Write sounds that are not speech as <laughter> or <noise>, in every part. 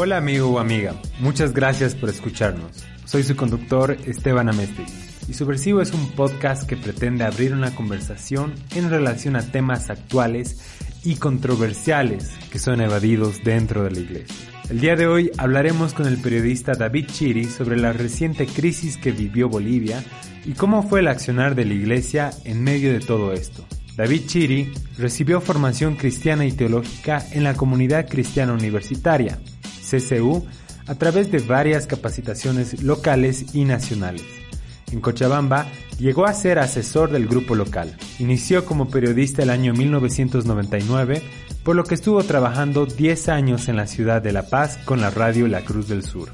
Hola amigo o amiga, muchas gracias por escucharnos. Soy su conductor Esteban Amesti y Subversivo es un podcast que pretende abrir una conversación en relación a temas actuales y controversiales que son evadidos dentro de la iglesia. El día de hoy hablaremos con el periodista David Chiri sobre la reciente crisis que vivió Bolivia y cómo fue el accionar de la iglesia en medio de todo esto. David Chiri recibió formación cristiana y teológica en la Comunidad Cristiana Universitaria, CCU, a través de varias capacitaciones locales y nacionales. En Cochabamba llegó a ser asesor del grupo local. Inició como periodista el año 1999, por lo que estuvo trabajando 10 años en la ciudad de La Paz con la radio La Cruz del Sur.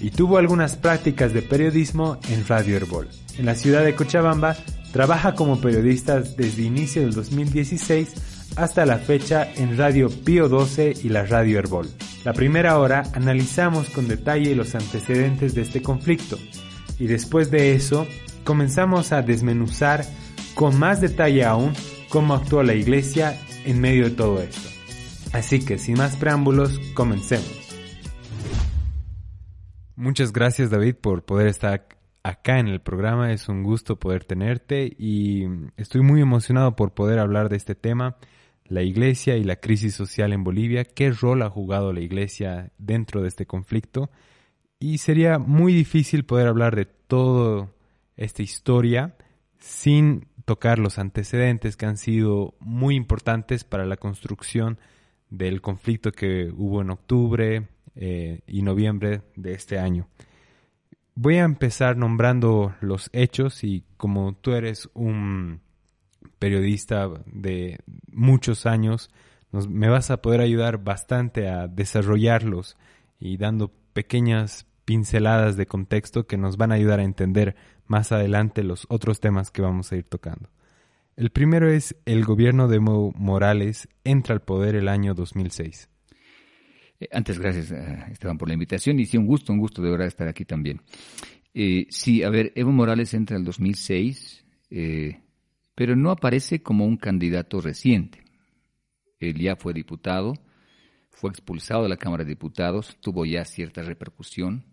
Y tuvo algunas prácticas de periodismo en Radio Herbol. En la ciudad de Cochabamba trabaja como periodista desde inicio del 2016 hasta la fecha en Radio Pío 12 y la Radio Herbol. La primera hora analizamos con detalle los antecedentes de este conflicto y después de eso comenzamos a desmenuzar con más detalle aún cómo actuó la iglesia en medio de todo esto. Así que sin más preámbulos, comencemos. Muchas gracias David por poder estar acá en el programa. Es un gusto poder tenerte y estoy muy emocionado por poder hablar de este tema, la iglesia y la crisis social en Bolivia, qué rol ha jugado la iglesia dentro de este conflicto. Y sería muy difícil poder hablar de toda esta historia sin tocar los antecedentes que han sido muy importantes para la construcción del conflicto que hubo en octubre eh, y noviembre de este año. Voy a empezar nombrando los hechos y como tú eres un periodista de muchos años, me vas a poder ayudar bastante a desarrollarlos y dando pequeñas pinceladas de contexto que nos van a ayudar a entender más adelante los otros temas que vamos a ir tocando. El primero es el gobierno de Evo Morales entra al poder el año 2006. Eh, antes, gracias eh, Esteban por la invitación y sí, un gusto, un gusto de verdad estar aquí también. Eh, sí, a ver, Evo Morales entra en el 2006, pero no aparece como un candidato reciente. Él ya fue diputado, fue expulsado de la Cámara de Diputados, tuvo ya cierta repercusión.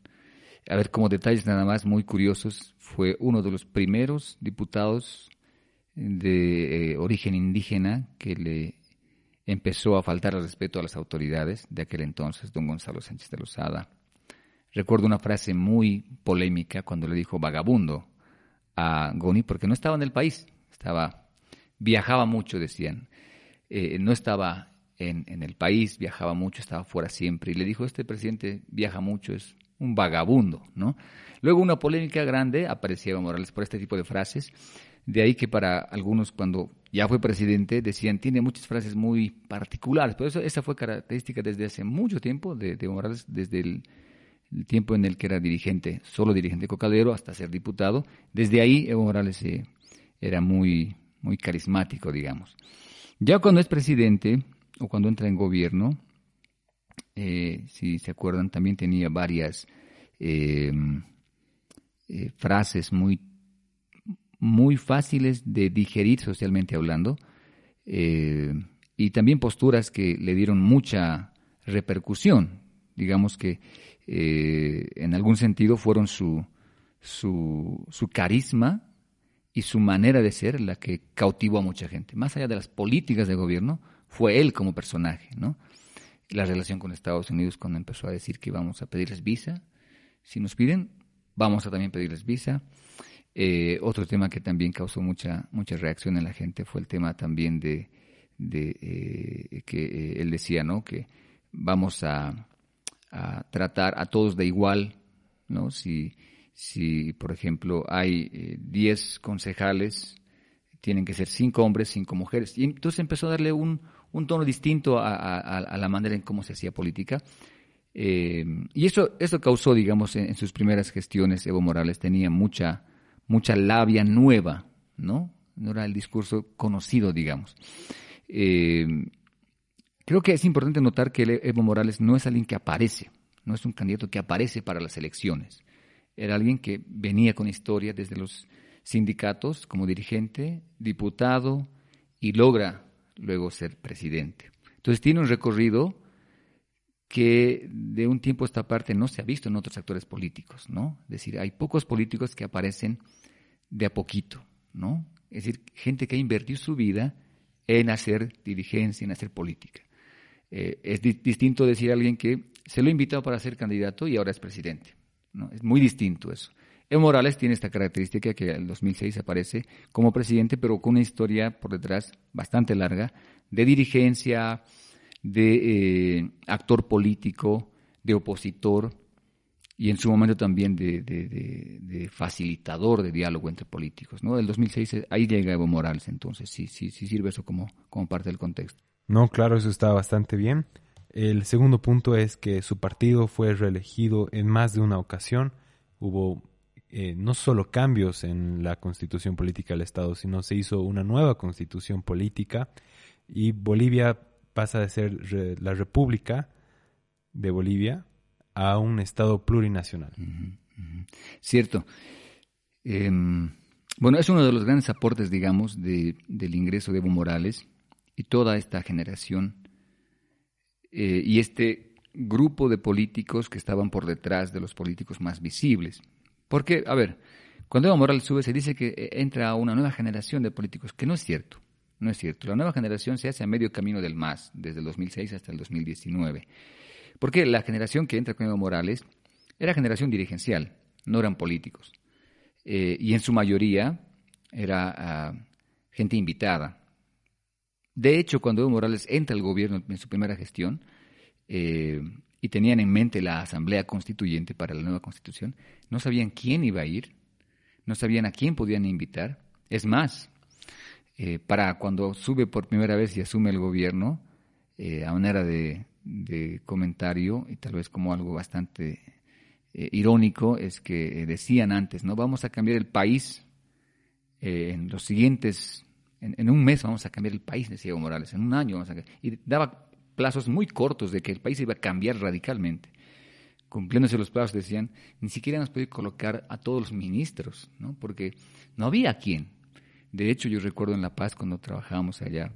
A ver, como detalles nada más muy curiosos, fue uno de los primeros diputados de origen indígena que le empezó a faltar el respeto a las autoridades de aquel entonces, don Gonzalo Sánchez de Lozada. Recuerdo una frase muy polémica cuando le dijo vagabundo a Goni, porque no estaba en el país, estaba, viajaba mucho, decían. Eh, no estaba en, en, el país, viajaba mucho, estaba fuera siempre. Y le dijo, este presidente viaja mucho, es un vagabundo, ¿no? Luego una polémica grande aparecía Morales por este tipo de frases. De ahí que para algunos cuando ya fue presidente decían, tiene muchas frases muy particulares, pero eso, esa fue característica desde hace mucho tiempo de, de Morales, desde el, tiempo en el que era dirigente, solo dirigente cocalero, hasta ser diputado. Desde ahí Evo Morales eh, era muy, muy carismático, digamos. Ya cuando es presidente o cuando entra en gobierno, eh, si se acuerdan, también tenía varias eh, frases muy muy fáciles de digerir socialmente hablando, eh, y también posturas que le dieron mucha repercusión, digamos que eh, en algún sentido fueron su, su, su carisma y su manera de ser la que cautivó a mucha gente. Más allá de las políticas de gobierno, fue él como personaje, ¿no? La relación con Estados Unidos cuando empezó a decir que íbamos a pedirles visa, si nos piden, vamos a también pedirles visa. Eh, otro tema que también causó mucha, mucha reacción en la gente fue el tema también de, de eh, que eh, él decía, ¿no? Que vamos a, a, tratar a todos de igual, ¿no? Si, si por ejemplo, hay 10 concejales, tienen que ser 5 hombres, 5 mujeres. Y entonces empezó a darle un, un tono distinto a, la manera en cómo se hacía política. y eso, eso causó, digamos, en, en, sus primeras gestiones, Evo Morales tenía mucha mucha labia nueva, ¿no? No era el discurso conocido, digamos. Eh, creo que es importante notar que Evo Morales no es alguien que aparece, no es un candidato que aparece para las elecciones. Era alguien que venía con historia desde los sindicatos como dirigente, diputado y logra luego ser presidente. Entonces tiene un recorrido que de un tiempo a esta parte no se ha visto en otros actores políticos, ¿no? Es decir, hay pocos políticos que aparecen de a poquito, ¿no? Es decir, gente que ha invertido su vida en hacer dirigencia, en hacer política. Eh, es distinto decir a alguien que se lo ha invitado para ser candidato y ahora es presidente. Es muy distinto eso. Evo Morales tiene esta característica que en el 2006 aparece como presidente, pero con una historia por detrás bastante larga de dirigencia, de eh, actor político, de opositor y en su momento también de, facilitador de diálogo entre políticos. ¿no? Del 2006 eh, ahí llega Evo Morales, entonces sí, sí, sí sirve eso como, como parte del contexto. No, claro, eso está bastante bien. El segundo punto es que su partido fue reelegido en más de una ocasión. Hubo eh, no solo cambios en la constitución política del Estado, sino se hizo una nueva constitución política y Bolivia pasa de ser la República de Bolivia a un Estado plurinacional. Cierto. Em, bueno, es uno de los grandes aportes, digamos, de, del ingreso de Evo Morales y toda esta generación eh, y este grupo de políticos que estaban por detrás de los políticos más visibles. Porque, a ver, cuando Evo Morales sube se dice que eh, entra una nueva generación de políticos, que no es cierto. No es cierto. La nueva generación se hace a medio camino del MAS, desde el 2006 hasta el 2019. Porque la generación que entra con Evo Morales era generación dirigencial, no eran políticos. Eh, y en su mayoría era ah, gente invitada. De hecho, cuando Evo Morales entra al gobierno en su primera gestión, eh, y tenían en mente la asamblea constituyente para la nueva constitución, no sabían quién iba a ir, no sabían a quién podían invitar. Es más, eh, para cuando sube por primera vez y asume el gobierno, eh, a manera de, comentario y tal vez como algo bastante irónico, es que decían antes, no vamos a cambiar el país en los siguientes, en, un mes vamos a cambiar el país, decía Evo Morales, en un año vamos a Y daba plazos muy cortos de que el país iba a cambiar radicalmente. Cumpliéndose los plazos decían, ni siquiera nos podía colocar a todos los ministros, ¿no? porque no había a quién. De hecho, yo recuerdo en La Paz, cuando trabajábamos allá,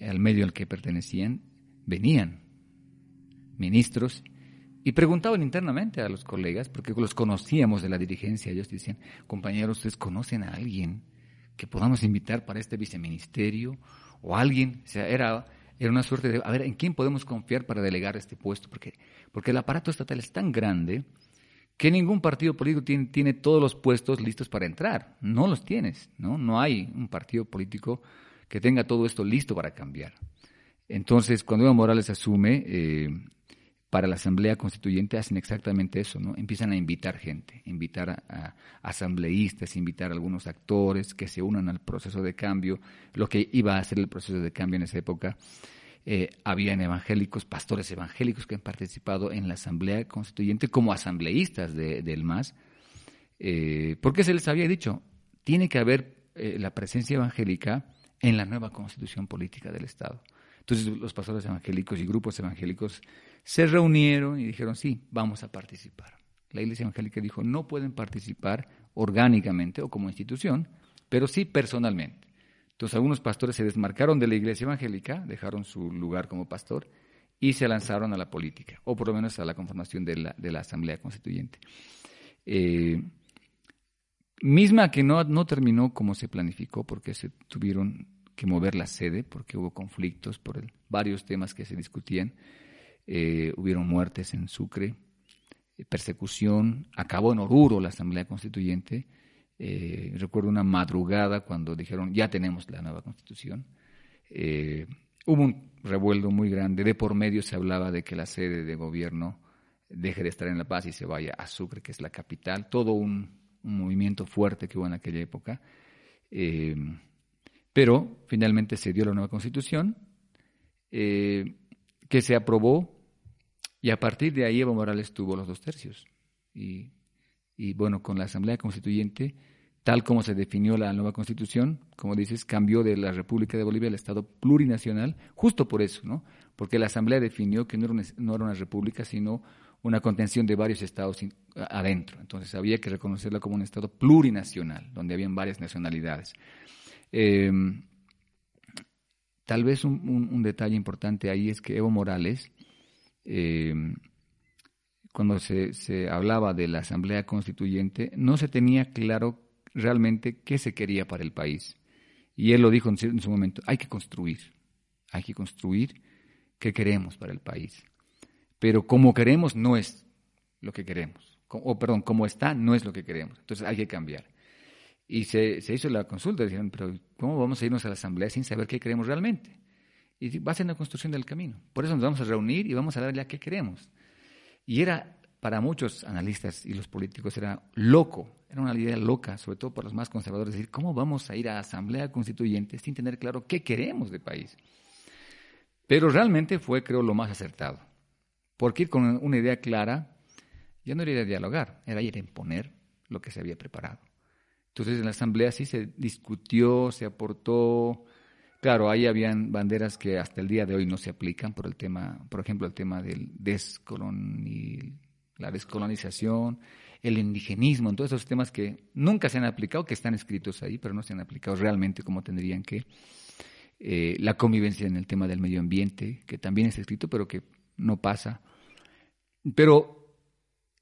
al medio al que pertenecían, venían ministros y preguntaban internamente a los colegas, porque los conocíamos de la dirigencia, ellos decían, compañeros, ¿ustedes conocen a alguien que podamos invitar para este viceministerio? O alguien, o sea, era, era una suerte de, a ver, ¿en quién podemos confiar para delegar este puesto? Porque, porque el aparato estatal es tan grande que ningún partido político tiene, tiene, todos los puestos listos para entrar. No los tienes, ¿no? No hay un partido político que tenga todo esto listo para cambiar. Entonces, cuando Evo Morales asume, eh, para la Asamblea Constituyente hacen exactamente eso, ¿no? Empiezan a invitar gente, invitar a, asambleístas, invitar a algunos actores que se unan al proceso de cambio, lo que iba a ser el proceso de cambio en esa época. Eh, habían evangélicos, pastores evangélicos que han participado en la Asamblea Constituyente como asambleístas del MAS, eh, porque se les había dicho, tiene que haber eh, la presencia evangélica en la nueva constitución política del Estado. Entonces los pastores evangélicos y grupos evangélicos se reunieron y dijeron, sí, vamos a participar. La Iglesia Evangélica dijo, no pueden participar orgánicamente o como institución, pero sí personalmente. Entonces algunos pastores se desmarcaron de la iglesia evangélica, dejaron su lugar como pastor y se lanzaron a la política, o por lo menos a la conformación de la, de la Asamblea Constituyente. Eh, misma que no, no terminó como se planificó, porque se tuvieron que mover la sede, porque hubo conflictos por varios temas que se discutían. Eh, hubieron muertes en Sucre, eh, persecución, acabó en Oruro la Asamblea Constituyente, eh, recuerdo una madrugada cuando dijeron ya tenemos la nueva constitución. Eh, hubo un revuelo muy grande. De por medio se hablaba de que la sede de gobierno deje de estar en La Paz y se vaya a Sucre, que es la capital. Todo un, movimiento fuerte que hubo en aquella época. Eh, pero finalmente se dio la nueva constitución que se aprobó y a partir de ahí Evo Morales tuvo los dos tercios. Y, bueno, con la Asamblea Constituyente tal como se definió la nueva constitución, como dices, cambió de la República de Bolivia al Estado plurinacional, justo por eso, ¿no? Porque la Asamblea definió que no era una, no era una república, sino una contención de varios estados adentro. Entonces había que reconocerla como un Estado plurinacional, donde habían varias nacionalidades. Em, tal vez un, detalle importante ahí es que Evo Morales eh, cuando se, se, hablaba de la Asamblea Constituyente, no se tenía claro realmente qué se quería para el país. Y él lo dijo en su momento, hay que construir, hay que construir qué queremos para el país. Pero como queremos no es lo que queremos. O perdón, como está no es lo que queremos. Entonces hay que cambiar. Y se, hizo la consulta, dijeron, pero ¿cómo vamos a irnos a la asamblea sin saber qué queremos realmente? Y va a ser una construcción del camino. Por eso nos vamos a reunir y vamos a darle a qué queremos. Y era, para muchos analistas y los políticos, era loco, era una idea loca, sobre todo para los más conservadores, decir, ¿cómo vamos a ir a asamblea constituyente sin tener claro qué queremos de país? Pero realmente fue, creo, lo más acertado. Porque ir con una idea clara ya no era ir a dialogar, era ir a imponer lo que se había preparado. Entonces en la asamblea sí se discutió, se aportó. Claro, ahí habían banderas que hasta el día de hoy no se aplican por el tema, por ejemplo, el tema del descoloni, la descolonización, el indigenismo, todos esos temas que nunca se han aplicado, que están escritos ahí, pero no se han aplicado realmente como tendrían que. Eh, la convivencia en el tema del medio ambiente, que también está escrito, pero que no pasa. Pero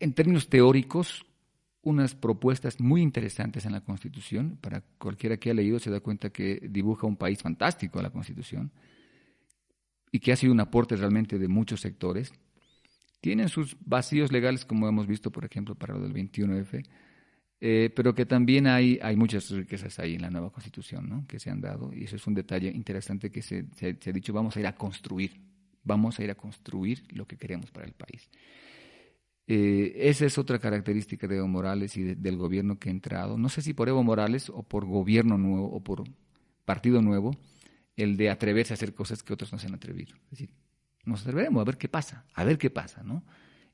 en términos teóricos, unas propuestas muy interesantes en la Constitución. Para cualquiera que ha leído se da cuenta que dibuja un país fantástico a la Constitución y que ha sido un aporte realmente de muchos sectores. Tienen sus vacíos legales, como hemos visto, por ejemplo, para lo del 21F, eh, pero que también hay, hay muchas riquezas ahí en la nueva Constitución ¿no? que se han dado. Y eso es un detalle interesante que se, se ha dicho, vamos a ir a construir, vamos a ir a construir lo que queremos para el país. Eh, esa es otra característica de Evo Morales y del gobierno que ha entrado. No sé si por Evo Morales o por gobierno nuevo o por partido nuevo, el de atreverse a hacer cosas que otros no se han atrevido. Es decir, nos atreveremos a ver qué pasa, a ver qué pasa, ¿no?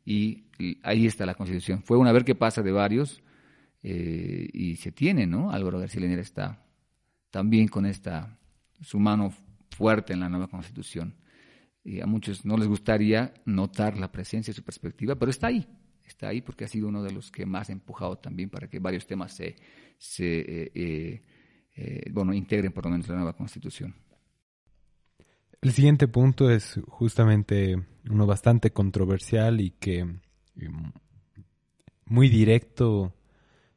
Y, ahí está la Constitución. Fue una ver qué pasa de varios eh, y se tiene, ¿no? Álvaro García Linera está también con esta, su mano fuerte en la nueva Constitución. Y a muchos no les gustaría notar la presencia de su perspectiva, pero está ahí, está ahí porque ha sido uno de los que más ha empujado también para que varios temas se, se eh, eh, eh, bueno, integren por lo menos la nueva constitución. El siguiente punto es justamente uno bastante controversial y que muy directo,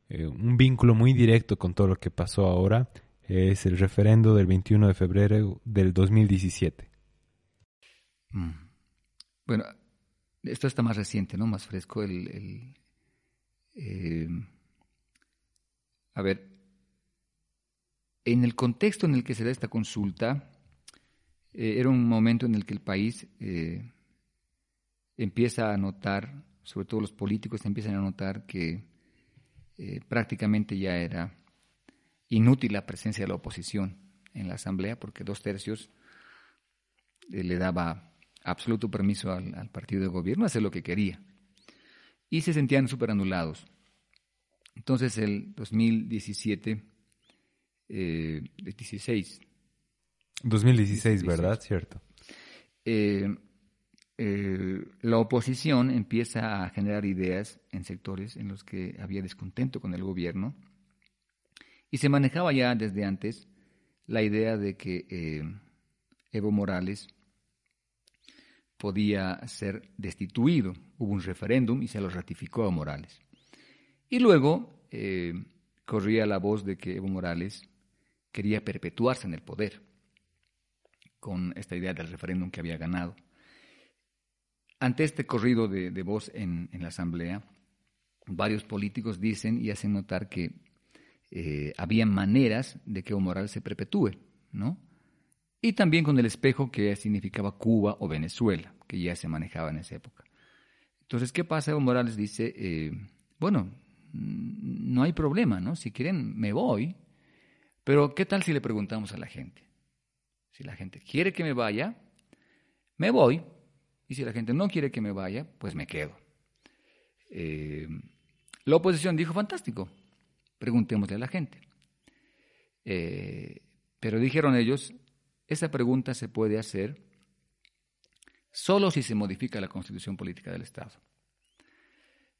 un vínculo muy directo con todo lo que pasó ahora, es el referendo del 21 de febrero del 2017. Mm. Bueno, esto está más reciente, ¿no? Más fresco. El, eh, a ver, en el contexto en el que se da esta consulta, eh, era un momento en el que el país eh, empieza a notar, sobre todo los políticos empiezan a notar que prácticamente ya era inútil la presencia de la oposición en la Asamblea, porque dos tercios le daba absoluto permiso al, partido de gobierno a hacer lo que quería. Y se sentían súper anulados. Entonces el 2017, eh, 16. 2016, ¿verdad? Cierto. Eh, eh, la oposición empieza a generar ideas en sectores en los que había descontento con el gobierno y se manejaba ya desde antes la idea de que eh, Evo Morales podía ser destituido. Hubo un referéndum y se lo ratificó a Morales. Y luego eh, corría la voz de que Evo Morales quería perpetuarse en el poder, con esta idea del referéndum que había ganado. Ante este corrido de, voz en, la Asamblea, varios políticos dicen y hacen notar que eh, había maneras de que Evo Morales se perpetúe, ¿no? Y también con el espejo que significaba Cuba o Venezuela, que ya se manejaba en esa época. Entonces, ¿qué pasa? Evo Morales dice, eh, bueno, no hay problema, ¿no? Si quieren, me voy, pero ¿qué tal si le preguntamos a la gente? Si la gente quiere que me vaya, me voy, y si la gente no quiere que me vaya, pues me quedo. Eh, la oposición dijo, fantástico, preguntémosle a la gente. Eh, pero dijeron ellos, esa pregunta se puede hacer solo si se modifica la constitución política del Estado.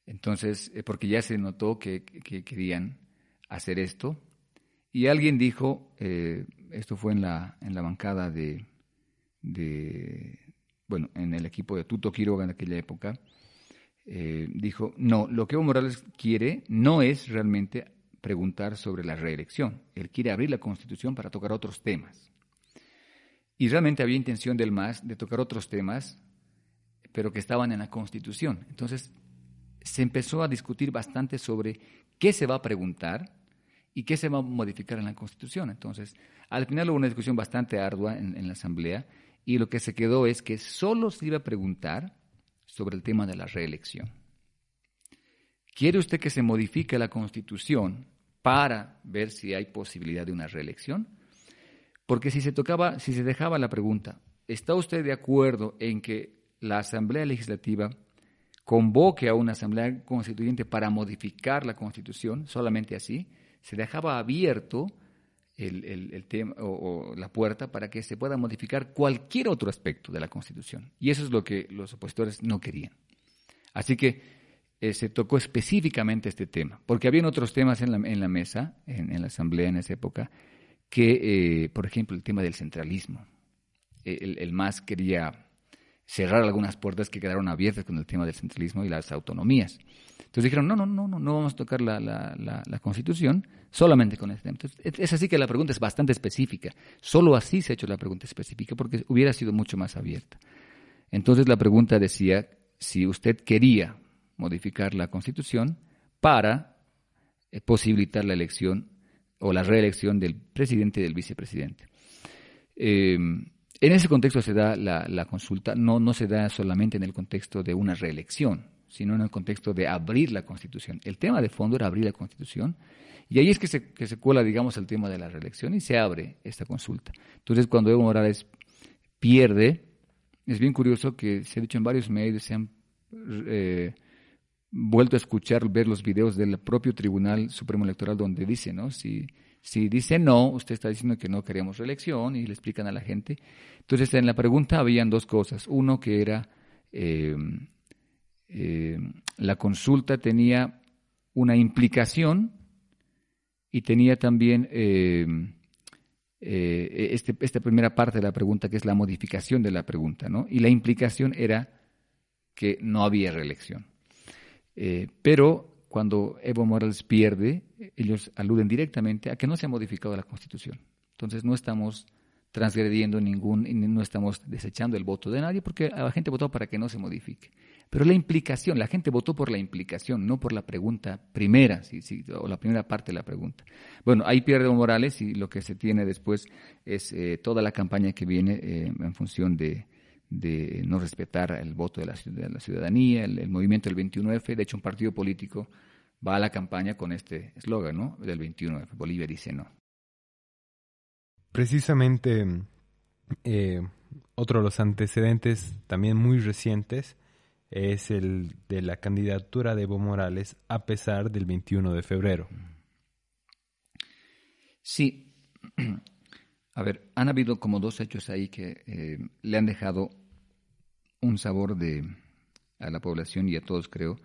Entonces, eh, porque ya se notó que, querían hacer esto, y alguien dijo, eh, esto fue en la, en la bancada de, bueno, en el equipo de Tuto Quiroga en aquella época, eh, dijo, no, lo que Evo Morales quiere no es realmente preguntar sobre la reelección, él quiere abrir la Constitución para tocar otros temas. Y realmente había intención del MAS de tocar otros temas, pero que estaban en la Constitución. Entonces, se empezó a discutir bastante sobre qué se va a preguntar y qué se va a modificar en la Constitución. Entonces, al final hubo una discusión bastante ardua en, en la Asamblea y lo que se quedó es que solo se iba a preguntar sobre el tema de la reelección. ¿Quiere usted que se modifique la Constitución para ver si hay posibilidad de una reelección? Porque si se tocaba, si se dejaba la pregunta, ¿está usted de acuerdo en que la Asamblea Legislativa convoque a una Asamblea Constituyente para modificar la Constitución, solamente así, se dejaba abierto el, tema o, la puerta para que se pueda modificar cualquier otro aspecto de la Constitución. Y eso es lo que los opositores no querían. Así que eh, se tocó específicamente este tema, porque habían otros temas en la, en la mesa, en, la Asamblea en esa época, que, eh, por ejemplo, el tema del centralismo. El, el MAS quería cerrar algunas puertas que quedaron abiertas con el tema del centralismo y las autonomías. Entonces dijeron, no, no, no, no, no vamos a tocar la, la, la, Constitución solamente con este tema. Entonces, es así que la pregunta es bastante específica. Solo así se ha hecho la pregunta específica porque hubiera sido mucho más abierta. Entonces la pregunta decía si usted quería modificar la Constitución para eh, posibilitar la elección o la reelección del presidente y del vicepresidente. Eh, en ese contexto se da la, consulta, no, no se da solamente en el contexto de una reelección, sino en el contexto de abrir la Constitución. El tema de fondo era abrir la Constitución, y ahí es que se, que se cuela, digamos, el tema de la reelección y se abre esta consulta. Entonces, cuando Evo Morales pierde, es bien curioso que se ha dicho en varios medios, se han eh, vuelto a escuchar, ver los videos del propio Tribunal Supremo Electoral donde dice, ¿no? Si si dice no, usted está diciendo que no queremos reelección y le explican a la gente. Entonces, en la pregunta habían dos cosas. Uno que era, eh, la consulta tenía una implicación y tenía también eh, este, esta primera parte de la pregunta, que es la modificación de la pregunta, ¿no? Y la implicación era que no había reelección. Pero cuando Evo Morales pierde, ellos aluden directamente a que no se ha modificado la Constitución. Entonces no estamos transgrediendo ningún, no estamos desechando el voto de nadie porque la gente votó para que no se modifique. Pero la implicación, la gente votó por la implicación, no por la pregunta primera, o la primera parte de la pregunta. Bueno, ahí pierde Evo Morales y lo que se tiene después es eh, toda la campaña que viene eh, en función de, de no respetar el voto de la, ciudadanía, el, movimiento del 21F. De hecho, un partido político va a la campaña con este eslogan, ¿no? Del 21F. Bolivia dice no. Precisamente, eh, otro de los antecedentes también muy recientes es el de la candidatura de Evo Morales a pesar del 21 de febrero. Sí. A ver, han habido como dos hechos ahí que eh, le han dejado un sabor de a la población y a todos creo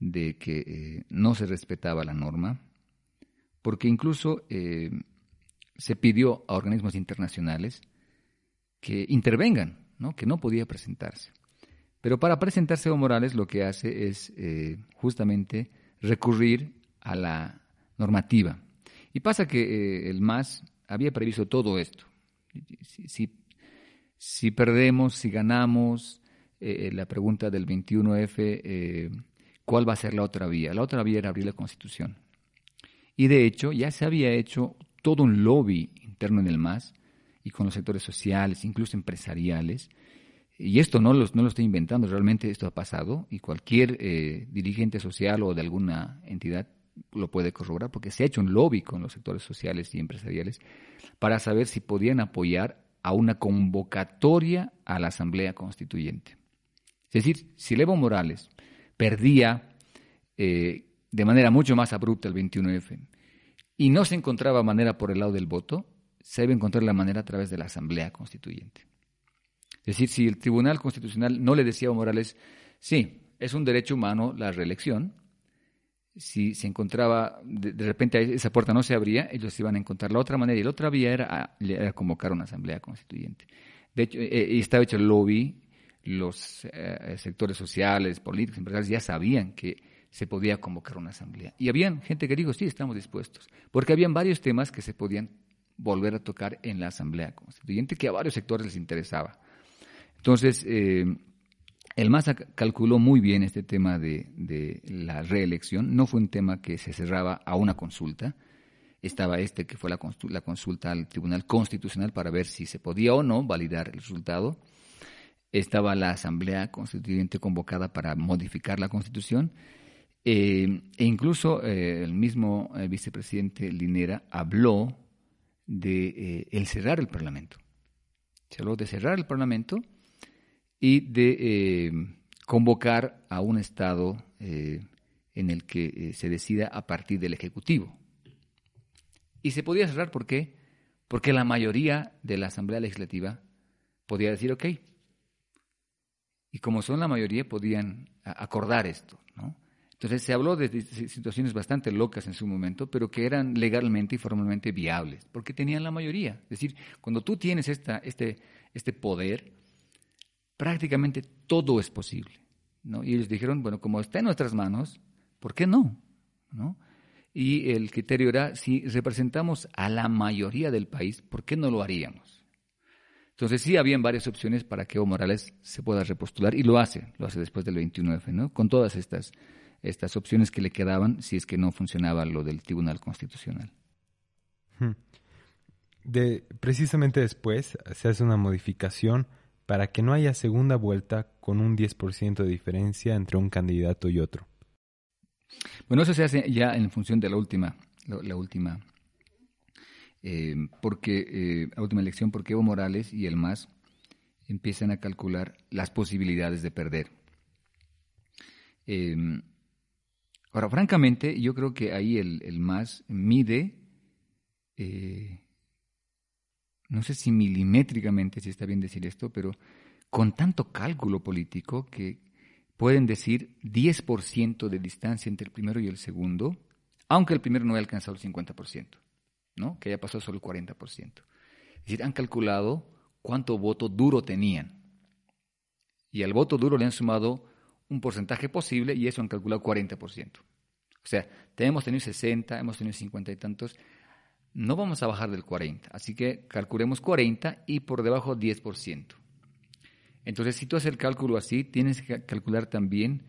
de que eh, no se respetaba la norma, porque incluso eh, se pidió a organismos internacionales que intervengan, ¿no? que no podía presentarse. Pero para presentarse Evo Morales lo que hace es justamente recurrir a la normativa. Y pasa que el MAS había previsto todo esto. Si, perdemos, si ganamos, eh, la pregunta del 21F, eh, ¿cuál va a ser la otra vía? La otra vía era abrir la Constitución. Y de hecho, ya se había hecho todo un lobby interno en el MAS y con los sectores sociales, incluso empresariales. Y esto no lo, no lo estoy inventando, realmente esto ha pasado y cualquier eh, dirigente social o de alguna entidad lo puede corroborar porque se ha hecho un lobby con los sectores sociales y empresariales para saber si podían apoyar a una convocatoria a la Asamblea Constituyente. Es decir, si Evo Morales perdía eh, de manera mucho más abrupta el 21F y no se encontraba manera por el lado del voto, se debe encontrar la manera a través de la Asamblea Constituyente. Es decir, si el Tribunal Constitucional no le decía a Morales, sí, es un derecho humano la reelección, si se encontraba, de, repente esa puerta no se abría, ellos iban a encontrar la otra manera y la otra vía era, convocar una asamblea constituyente. De hecho, eh, estaba hecho el lobby, los eh, sectores sociales, políticos, empresariales ya sabían que se podía convocar una asamblea. Y habían gente que dijo, sí, estamos dispuestos, porque habían varios temas que se podían volver a tocar en la asamblea constituyente que a varios sectores les interesaba. Entonces, eh, el MAS calculó muy bien este tema de, la reelección. No fue un tema que se cerraba a una consulta. Estaba este que fue la, la consulta al Tribunal Constitucional para ver si se podía o no validar el resultado. Estaba la Asamblea Constituyente convocada para modificar la Constitución. Eh, e incluso eh, el mismo eh, vicepresidente Linera habló de el cerrar el Parlamento. Se habló de cerrar el Parlamento y de eh, convocar a un Estado eh, en el que eh, se decida a partir del Ejecutivo. Y se podía cerrar, ¿por qué? Porque la mayoría de la Asamblea Legislativa podía decir, ok. Y como son la mayoría, podían acordar esto, ¿no? Entonces se habló de situaciones bastante locas en su momento, pero que eran legalmente y formalmente viables, porque tenían la mayoría. Es decir, cuando tú tienes esta, este, este poder, prácticamente todo es posible. ¿no? Y ellos dijeron, bueno, como está en nuestras manos, ¿por qué no? ¿no? Y el criterio era, si representamos a la mayoría del país, ¿por qué no lo haríamos? Entonces sí habían varias opciones para que Evo Morales se pueda repostular y lo hace, lo hace después del 29, ¿no? Con todas estas, estas opciones que le quedaban si es que no funcionaba lo del Tribunal Constitucional. Hmm. De, precisamente después se hace una modificación para que no haya segunda vuelta con un 10% de diferencia entre un candidato y otro. Bueno, eso se hace ya en función de la última, la, última, eh, porque eh, la última elección, porque Evo Morales y el MAS empiezan a calcular las posibilidades de perder. Em, ahora, francamente, yo creo que ahí el, MAS mide eh, no sé si milimétricamente, si está bien decir esto, pero con tanto cálculo político que pueden decir 10% de distancia entre el primero y el segundo, aunque el primero no haya alcanzado el 50%, ¿no? que haya pasado solo el 40%. Es decir, han calculado cuánto voto duro tenían. Y al voto duro le han sumado un porcentaje posible y eso han calculado 40%. O sea, tenemos tenido 60, hemos tenido 50 y tantos, no vamos a bajar del 40, así que calculemos 40 y por debajo 10%. Entonces, si tú haces el cálculo así, tienes que calcular también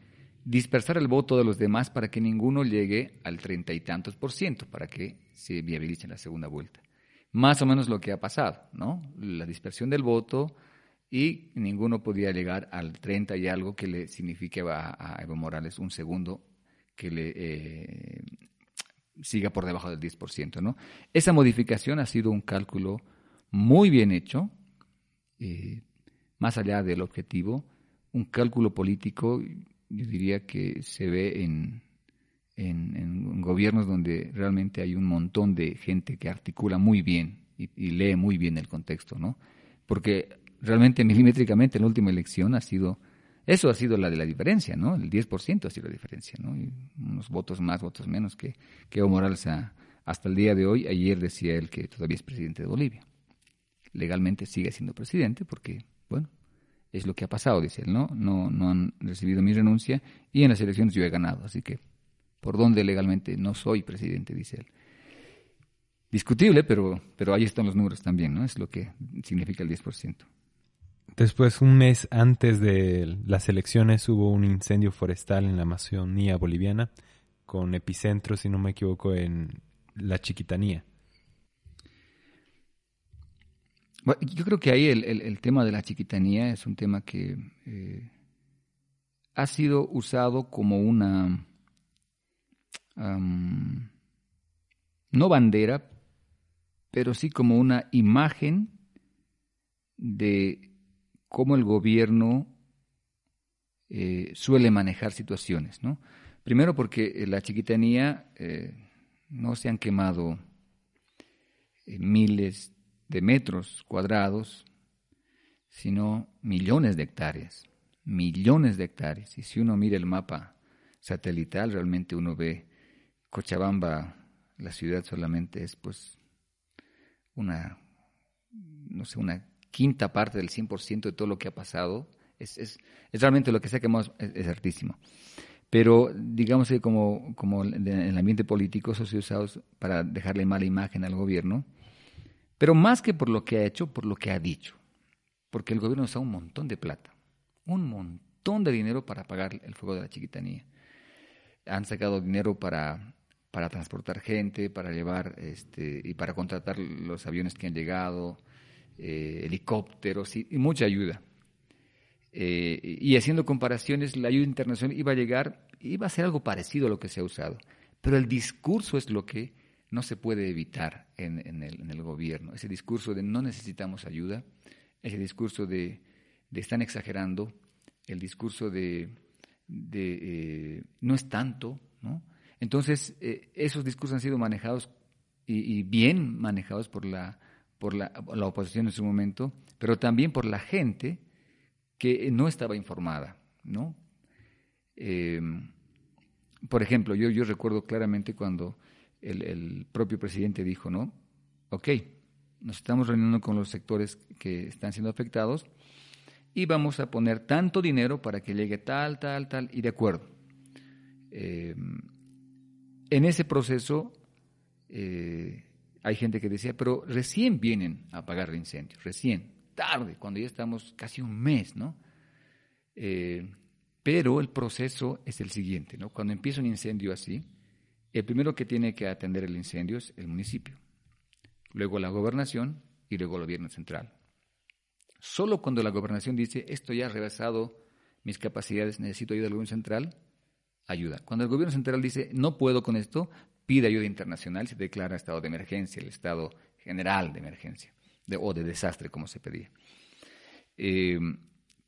dispersar el voto de los demás para que ninguno llegue al treinta y tantos por ciento, para que se viabilice la segunda vuelta. Más o menos lo que ha pasado, ¿no? La dispersión del voto y ninguno podía llegar al 30 y algo que le signifique a, Evo Morales un segundo que le eh, siga por debajo del 10%. ¿no? Esa modificación ha sido un cálculo muy bien hecho, eh, más allá del objetivo, un cálculo político, yo diría que se ve en, en, gobiernos donde realmente hay un montón de gente que articula muy bien y, y, lee muy bien el contexto, ¿no? Porque realmente milimétricamente en la última elección ha sido eso ha sido la de la diferencia, ¿no? El 10% ha sido la diferencia, ¿no? Y unos votos más, votos menos que, que Evo Morales hasta el día de hoy. Ayer decía él que todavía es presidente de Bolivia. Legalmente sigue siendo presidente porque, bueno, es lo que ha pasado, dice él, ¿no? No, no han recibido mi renuncia y en las elecciones yo he ganado, así que por dónde legalmente no soy presidente, dice él. Discutible, pero, pero ahí están los números también, ¿no? Es lo que significa el 10%. Después, un mes antes de las elecciones, hubo un incendio forestal en la Amazonía boliviana, con epicentro, si no me equivoco, en la Chiquitanía. yo creo que ahí el, tema de la chiquitanía es un tema que eh, ha sido usado como una, no bandera, pero sí como una imagen de cómo el gobierno eh, suele manejar situaciones. ¿no? Primero porque la chiquitanía eh, no se han quemado eh, miles de metros cuadrados, sino millones de hectáreas, millones de hectáreas. Y si uno mira el mapa satelital, realmente uno ve Cochabamba, la ciudad solamente es pues una, no sé, una quinta parte del 100% de todo lo que ha pasado Es, es, es realmente lo que sea que es, es hartísimo. Pero digamos que como, como en el ambiente político, eso se ha usado para dejarle mala imagen al gobierno, pero más que por lo que ha hecho, por lo que ha dicho. Porque el gobierno usa un montón de plata, un montón de dinero para pagar el fuego de la chiquitanía. Han sacado dinero para, para transportar gente, para llevar este, y para contratar los aviones que han llegado, eh, helicópteros y mucha ayuda. Eh, y haciendo comparaciones, la ayuda internacional iba a llegar, iba a ser algo parecido a lo que se ha usado. Pero el discurso es lo que no se puede evitar en, el, gobierno. Ese discurso de no necesitamos ayuda, ese discurso de, de están exagerando, el discurso de, de eh, no es tanto. Entonces, eh, esos discursos han sido manejados y, bien manejados por la, por la, la oposición en su momento, pero también por la gente que no estaba informada, ¿no? Eh, por ejemplo, yo, yo recuerdo claramente cuando el, propio presidente dijo, ¿no? Ok, nos estamos reuniendo con los sectores que están siendo afectados y vamos a poner tanto dinero para que llegue tal, tal, tal, y de acuerdo. Eh, en ese proceso eh, hay gente que decía, pero recién vienen a apagar el incendio, recién tarde, cuando ya estamos casi un mes, ¿no? Eh, pero el proceso es el siguiente, ¿no? Cuando empieza un incendio así, el primero que tiene que atender el incendio es el municipio, luego la gobernación y luego el gobierno central. Solo cuando la gobernación dice, esto ya ha rebasado mis capacidades, necesito ayuda del gobierno central, ayuda. Cuando el gobierno central dice, no puedo con esto, pide ayuda internacional, se declara estado de emergencia, el estado general de emergencia o de desastre, como se pedía. Eh,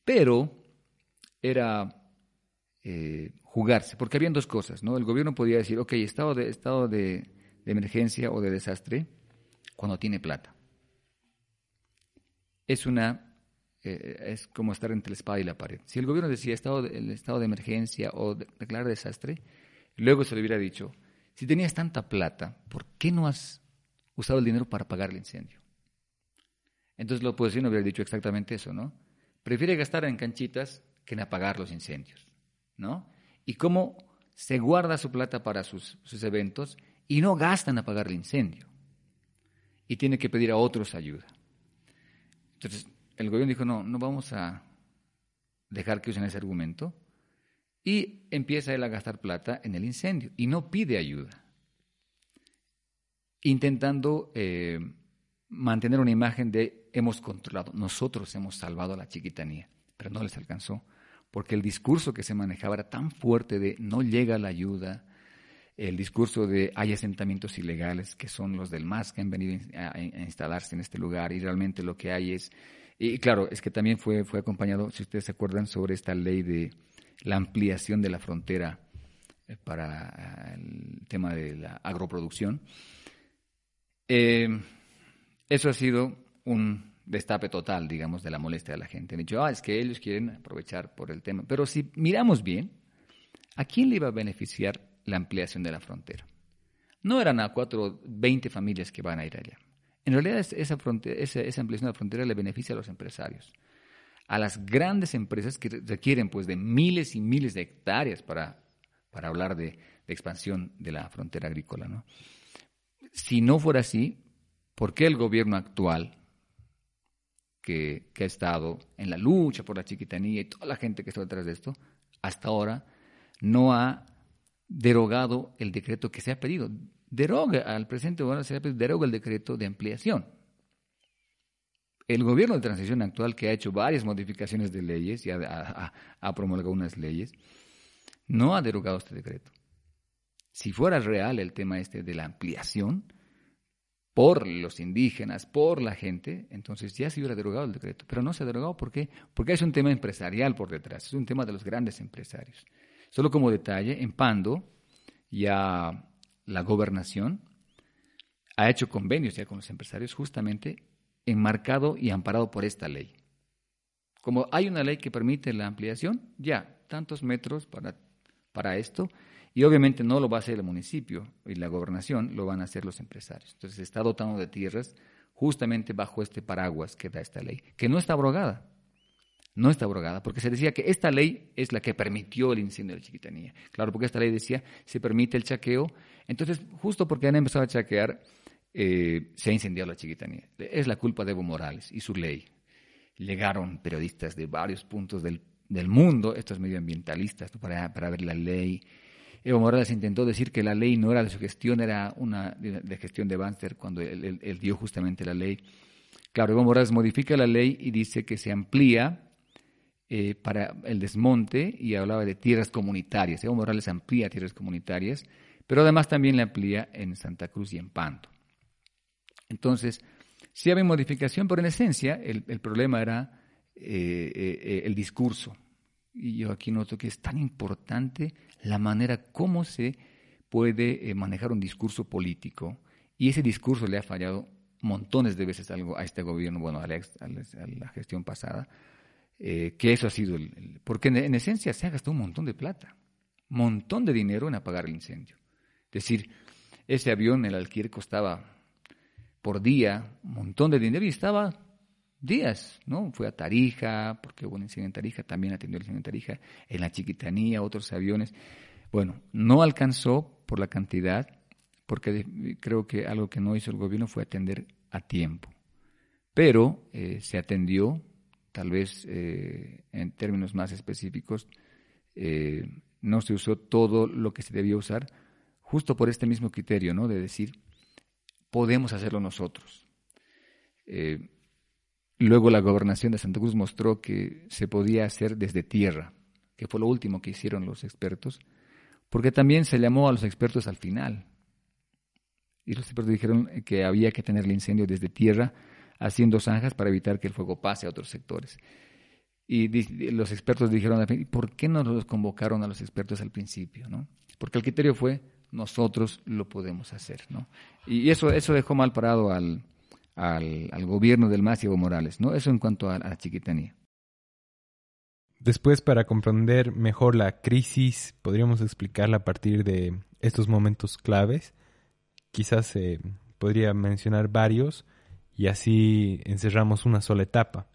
pero era eh, jugarse, porque habían dos cosas, ¿no? El gobierno podía decir, ok, estado de, estado de, emergencia o de desastre cuando tiene plata. Es una eh, es como estar entre la espada y la pared. Si el gobierno decía estado de, el estado de emergencia o de, declarar desastre, luego se le hubiera dicho, si tenías tanta plata, ¿por qué no has usado el dinero para pagar el incendio? Entonces la oposición hubiera dicho exactamente eso, ¿no? Prefiere gastar en canchitas que en apagar los incendios, ¿no? Y cómo se guarda su plata para sus, eventos y no gasta en apagar el incendio. Y tiene que pedir a otros ayuda. Entonces, el gobierno dijo, no, no vamos a dejar que usen ese argumento. Y empieza él a gastar plata en el incendio y no pide ayuda. Intentando eh, mantener una imagen de hemos controlado, nosotros hemos salvado a la chiquitanía, pero no les alcanzó, porque el discurso que se manejaba era tan fuerte de no llega la ayuda, el discurso de hay asentamientos ilegales, que son los del MAS que han venido a, instalarse en este lugar, y realmente lo que hay es, y claro, es que también fue, fue acompañado, si ustedes se acuerdan, sobre esta ley de la ampliación de la frontera eh, para el tema de la agroproducción. Eh, eso ha sido un destape total, digamos, de la molestia de la gente. Han dicho, ah, es que ellos quieren aprovechar por el tema. Pero si miramos bien, ¿a quién le iba a beneficiar la ampliación de la frontera? No eran a cuatro, veinte familias que van a ir allá. En realidad esa, ampliación de la frontera le beneficia a los empresarios, a las grandes empresas que requieren pues de miles y miles de hectáreas para, para hablar de, expansión de la frontera agrícola. ¿no? Si no fuera así, ¿por qué el gobierno actual que, ha estado en la lucha por la chiquitanía y toda la gente que está detrás de esto, hasta ahora no ha derogado el decreto que se ha pedido. Deroga al presidente bueno, se ha deroga el decreto de ampliación. El gobierno de transición actual, que ha hecho varias modificaciones de leyes y ha, promulgado unas leyes, no ha derogado este decreto. Si fuera real el tema este de la ampliación, por los indígenas, por la gente, entonces ya se hubiera derogado el decreto. Pero no se ha derogado, ¿por qué? Porque es un tema empresarial por detrás, es un tema de los grandes empresarios. Solo como detalle, en Pando ya la gobernación ha hecho convenios ya con los empresarios justamente enmarcado y amparado por esta ley. Como hay una ley que permite la ampliación, ya, tantos metros para, para esto, y obviamente no lo va a hacer el municipio y la gobernación, lo van a hacer los empresarios. Entonces se está dotando de tierras justamente bajo este paraguas que da esta ley, que no está abrogada. no está abrogada, porque se decía que esta ley es la que permitió el incendio de Chiquitanía. Claro, porque esta ley decía se permite el chaqueo. Entonces, justo porque han empezado a chaquear, eh, se ha incendiado la Chiquitanía. Es la culpa de Evo Morales y su ley. Llegaron periodistas de varios puntos del, mundo, estos medioambientalistas, para, para ver la ley. Evo Morales intentó decir que la ley no era de su gestión, era una de, gestión de Banster cuando él, dio justamente la ley. Claro, Evo Morales modifica la ley y dice que se amplía eh, para el desmonte y hablaba de tierras comunitarias. Evo Morales amplía tierras comunitarias, pero además también le amplía en Santa Cruz y en Panto. Entonces, sí había modificación, pero en esencia el, problema era eh, eh, el discurso. Y yo aquí noto que es tan importante la manera como se puede manejar un discurso político. Y ese discurso le ha fallado montones de veces algo a este gobierno, bueno, a la gestión pasada, eh, que eso ha sido, el, porque en, esencia se ha gastado un montón de plata, montón de dinero en apagar el incendio. Es decir, ese avión, el alquiler costaba por día un montón de dinero y estaba días, ¿no? Fue a Tarija, porque hubo un incendio en Tarija, también atendió el incendio en Tarija, en la Chiquitanía, otros aviones. Bueno, no alcanzó por la cantidad, porque creo que algo que no hizo el gobierno fue atender a tiempo. Pero eh, se atendió, tal vez eh, en términos más específicos, eh, no se usó todo lo que se debió usar, justo por este mismo criterio, ¿no? De decir, podemos hacerlo nosotros. Eh, luego la gobernación de Santa Cruz mostró que se podía hacer desde tierra, que fue lo último que hicieron los expertos, porque también se llamó a los expertos al final. Y los expertos dijeron que había que tener el incendio desde tierra haciendo zanjas para evitar que el fuego pase a otros sectores. Y los expertos dijeron, ¿por qué no los convocaron a los expertos al principio? ¿no? Porque el criterio fue, nosotros lo podemos hacer. ¿no? Y eso, eso dejó mal parado al, al, gobierno del MAS Evo Morales. ¿no? Eso en cuanto a, la chiquitanía. Después, para comprender mejor la crisis, podríamos explicarla a partir de estos momentos claves. Quizás se podría mencionar varios, y así encerramos una sola etapa.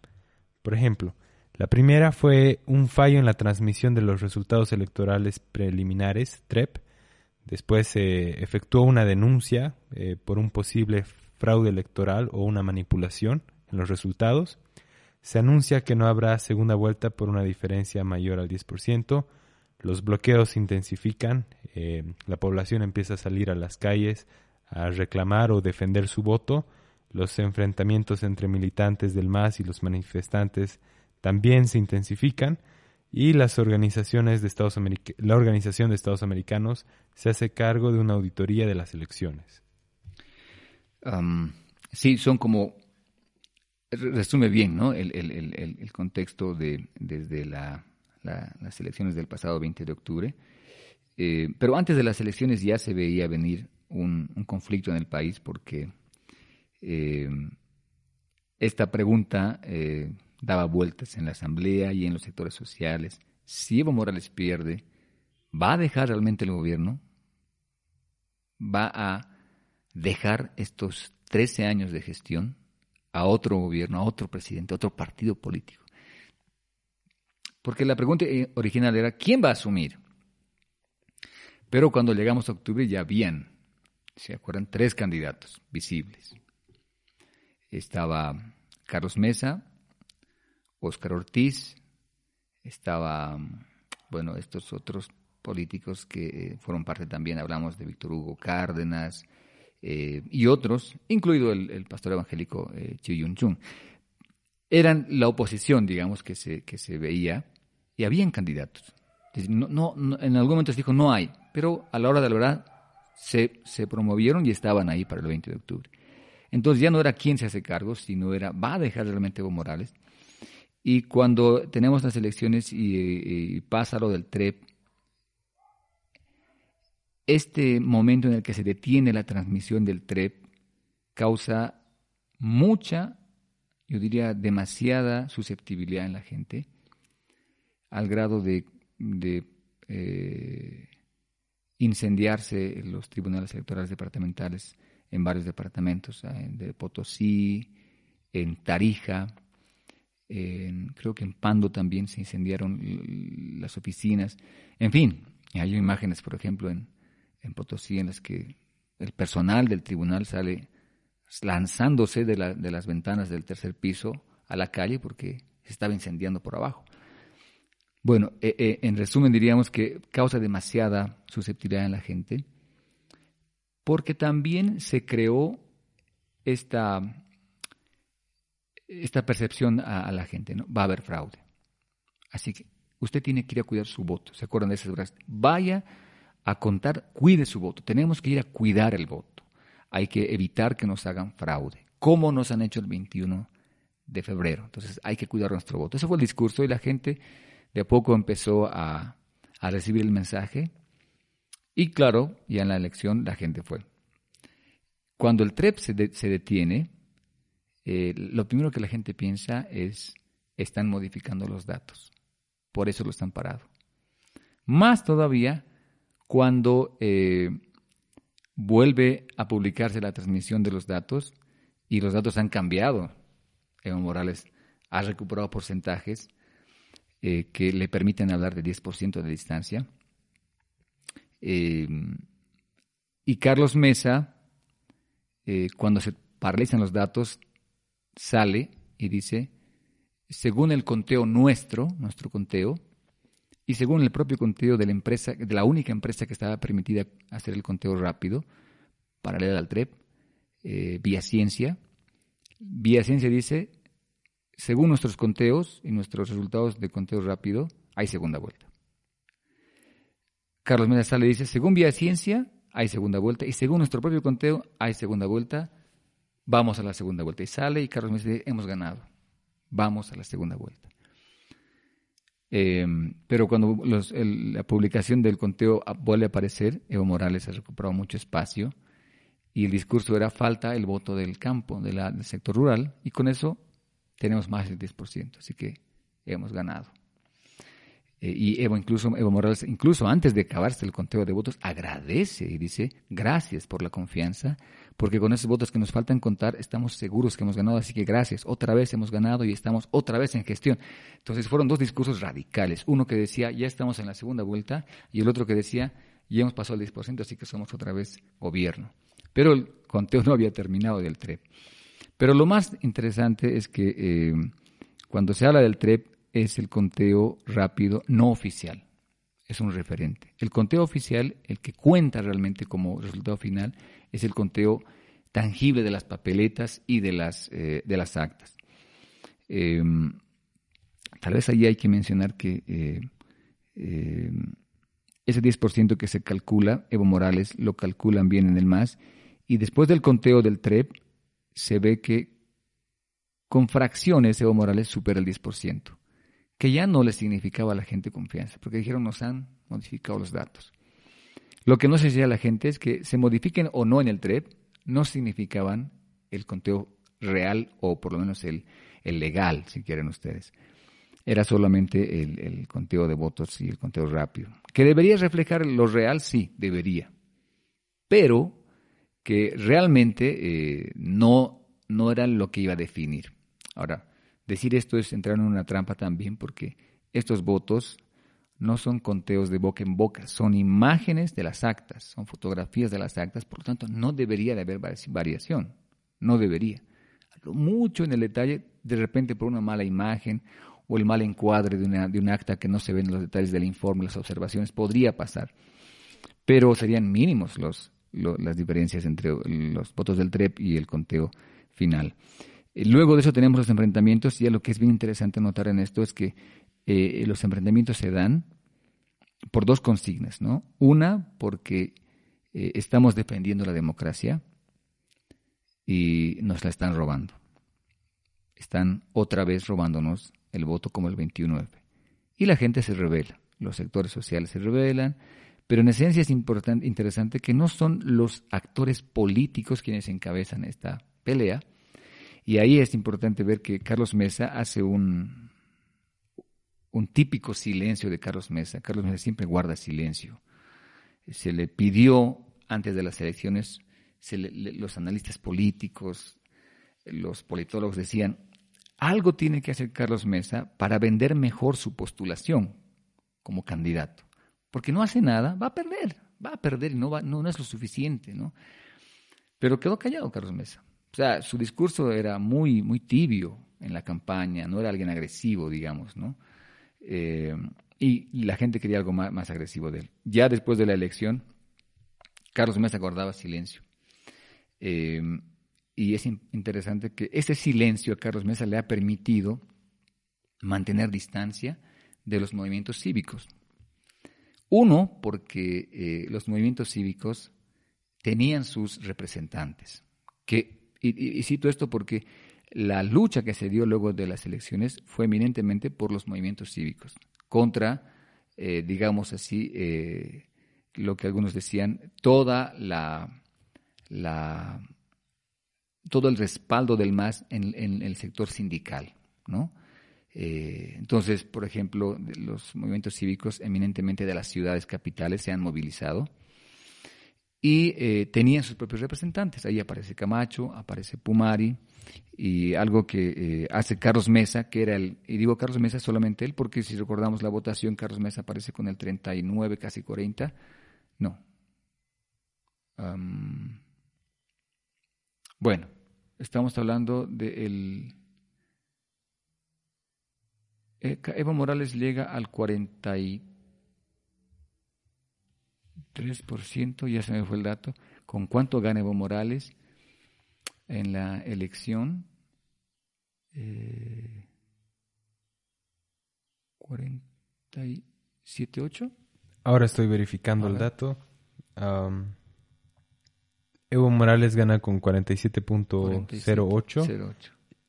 Por ejemplo, la primera fue un fallo en la transmisión de los resultados electorales preliminares, TREP. Después se efectuó una denuncia eh, por un posible fraude electoral o una manipulación en los resultados. Se anuncia que no habrá segunda vuelta por una diferencia mayor al 10%. Los bloqueos se intensifican. Eh, la población empieza a salir a las calles a reclamar o defender su voto los enfrentamientos entre militantes del MAS y los manifestantes también se intensifican y las organizaciones de Estados la Organización de Estados Americanos se hace cargo de una auditoría de las elecciones. sí, son como resume bien ¿no? el, contexto de, desde las elecciones del pasado 20 de octubre. Eh, pero antes de las elecciones ya se veía venir un, un conflicto en el país porque eh, esta pregunta eh, daba vueltas en la Asamblea y en los sectores sociales. Si Evo Morales pierde, ¿va a dejar realmente el gobierno? ¿Va a dejar estos 13 años de gestión a otro gobierno, a otro presidente, a otro partido político? Porque la pregunta original era, ¿quién va a asumir? Pero cuando llegamos a octubre ya habían, ¿se acuerdan? Tres candidatos visibles estaba Carlos Mesa, Óscar Ortiz, estaba, bueno, estos otros políticos que eh, fueron parte también, hablamos de Víctor Hugo Cárdenas eh, y otros, incluido el, pastor evangélico eh, Yun Chung. Eran la oposición, digamos, que se, que se veía y habían candidatos. No, no, en algún momento se dijo no hay, pero a la hora de la verdad se, se promovieron y estaban ahí para el 20 de octubre. Entonces ya no era quién se hace cargo, sino era, va a dejar realmente Evo Morales. Y cuando tenemos las elecciones y, pasa lo del TREP, este momento en el que se detiene la transmisión del TREP causa mucha, yo diría demasiada susceptibilidad en la gente, al grado de, eh, incendiarse los tribunales electorales departamentales en varios departamentos, en de Potosí, en Tarija, creo que en Pando también se incendiaron las oficinas. En fin, hay imágenes, por ejemplo, en, en Potosí en las que el personal del tribunal sale lanzándose de, la, de las ventanas del tercer piso a la calle porque se estaba incendiando por abajo. Bueno, eh, eh, en resumen diríamos que causa demasiada susceptibilidad en la gente porque también se creó esta, esta percepción a, la gente, ¿no? Va a haber fraude. Así que usted tiene que ir a cuidar su voto. ¿Se acuerdan de esas frases? Vaya a contar, cuide su voto. Tenemos que ir a cuidar el voto. Hay que evitar que nos hagan fraude, como nos han hecho el 21 de febrero. Entonces hay que cuidar nuestro voto. Ese fue el discurso y la gente de a poco empezó a, recibir el mensaje. Y claro, ya en la elección la gente fue. Cuando el TREP se, detiene, eh, lo primero que la gente piensa es, están modificando los datos. Por eso lo están parado. Más todavía cuando eh, vuelve a publicarse la transmisión de los datos y los datos han cambiado. Evo Morales ha recuperado porcentajes eh, que le permiten hablar de 10% de distancia. Eh, y Carlos Mesa, cuando se paralizan los datos, sale y dice, según el conteo nuestro, nuestro conteo, y según el propio conteo de la empresa, de la única empresa que estaba permitida hacer el conteo rápido, paralela al TREP, eh, Vía Ciencia, Vía Ciencia dice, según nuestros conteos y nuestros resultados de conteo rápido, hay segunda vuelta. Carlos Mena sale dice, según Vía Ciencia, hay segunda vuelta, y según nuestro propio conteo, hay segunda vuelta, vamos a la segunda vuelta. Y sale y Carlos Mena dice, hemos ganado, vamos a la segunda vuelta. Em, pero cuando la publicación del conteo vuelve a aparecer, Evo Morales ha recuperado mucho espacio y el discurso era falta el voto del campo, del sector rural, y con eso tenemos más del 10%, así que hemos ganado. Eh, y Evo, incluso, Evo Morales, incluso antes de acabarse el conteo de votos, agradece y dice gracias por la confianza, porque con esos votos que nos faltan contar estamos seguros que hemos ganado, así que gracias, otra vez hemos ganado y estamos otra vez en gestión. Entonces fueron dos discursos radicales, uno que decía ya estamos en la segunda vuelta y el otro que decía ya hemos pasado el 10%, así que somos otra vez gobierno. Pero el conteo no había terminado del TREP. Pero lo más interesante es que eh, cuando se habla del TREP, es el conteo rápido no oficial. Es un referente. El conteo oficial, el que cuenta realmente como resultado final, es el conteo tangible de las papeletas y de las, eh, de las actas. Em, tal vez ahí hay que mencionar que eh, em, ese 10% que se calcula, Evo Morales lo calculan bien en el MAS, y después del conteo del TREP se ve que con fracciones Evo Morales supera el 10% que ya no le significaba a la gente confianza, porque dijeron nos han modificado los datos. Lo que no se decía a la gente es que se modifiquen o no en el TREP, no significaban el conteo real o por lo menos el, el legal, si quieren ustedes. Era solamente el, el, conteo de votos y el conteo rápido. ¿Que debería reflejar lo real? Sí, debería. Pero que realmente eh, no, no era lo que iba a definir. Ahora, Decir esto es entrar en una trampa también porque estos votos no son conteos de boca en boca, son imágenes de las actas, son fotografías de las actas, por lo tanto no debería de haber variación, no debería. Mucho en el detalle, de repente por una mala imagen o el mal encuadre de, una, de un acta que no se ven los detalles del informe, las observaciones, podría pasar. Pero serían mínimos los, las diferencias entre los votos del TREP y el conteo final. Eh, luego de eso tenemos los enfrentamientos y ya lo que es bien interesante notar en esto es que eh, los enfrentamientos se dan por dos consignas, ¿no? Una, porque eh, estamos defendiendo la democracia y nos la están robando. Están otra vez robándonos el voto como el 21F. Y la gente se revela, los sectores sociales se rebelan, pero en esencia es importante, interesante que no son los actores políticos quienes encabezan esta pelea, y ahí es importante ver que Carlos Mesa hace un, un típico silencio de Carlos Mesa. Carlos Mesa siempre guarda silencio. Se le pidió antes de las elecciones, los analistas políticos, los politólogos decían, algo tiene que hacer Carlos Mesa para vender mejor su postulación como candidato. Porque no hace nada, va a perder, va a perder y no, va, no, es lo suficiente, ¿no? Pero quedó callado Carlos Mesa. O sea, su discurso era muy, muy tibio en la campaña, no era alguien agresivo, digamos, ¿no? Eh, y, la gente quería algo más, más, agresivo de él. Ya después de la elección, Carlos Mesa guardaba silencio. Eh, y es interesante que ese silencio a Carlos Mesa le ha permitido mantener distancia de los movimientos cívicos. Uno, porque eh, los movimientos cívicos tenían sus representantes. Que, y, cito esto porque la lucha que se dio luego de las elecciones fue eminentemente por los movimientos cívicos, contra, eh, digamos así, eh, lo que algunos decían, toda la, la, todo el respaldo del MAS en, en el sector sindical, ¿no? Eh, entonces, por ejemplo, los movimientos cívicos eminentemente de las ciudades capitales se han movilizado y eh, tenían sus propios representantes. Ahí aparece Camacho, aparece Pumari y algo que eh, hace Carlos Mesa, que era el, y digo Carlos Mesa solamente él, porque si recordamos la votación, Carlos Mesa aparece con el 39, casi 40. No. bueno, estamos hablando del... Eh, Evo Morales llega al 43%, ya se me fue el dato. ¿Con cuánto gana Evo Morales en la elección? Eh, 47.8. Ahora estoy verificando el dato. Evo Morales gana con 47.08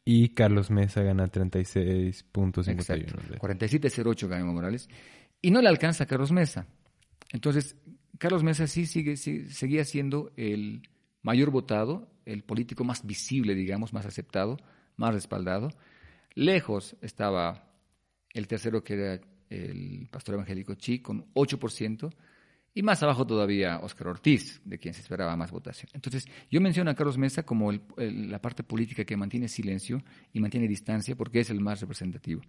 y Carlos Mesa gana 36.51. 47.08 gana Evo Morales. Y no le alcanza a Carlos Mesa. Entonces, Carlos Mesa sí sigue, seguía siendo el mayor votado, el político más visible, digamos, más aceptado, más respaldado. Lejos estaba el tercero, que era el pastor evangélico Chi, con 8%. Y más abajo todavía Óscar Ortiz, de quien se esperaba más votación. Entonces, yo menciono a Carlos Mesa como la parte política que mantiene silencio y mantiene distancia porque es el más representativo.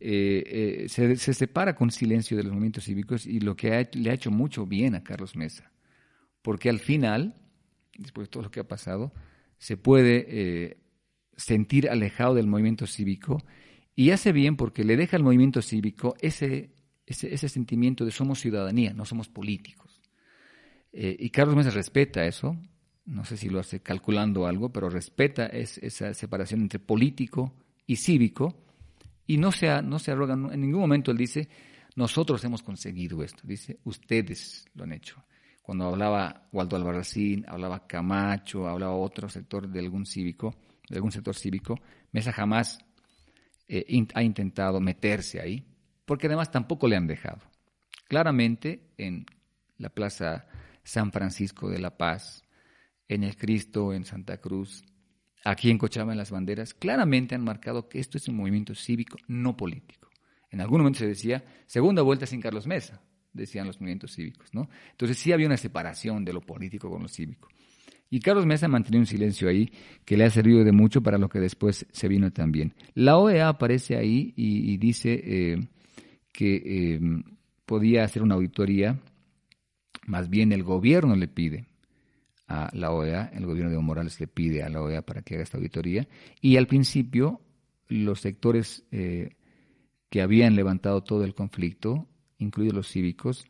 Eh, eh, se, separa con silencio de los movimientos cívicos y lo que le ha hecho mucho bien a Carlos Mesa. Porque al final, después de todo lo que ha pasado, se puede eh, sentir alejado del movimiento cívico y hace bien porque le deja al movimiento cívico ese ese, sentimiento de somos ciudadanía, no somos políticos. Eh, y Carlos Mesa respeta eso, no sé si lo hace calculando algo, pero respeta esa separación entre político y cívico y no se, no se arroga, en ningún momento él dice, nosotros hemos conseguido esto, dice, ustedes lo han hecho. Cuando hablaba Waldo Albarracín, hablaba Camacho, hablaba otro sector de algún cívico, de algún sector cívico, Mesa jamás eh, ha intentado meterse ahí, porque además tampoco le han dejado. Claramente en la Plaza San Francisco de la Paz, en el Cristo, en Santa Cruz, aquí en Cochabamba, en las banderas, claramente han marcado que esto es un movimiento cívico, no político. En algún momento se decía, segunda vuelta sin Carlos Mesa, decían los movimientos cívicos, ¿no? Entonces sí había una separación de lo político con lo cívico. Y Carlos Mesa mantenía un silencio ahí que le ha servido de mucho para lo que después se vino también. La OEA aparece ahí y, dice, eh, que em, podía hacer una auditoría, más bien el gobierno le pide a la OEA, el gobierno de Evo Morales le pide a la OEA para que haga esta auditoría, y al principio los sectores eh, que habían levantado todo el conflicto, incluidos los cívicos,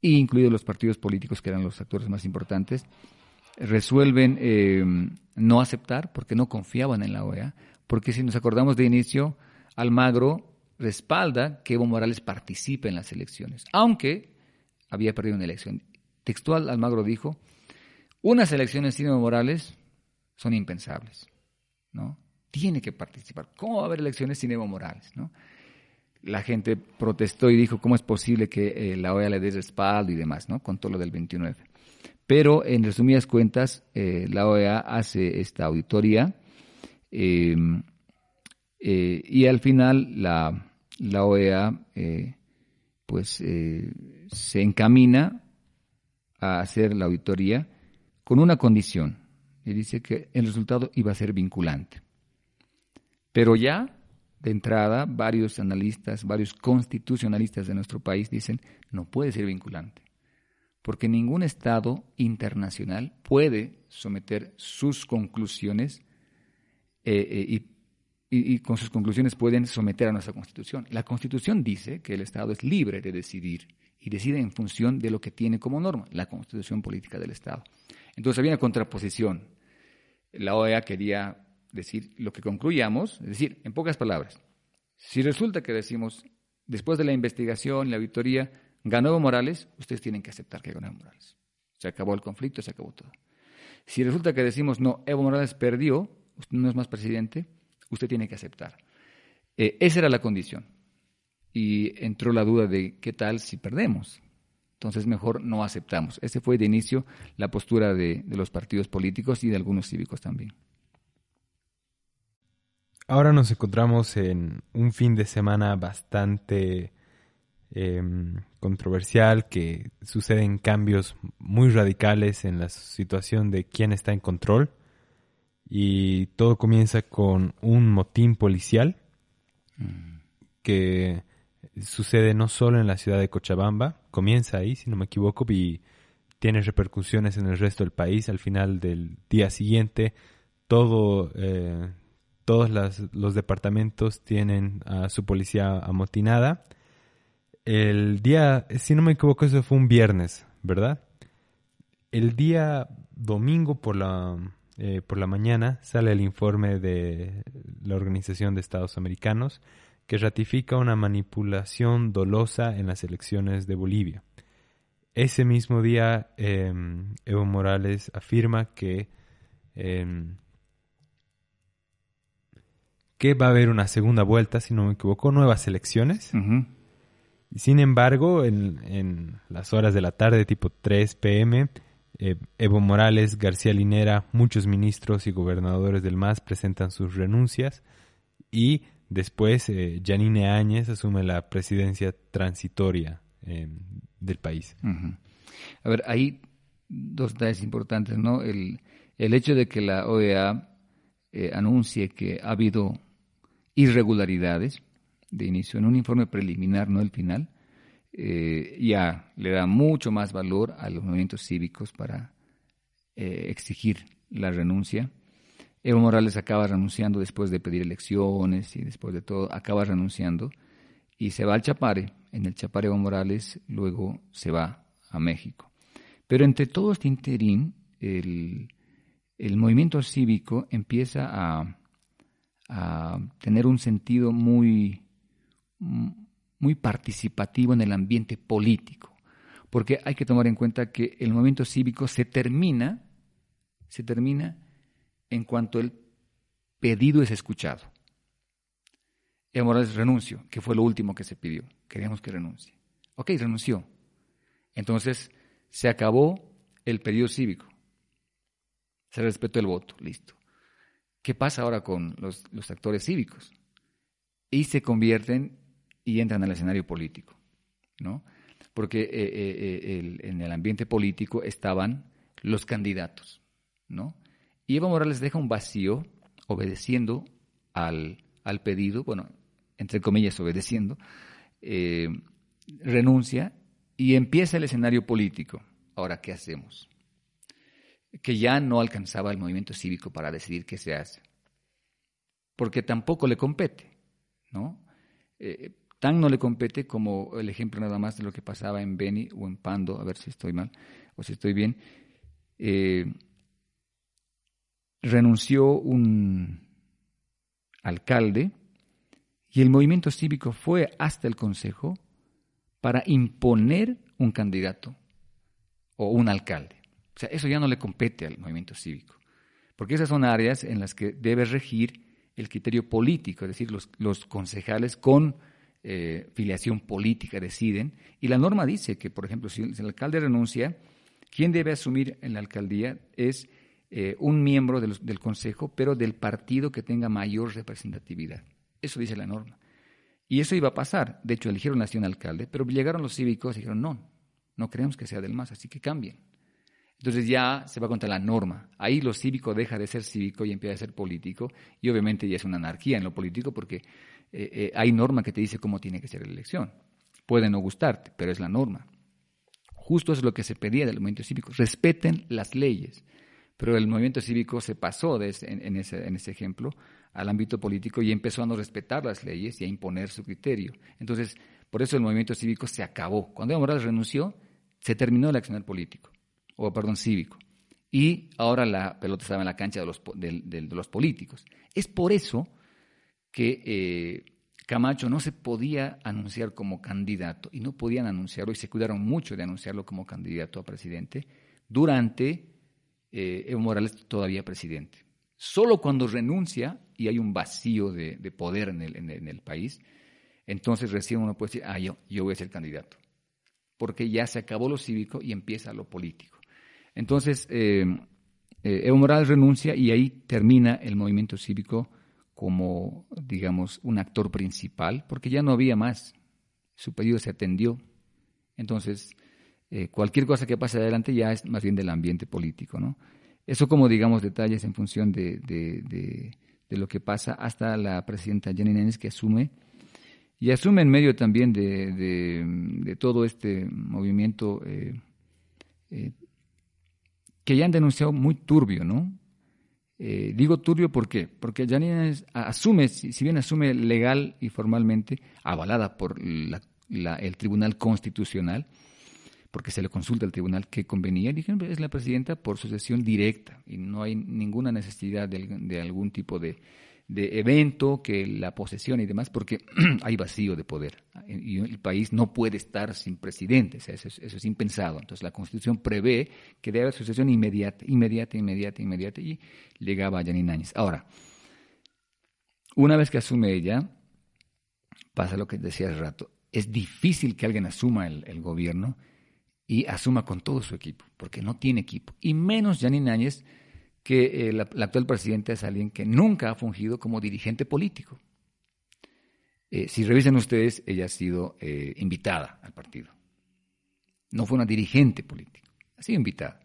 e incluidos los partidos políticos que eran los actores más importantes, resuelven em, no aceptar porque no confiaban en la OEA, porque si nos acordamos de inicio, Almagro respalda que Evo Morales participe en las elecciones, aunque había perdido una elección. Textual, Almagro dijo, unas elecciones sin Evo Morales son impensables, ¿no? Tiene que participar. ¿Cómo va a haber elecciones sin Evo Morales, no? La gente protestó y dijo, ¿cómo es posible que eh, la OEA le dé respaldo y demás, ¿no? Con todo lo del 29. Pero, en resumidas cuentas, eh, la OEA hace esta auditoría eh, y al final la, la OEA eh, pues eh, se encamina a hacer la auditoría con una condición y dice que el resultado iba a ser vinculante. Pero ya, de entrada, varios analistas, varios constitucionalistas de nuestro país dicen, no puede ser vinculante, porque ningún Estado internacional puede someter sus conclusiones eh, y y, con sus conclusiones pueden someter a nuestra Constitución. La Constitución dice que el Estado es libre de decidir y decide en función de lo que tiene como norma, la Constitución política del Estado. Entonces había una contraposición. La OEA quería decir lo que concluyamos, es decir, en pocas palabras, si resulta que decimos, después de la investigación, la auditoría, ganó Evo Morales, ustedes tienen que aceptar que ganó Evo Morales. Se acabó el conflicto, se acabó todo. Si resulta que decimos, no, Evo Morales perdió, usted no es más presidente, usted tiene que aceptar. Eh, esa era la condición. Y entró la duda de qué tal si perdemos. Entonces mejor no aceptamos. Ese fue de inicio la postura de, los partidos políticos y de algunos cívicos también. Ahora nos encontramos en un fin de semana bastante em, controversial, que suceden cambios muy radicales en la situación de quién está en control y todo comienza con un motín policial que sucede no solo en la ciudad de Cochabamba, comienza ahí, si no me equivoco, y tiene repercusiones en el resto del país. Al final del día siguiente, todo, eh, todos los departamentos tienen a su policía amotinada. El día, si no me equivoco, eso fue un viernes, ¿verdad? El día domingo por la eh, por la mañana sale el informe de la Organización de Estados Americanos que ratifica una manipulación dolosa en las elecciones de Bolivia. Ese mismo día, em, Evo Morales afirma que, em, que va a haber una segunda vuelta, si no me equivoco, nuevas elecciones. Sin embargo, en, en, las horas de la tarde, tipo 3 pm, eh, Evo Morales, García Linera, muchos ministros y gobernadores del MAS presentan sus renuncias y después eh, Janine Áñez asume la presidencia transitoria em, del país. A ver, hay dos detalles importantes, ¿no? El, el hecho de que la OEA eh, anuncie que ha habido irregularidades de inicio en un informe preliminar, no el final, eh, ya le da mucho más valor a los movimientos cívicos para eh, exigir la renuncia. Evo Morales acaba renunciando después de pedir elecciones y después de todo, acaba renunciando y se va al Chapare. En el Chapare Evo Morales luego se va a México. Pero entre todo este interín, el, movimiento cívico empieza a, a tener un sentido muy, muy participativo en el ambiente político, porque hay que tomar en cuenta que el movimiento cívico se termina, se termina en cuanto el pedido es escuchado. Evo Morales renunció, que fue lo último que se pidió. Queríamos que renuncie. Ok, renunció. Entonces se acabó el pedido cívico. Se respetó el voto, listo. ¿Qué pasa ahora con los, los actores cívicos? Y se convierten y entran al escenario político, ¿no? Porque eh, eh, eh, en el ambiente político estaban los candidatos, ¿no? Y Evo Morales deja un vacío obedeciendo al, al pedido, bueno, entre comillas, obedeciendo, renuncia y empieza el escenario político. Ahora, ¿qué hacemos? Que ya no alcanzaba el movimiento cívico para decidir qué se hace, porque tampoco le compete, ¿no? Tan no le compete como el ejemplo nada más de lo que pasaba en Beni o en Pando, a ver si estoy mal o si estoy bien. Eh, renunció un alcalde y el movimiento cívico fue hasta el Consejo para imponer un candidato o un alcalde. O sea, eso ya no le compete al movimiento cívico, porque esas son áreas en las que debe regir el criterio político, es decir, los, los concejales con eh, filiación política deciden. Y la norma dice que, por ejemplo, si el alcalde renuncia, quien debe asumir en la alcaldía es eh, un miembro del consejo, pero del partido que tenga mayor representatividad. Eso dice la norma. Y eso iba a pasar. De hecho, eligieron a un alcalde, pero llegaron los cívicos y dijeron, no, no creemos que sea del MAS, así que cambien. Entonces ya se va contra la norma. Ahí lo cívico deja de ser cívico y empieza a ser político. Y obviamente ya es una anarquía en lo político porque eh, eh, hay norma que te dice cómo tiene que ser la elección. Puede no gustarte, pero es la norma. Justo es lo que se pedía del movimiento cívico. Respeten las leyes. Pero el movimiento cívico se pasó de en, ese, en ese ejemplo al ámbito político y empezó a no respetar las leyes y a imponer su criterio. Entonces, por eso el movimiento cívico se acabó. Cuando Evo Morales renunció, se terminó el accionar político o perdón, cívico. Y ahora la pelota estaba en la cancha de los, de, los políticos. Es por eso que eh, Camacho no se podía anunciar como candidato y no podían anunciarlo y se cuidaron mucho de anunciarlo como candidato a presidente durante eh, Evo Morales todavía presidente. Solo cuando renuncia y hay un vacío de, poder en el, país, entonces recién uno puede decir, ah, yo, yo voy a ser candidato. Porque ya se acabó lo cívico y empieza lo político. Entonces, eh, Evo Morales renuncia y ahí termina el movimiento cívico como, digamos, un actor principal, porque ya no había más. Su pedido se atendió. Entonces, eh, cualquier cosa que pase adelante ya es más bien del ambiente político, ¿no? Eso como, digamos, detalles en función de, de, lo que pasa hasta la presidenta Jenny Nenes que asume y asume en medio también de, todo este movimiento eh, que ya han denunciado muy turbio, ¿no? Eh, digo turbio ¿por qué? porque Janine asume, si bien asume legal y formalmente, avalada por el Tribunal Constitucional, porque se le consulta al tribunal que convenía, dije, es la presidenta por sucesión directa y no hay ninguna necesidad de algún tipo de, de evento, que la posesión y demás, porque <clears throat> hay vacío de poder. Y el país no puede estar sin presidente, eso, es, impensado. Entonces la Constitución prevé que debe haber sucesión inmediata, inmediata, inmediata, inmediata, y llegaba a Janine Áñez. Ahora, una vez que asume ella, pasa lo que decía hace rato, es difícil que alguien asuma el, gobierno y asuma con todo su equipo, porque no tiene equipo, y menos Janine que el, actual presidente es alguien que nunca ha fungido como dirigente político. Eh, si revisan ustedes, ella ha sido eh, invitada al partido. No fue una dirigente política, ha sido invitada.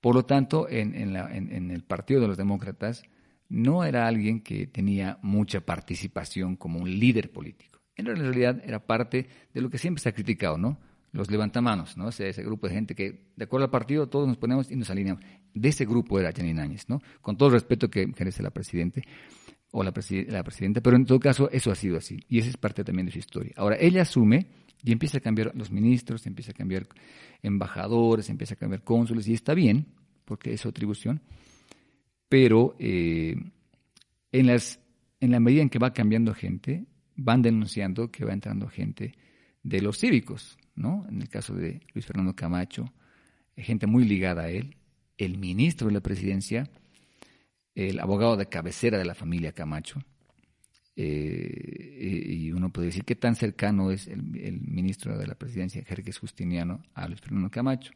Por lo tanto, en, en, el Partido de los Demócratas no era alguien que tenía mucha participación como un líder político. En realidad era parte de lo que siempre se ha criticado, ¿no? los levantamanos, ¿no? Ese, ese, grupo de gente que, de acuerdo al partido, todos nos ponemos y nos alineamos. De ese grupo era Janine Áñez, ¿no? Con todo el respeto que merece la Presidente o la, la Presidenta, pero en todo caso eso ha sido así y esa es parte también de su historia. Ahora, ella asume y empieza a cambiar los ministros, empieza a cambiar embajadores, empieza a cambiar cónsules y está bien, porque es su atribución, pero eh, en, las, en la medida en que va cambiando gente, van denunciando que va entrando gente de los cívicos, ¿no? En el caso de Luis Fernando Camacho, gente muy ligada a él, el ministro de la presidencia, el abogado de cabecera de la familia Camacho, eh, y uno puede decir qué tan cercano es el, ministro de la presidencia, Jerjes Justiniano, a Luis Fernando Camacho.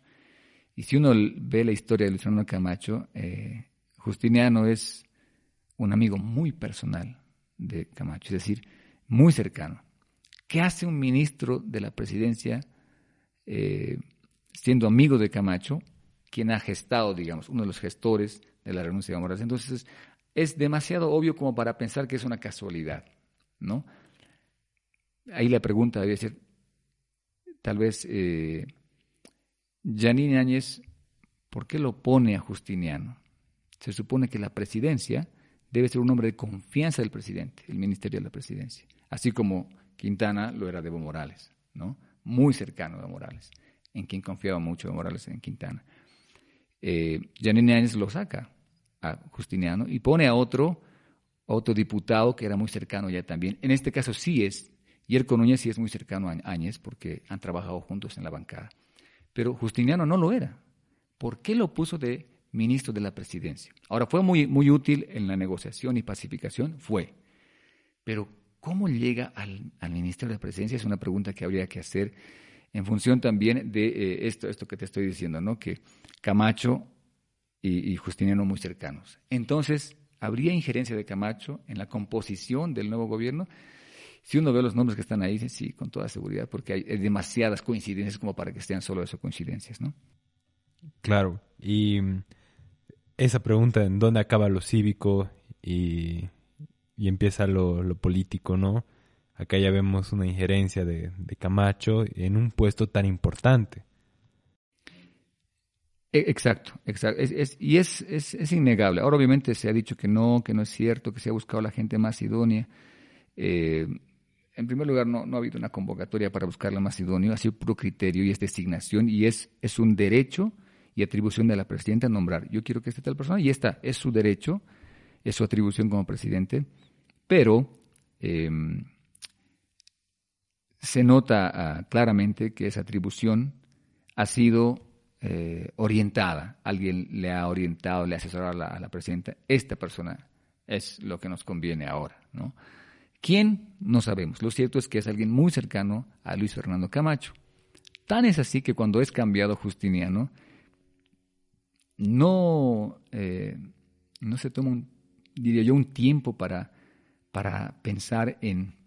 Y si uno ve la historia de Luis Fernando Camacho, eh, Justiniano es un amigo muy personal de Camacho, es decir, muy cercano. ¿Qué hace un ministro de la presidencia eh, siendo amigo de Camacho, quien ha gestado, digamos, uno de los gestores de la renuncia de Morales? Entonces, es demasiado obvio como para pensar que es una casualidad, ¿no? Ahí la pregunta debe ser, tal vez, eh, Janine Áñez, ¿por qué lo pone a Justiniano? Se supone que la presidencia debe ser un hombre de confianza del presidente, el ministerio de la presidencia, así como Quintana lo era de Evo Morales, ¿no? Muy cercano a Morales, en quien confiaba mucho Morales en Quintana. Eh, Janine Áñez lo saca a Justiniano y pone a otro, otro diputado que era muy cercano ya también. En este caso sí es, Yerko Núñez sí es muy cercano a Áñez porque han trabajado juntos en la bancada. Pero Justiniano no lo era. ¿Por qué lo puso de ministro de la presidencia? Ahora, ¿fue muy, muy útil en la negociación y pacificación? Fue. Pero ¿Cómo llega al, al, Ministerio de la Presidencia? Es una pregunta que habría que hacer en función también de eh, esto, esto que te estoy diciendo, ¿no? Que Camacho y, Justiniano muy cercanos. Entonces, ¿habría injerencia de Camacho en la composición del nuevo gobierno? Si uno ve los nombres que están ahí, sí, con toda seguridad, porque hay, demasiadas coincidencias como para que sean solo eso coincidencias, ¿no? Claro. Y esa pregunta en dónde acaba lo cívico y, empieza lo, político, ¿no? Acá ya vemos una injerencia de, Camacho en un puesto tan importante. E, exacto, exacto. y es, es, innegable. Ahora obviamente se ha dicho que no, que no es cierto, que se ha buscado la gente más idónea. Eh, en primer lugar, no, no, ha habido una convocatoria para buscar la más idónea, ha sido puro criterio y es designación y es, es un derecho y atribución de la presidenta nombrar. Yo quiero que esté tal persona y esta es su derecho, es su atribución como presidente, pero em, se nota ah, claramente que esa atribución ha sido eh, orientada, alguien le ha orientado, le ha asesorado a la, presidenta, esta persona es lo que nos conviene ahora, ¿no? ¿Quién? No sabemos. Lo cierto es que es alguien muy cercano a Luis Fernando Camacho. Tan es así que cuando es cambiado Justiniano, no, eh, no se toma, un, diría yo, un tiempo para, para pensar en,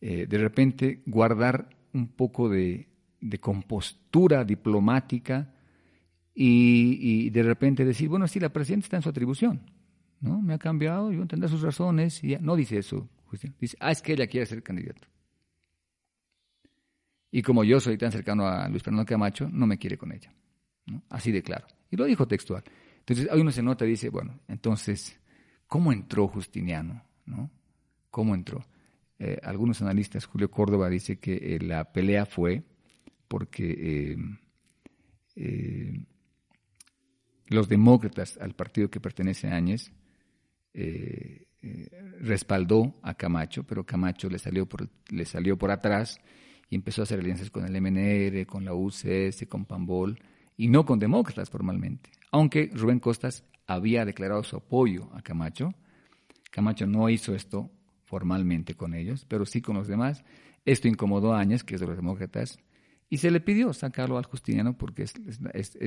eh, de repente, guardar un poco de, compostura diplomática y, de repente decir, bueno, sí, la presidenta está en su atribución, ¿no? Me ha cambiado, yo tendré sus razones. Y No dice eso, dice, ah, es que ella quiere ser candidato. Y como yo soy tan cercano a Luis Fernando Camacho, no me quiere con ella. Así de claro. Y lo dijo textual. Entonces, hay uno se nota y dice, bueno, entonces, ¿cómo entró Justiniano? ¿No? ¿Cómo entró? Eh, algunos analistas, Julio Córdoba dice que eh, la pelea fue porque eh, los demócratas al partido que pertenece a Áñez respaldó a Camacho, pero Camacho le salió, por, le salió por atrás y empezó a hacer alianzas con el MNR, con la UCS, con Pambol, y no con demócratas formalmente. Aunque Rubén Costas había declarado su apoyo a Camacho, Camacho no hizo esto formalmente con ellos, pero sí con los demás. Esto incomodó a Áñez, que es de los demócratas, y se le pidió sacarlo al Justiniano porque es,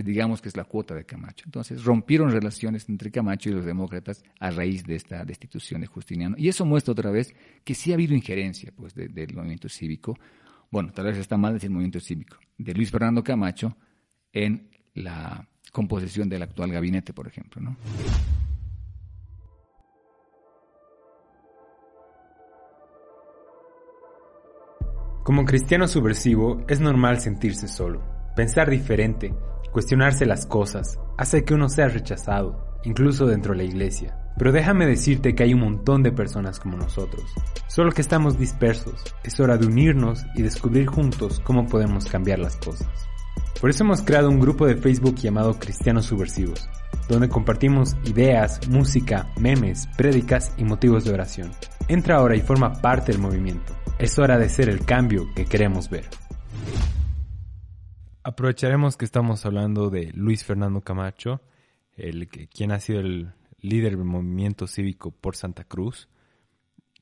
digamos que es la cuota de Camacho. Entonces rompieron relaciones entre Camacho y los demócratas a raíz de esta destitución de Justiniano. Y eso muestra otra vez que sí ha habido injerencia pues, del movimiento cívico. Bueno, tal vez está mal decir movimiento cívico, de Luis Fernando Camacho en la composición del actual gabinete, por ejemplo. ¿no? Como cristiano subversivo es normal sentirse solo, pensar diferente, cuestionarse las cosas, hace que uno sea rechazado, incluso dentro de la iglesia. Pero déjame decirte que hay un montón de personas como nosotros, solo que estamos dispersos. Es hora de unirnos y descubrir juntos cómo podemos cambiar las cosas. Por eso hemos creado un grupo de Facebook llamado Cristianos Subversivos, donde compartimos ideas, música, memes, prédicas y motivos de oración. Entra ahora y forma parte del movimiento. Es hora de ser el cambio que queremos ver. Aprovecharemos que estamos hablando de Luis Fernando Camacho, el quien ha sido el líder del movimiento cívico por Santa Cruz.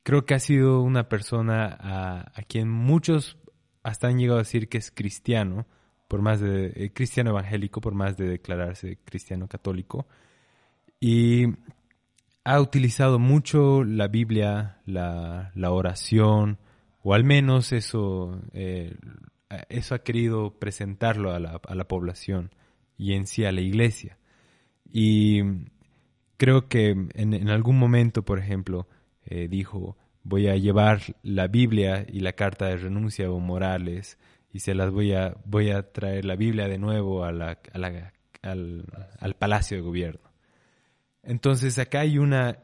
Creo que ha sido una persona a, quien muchos hasta han llegado a decir que es cristiano, por más de eh, cristiano evangélico, por más de declararse cristiano católico. Y ha utilizado mucho la Biblia, la oración, o al menos eso, eh, eso ha querido presentarlo a la, a la, población y en sí a la iglesia. Y creo que en, en algún momento, por ejemplo, eh, dijo, voy a llevar la Biblia y la carta de renuncia a Morales y se las voy a, voy a traer la Biblia de nuevo al, al, Palacio de Gobierno. Entonces acá hay una,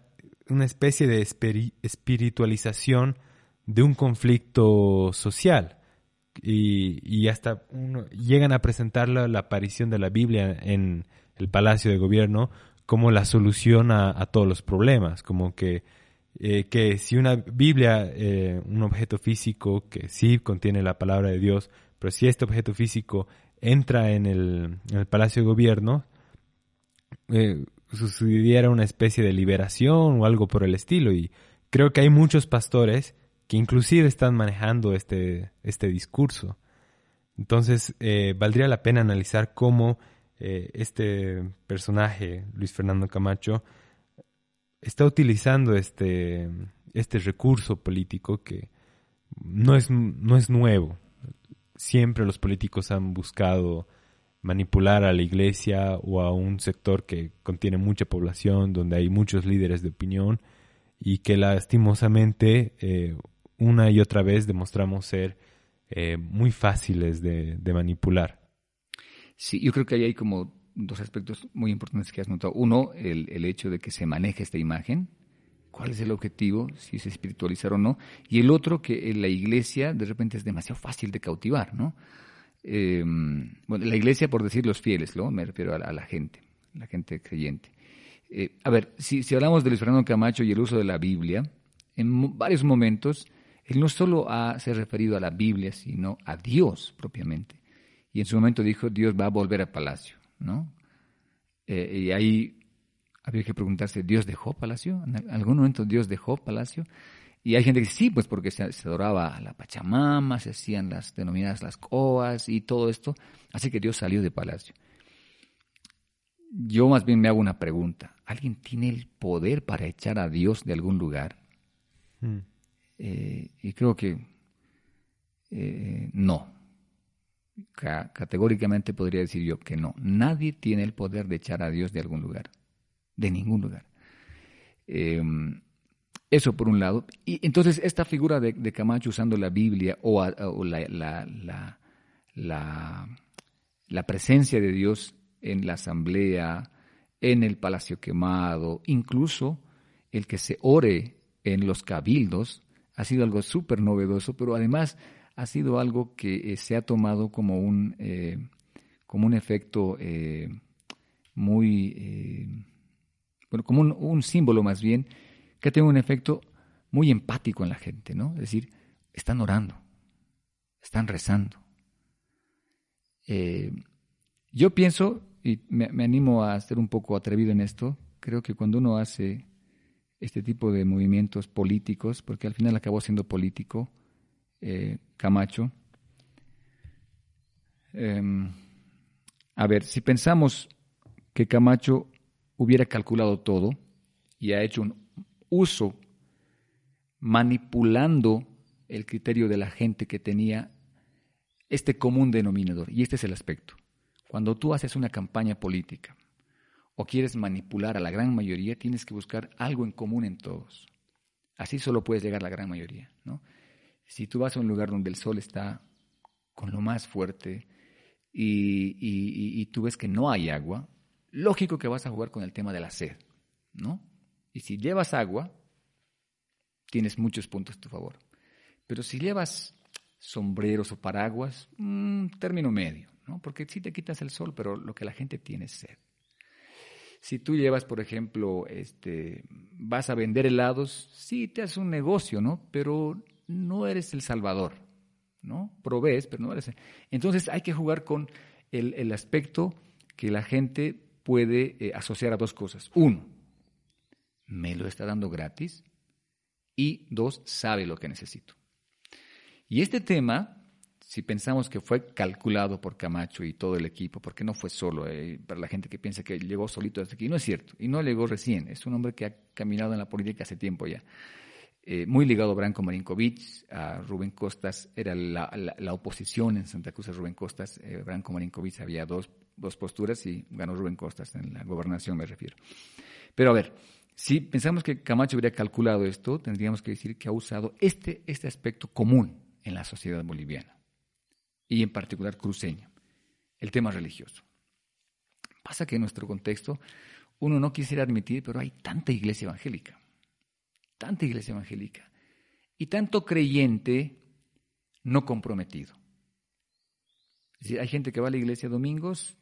una especie de espiritualización de un conflicto social. Y, hasta llegan a presentar la, aparición de la Biblia en el Palacio de Gobierno como la solución a, todos los problemas, como que, eh, que si una Biblia, eh, un objeto físico que sí contiene la palabra de Dios, pero si este objeto físico entra en el, Palacio de Gobierno, eh, sucediera una especie de liberación o algo por el estilo. Y creo que hay muchos pastores que inclusive están manejando este, este discurso. Entonces, eh, valdría la pena analizar cómo eh, este personaje, Luis Fernando Camacho, está utilizando este, este recurso político que no es, no es nuevo. Siempre los políticos han buscado manipular a la iglesia o a un sector que contiene mucha población, donde hay muchos líderes de opinión y que lastimosamente eh, una y otra vez demostramos ser eh, muy fáciles de, manipular. Sí, yo creo que ahí hay como dos aspectos muy importantes que has notado. Uno, el, hecho de que se maneje esta imagen, cuál es el objetivo, si es espiritualizar o no, y el otro que la iglesia de repente es demasiado fácil de cautivar, ¿no? Em, bueno, la iglesia, por decir los fieles, ¿no? Me refiero a, la gente, la gente creyente. Eh, a ver, si, si hablamos de Luis Fernando Camacho y el uso de la Biblia, en varios momentos él no solo ha, se referido a la Biblia, sino a Dios propiamente. Y en su momento dijo, Dios va a volver al palacio, ¿no? Eh, y ahí había que preguntarse, ¿Dios dejó palacio? ¿En algún momento Dios dejó palacio? Y hay gente que dice, sí, pues porque se, adoraba a la Pachamama, se hacían las denominadas las coas y todo esto. Así que Dios salió de palacio. Yo más bien me hago una pregunta. ¿Alguien tiene el poder para echar a Dios de algún lugar? Mm. Eh, y creo que eh, no. categóricamente podría decir yo que no. Nadie tiene el poder de echar a Dios de algún lugar. De ningún lugar. Em, eso por un lado. Y entonces esta figura de, Camacho usando la Biblia o, la, la, la, la, presencia de Dios en la asamblea, en el palacio quemado, incluso el que se ore en los cabildos, ha sido algo súper novedoso, pero además ha sido algo que eh, se ha tomado como un, eh, como un efecto eh, muy, bueno, como un, símbolo más bien, que tenido un efecto muy empático en la gente, ¿no? Es decir, están orando, están rezando. yo pienso, y me animo a ser un poco atrevido en esto, creo que cuando uno hace este tipo de movimientos políticos, porque al final acabó siendo político eh, Camacho. Em, a ver, si pensamos que Camacho hubiera calculado todo y ha hecho un uso manipulando el criterio de la gente que tenía este común denominador, y este es el aspecto. Cuando tú haces una campaña política, o quieres manipular a la gran mayoría, tienes que buscar algo en común en todos. Así solo puedes llegar a la gran mayoría. ¿no? Si tú vas a un lugar donde el sol está con lo más fuerte y, tú ves que no hay agua, lógico que vas a jugar con el tema de la sed. ¿no? Y si llevas agua, tienes muchos puntos a tu favor. Pero si llevas sombreros o paraguas, un término medio, ¿no? porque sí te quitas el sol, pero lo que la gente tiene es sed. Si tú llevas, por ejemplo, este, vas a vender helados, sí te haces un negocio, ¿no? Pero no eres el salvador, ¿no? Provees, pero no eres. Entonces hay que jugar con el, aspecto que la gente puede eh, asociar a dos cosas. Uno, me lo está dando gratis. Y dos, sabe lo que necesito. Y este tema si pensamos que fue calculado por Camacho y todo el equipo, porque no fue solo, eh, para la gente que piensa que llegó solito hasta aquí, no es cierto, y no llegó recién, es un hombre que ha caminado en la política hace tiempo ya. Eh, muy ligado a Branco Marinkovic, a Rubén Costas, era la, oposición en Santa Cruz a Rubén Costas, eh, Branco Marinkovic había dos, dos posturas y ganó Rubén Costas, en la gobernación me refiero. Pero a ver, si pensamos que Camacho hubiera calculado esto, tendríamos que decir que ha usado este, este aspecto común en la sociedad boliviana y en particular cruceña, el tema religioso. Pasa que en nuestro contexto uno no quisiera admitir, pero hay tanta iglesia evangélica, tanta iglesia evangélica y tanto creyente no comprometido. hay gente que va a la iglesia domingos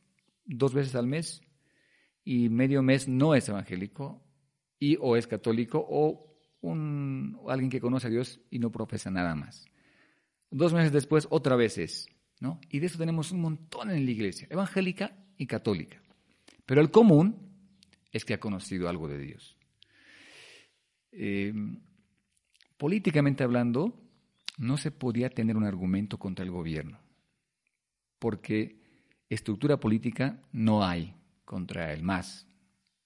dos veces al mes y medio mes no es evangélico y o es católico o un, alguien que conoce a Dios y no profesa nada más. Dos meses después otra vez es. ¿No? Y de eso tenemos un montón en la iglesia, evangélica y católica. Pero el común es que ha conocido algo de Dios. Em, políticamente hablando, no se podía tener un argumento contra el gobierno, porque estructura política no hay contra el MAS,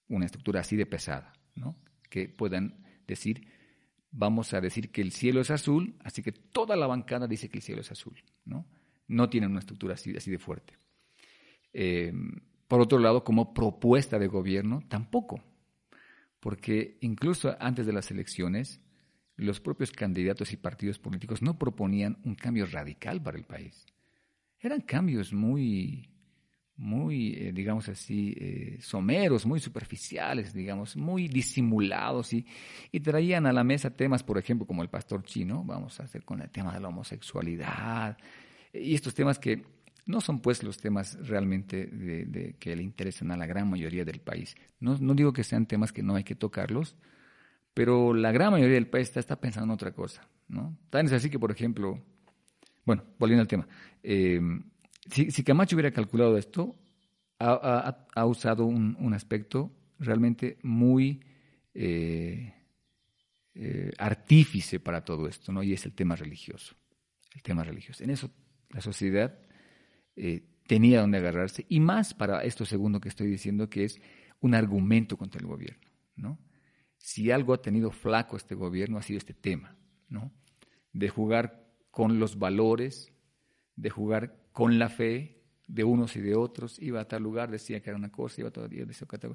una estructura así de pesada, ¿no? que puedan decir, vamos a decir que el cielo es azul, así que toda la bancada dice que el cielo es azul. ¿no? No tienen una estructura así, de fuerte. Eh, por otro lado, como propuesta de gobierno, tampoco. Porque incluso antes de las elecciones, los propios candidatos y partidos políticos no proponían un cambio radical para el país. Eran cambios muy, muy, eh, digamos así, eh, someros, muy superficiales, digamos, muy disimulados y, traían a la mesa temas, por ejemplo, como el pastor chino, vamos a hacer con el tema de la homosexualidad y estos temas que no son pues los temas realmente de, que le interesan a la gran mayoría del país. No, no, digo que sean temas que no hay que tocarlos, pero la gran mayoría del país está, pensando en otra cosa, ¿no? Tan es así que, por ejemplo, bueno, volviendo al tema, eh, si, Camacho hubiera calculado esto, ha, usado un, aspecto realmente muy eh, eh, artífice para todo esto, ¿no? Y es el tema religioso. El tema religioso. En eso la sociedad eh, tenía donde agarrarse, y más para esto segundo que estoy diciendo, que es un argumento contra el gobierno, ¿no? Si algo ha tenido flaco este gobierno ha sido este tema, ¿no? De jugar con los valores, de jugar con la fe de unos y de otros, iba a tal lugar, decía que era una cosa, iba a todo día, decía otra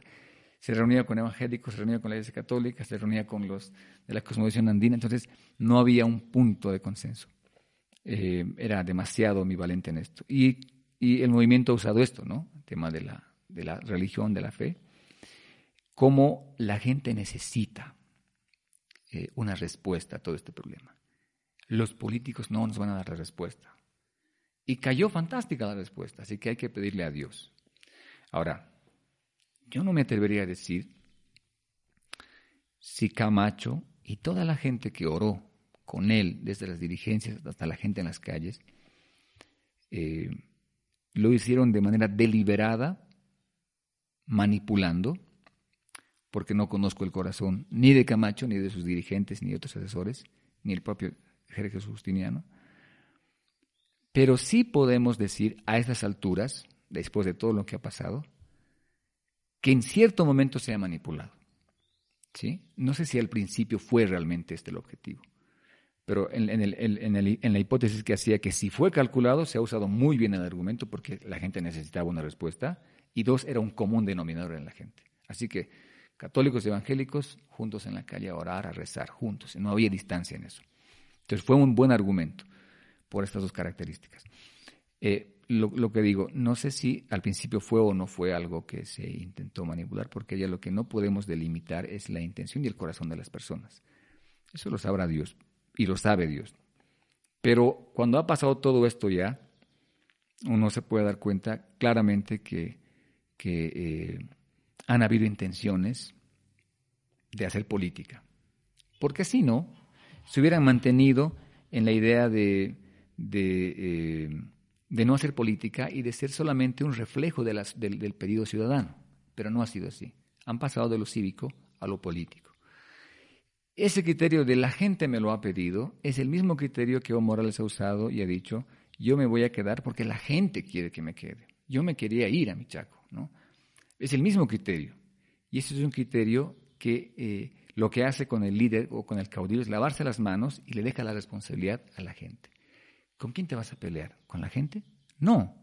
Se reunía con evangélicos, se reunía con la iglesia católica, se reunía con los de la cosmovisión andina, entonces no había un punto de consenso. Eh, era demasiado ambivalente en esto. Y, y, el movimiento ha usado esto, ¿no? El tema de la, de la religión, de la fe, como la gente necesita eh, una respuesta a todo este problema. Los políticos no nos van a dar la respuesta. Y cayó fantástica la respuesta, así que hay que pedirle a Dios. Ahora, yo no me atrevería a decir si Camacho y toda la gente que oró con él, desde las dirigencias hasta la gente en las calles, eh, lo hicieron de manera deliberada, manipulando, porque no conozco el corazón ni de Camacho, ni de sus dirigentes, ni de otros asesores, ni el propio Jerez Justiniano, pero sí podemos decir a estas alturas, después de todo lo que ha pasado, que en cierto momento se ha manipulado. ¿sí? No sé si al principio fue realmente este el objetivo, pero en, en, la hipótesis que hacía que si fue calculado, se ha usado muy bien el argumento porque la gente necesitaba una respuesta y dos, era un común denominador en la gente. Así que católicos y evangélicos juntos en la calle a orar, a rezar, juntos, no había distancia en eso. Entonces fue un buen argumento por estas dos características. Eh, lo, que digo, no sé si al principio fue o no fue algo que se intentó manipular, porque ya lo que no podemos delimitar es la intención y el corazón de las personas. Eso lo sabrá Dios y lo sabe Dios. Pero cuando ha pasado todo esto ya, uno se puede dar cuenta claramente que, eh, han habido intenciones de hacer política. Porque si no, se hubieran mantenido en la idea de eh, no hacer política y de ser solamente un reflejo del, del pedido ciudadano. Pero no ha sido así. Han pasado de lo cívico a lo político. Ese criterio de la gente me lo ha pedido es el mismo criterio que Evo Morales ha usado y ha dicho, yo me voy a quedar porque la gente quiere que me quede. Yo me quería ir a mi Chaco, ¿no? Es el mismo criterio. Y ese es un criterio que eh, lo que hace con el líder o con el caudillo es lavarse las manos y le deja la responsabilidad a la gente. ¿Con quién te vas a pelear? ¿Con la gente? No.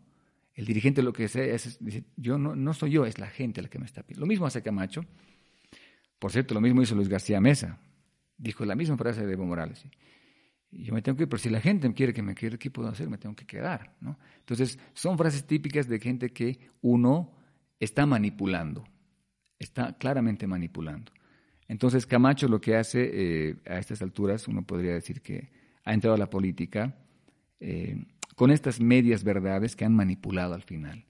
El dirigente lo que hace es, decir, yo no, no soy yo, es la gente la que me está pidiendo. Lo mismo hace Camacho. Por cierto, lo mismo hizo Luis García Mesa. Dijo la misma frase de Evo Morales. Yo me tengo que ir, pero si la gente quiere que me quede, ¿qué puedo hacer? Me tengo que quedar. ¿no? Entonces, son frases típicas de gente que uno está manipulando. Está claramente manipulando. Entonces, Camacho lo que hace eh, a estas alturas, uno podría decir que ha entrado a la política eh, con estas medias verdades que han manipulado al final.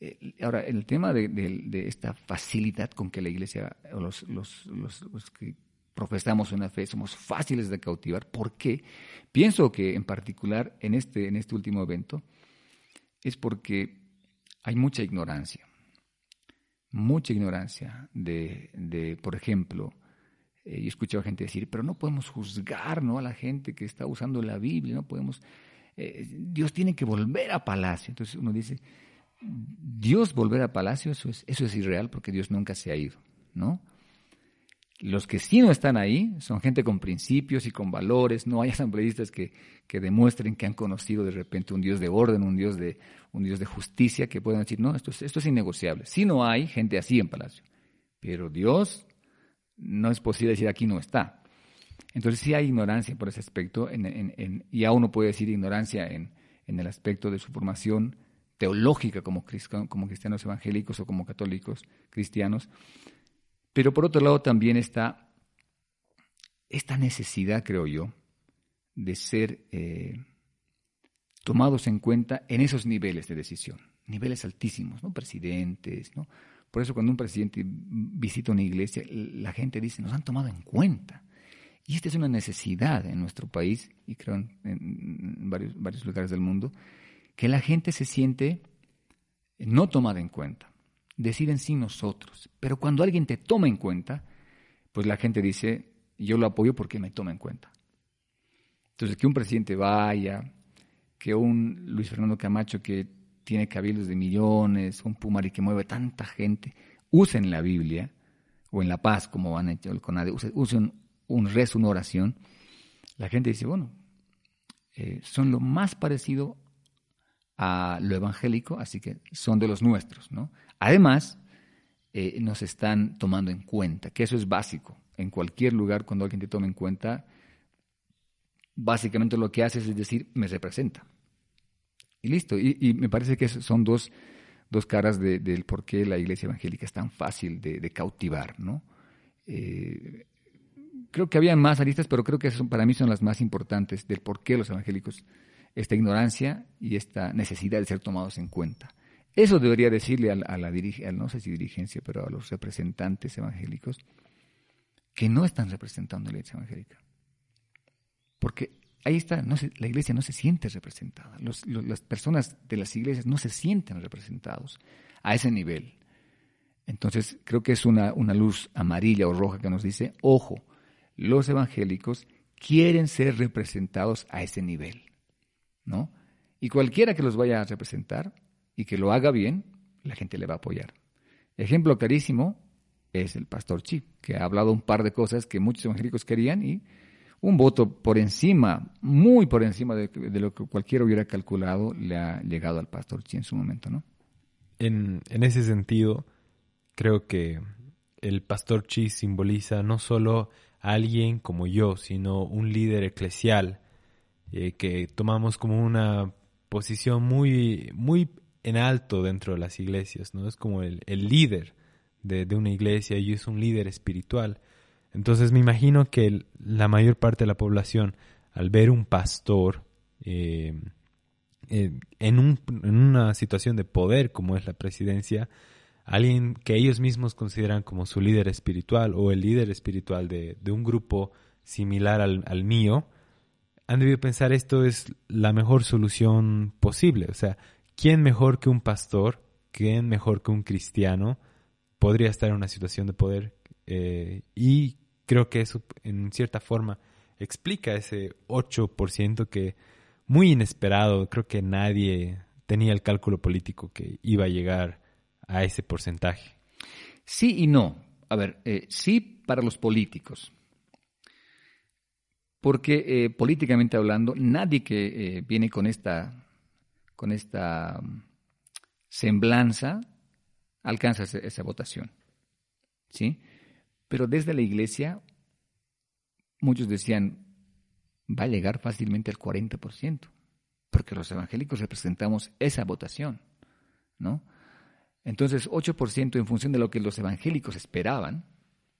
Eh, ahora, el tema de, esta facilidad con que la iglesia, o los, que profesamos una fe, somos fáciles de cautivar, ¿por qué? Pienso que en particular en este, en este último evento es porque hay mucha ignorancia, mucha ignorancia de, de por ejemplo, eh, yo he escuchado a gente decir, pero no podemos juzgar ¿no? a la gente que está usando la Biblia, no podemos eh, Dios tiene que volver a palacio. Entonces uno dice, Dios volver a palacio, eso es, eso es irreal porque Dios nunca se ha ido, ¿no? Los que sí no están ahí son gente con principios y con valores. No hay <laughs> asambleístas que, que demuestren que han conocido de repente un Dios de orden, un Dios de, un Dios de justicia, que puedan decir, no, esto es, esto es innegociable. Sí no hay gente así en Palacio. Pero Dios no es posible decir aquí no está. Entonces sí hay ignorancia por ese aspecto, en, en, y aún uno puede decir ignorancia en, el aspecto de su formación teológica como, como cristianos evangélicos o como católicos cristianos. Pero por otro lado también está esta necesidad, creo yo, de ser eh, tomados en cuenta en esos niveles de decisión, niveles altísimos, ¿no? Presidentes, ¿no? Por eso cuando un presidente visita una iglesia, la gente dice, nos han tomado en cuenta. Y esta es una necesidad en nuestro país, y creo en, varios, varios lugares del mundo, que la gente se siente no tomada en cuenta deciden sin nosotros. Pero cuando alguien te toma en cuenta, pues la gente dice, yo lo apoyo porque me toma en cuenta. Entonces, que un presidente vaya, que un Luis Fernando Camacho que tiene cabildos de millones, un Pumari que mueve tanta gente, usen la Biblia, o en La Paz, como han hecho el CONADE, usen un rezo, una oración, la gente dice, bueno, eh, son lo más parecido a lo evangélico, así que son de los nuestros, ¿no? Además, eh, nos están tomando en cuenta, que eso es básico. En cualquier lugar, cuando alguien te toma en cuenta, básicamente lo que haces es decir, me representa. Y listo. Y, me parece que son dos, dos caras del por qué la iglesia evangélica es tan fácil de, cautivar, ¿no? Eh, creo que había más aristas, pero creo que para mí son las más importantes del por qué los evangélicos, esta ignorancia y esta necesidad de ser tomados en cuenta. Eso debería decirle a, la dirigencia, no sé si dirigencia, pero a los representantes evangélicos, que no están representando la iglesia evangélica. Porque ahí está, no la iglesia no se siente representada. las personas de las iglesias no se sienten representados a ese nivel. Entonces, creo que es una, una luz amarilla o roja que nos dice, ojo, los evangélicos quieren ser representados a ese nivel, ¿no? Y cualquiera que los vaya a representar y que lo haga bien, la gente le va a apoyar. Ejemplo clarísimo es el pastor Chip, que ha hablado un par de cosas que muchos evangélicos querían y un voto por encima, muy por encima de, lo que cualquiera hubiera calculado, le ha llegado al pastor Chi en su momento, ¿no? En, ese sentido, creo que el pastor Chi simboliza no solo a alguien como yo, sino un líder eclesial eh, que tomamos como una posición muy, muy en alto dentro de las iglesias, ¿no? Es como el, líder de, una iglesia y es un líder espiritual. Entonces me imagino que la mayor parte de la población, al ver un pastor eh, eh, en, un, en, una situación de poder como es la presidencia, alguien que ellos mismos consideran como su líder espiritual o el líder espiritual de, de un grupo similar al, al mío, han debido pensar esto es la mejor solución posible. O sea, ¿quién mejor que un pastor, quién mejor que un cristiano podría estar en una situación de poder? Eh, y creo que eso, en cierta forma, explica ese 8% que muy inesperado, creo que nadie tenía el cálculo político que iba a llegar a ese porcentaje. Sí y no. A ver, eh, sí para los políticos. Porque eh, políticamente hablando, nadie que viene con esta con esta mm, semblanza, alcanza esa, votación. ¿Sí? Pero desde la iglesia, muchos decían, va a llegar fácilmente al 40%, porque los evangélicos representamos esa votación, ¿no? Entonces, 8% en función de lo que los evangélicos esperaban,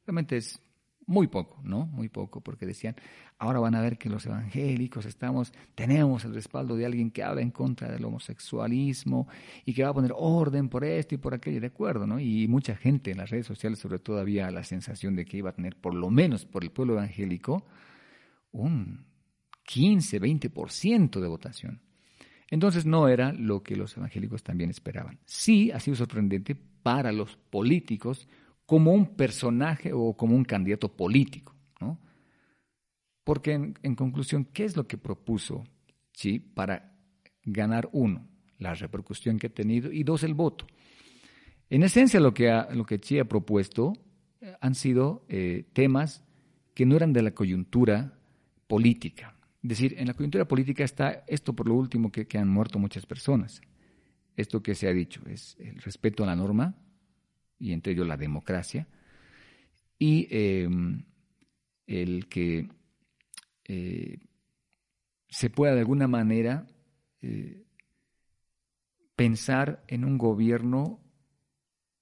realmente es muy poco, ¿no? Muy poco, porque decían, ahora van a ver que los evangélicos estamos, tenemos el respaldo de alguien que habla en contra del homosexualismo y que va a poner orden por esto y por aquello, de acuerdo, ¿no? Y mucha gente en las redes sociales, sobre todo, había la sensación de que iba a tener, por lo menos por el pueblo evangélico, un 15, 20% de votación. Entonces no era lo que los evangélicos también esperaban. Sí ha sido sorprendente para los políticos, como un personaje o como un candidato político. ¿no? Porque en, conclusión, ¿qué es lo que propuso Chi para ganar uno? La repercusión que ha tenido y dos, el voto. En esencia lo que, ha, lo que Chi ha propuesto han sido eh, temas que no eran de la coyuntura política. Es decir, en la coyuntura política está esto por lo último que, han muerto muchas personas. Esto que se ha dicho es el respeto a la norma y entre ellos la democracia y em, el que eh, se pueda de alguna manera eh, pensar en un gobierno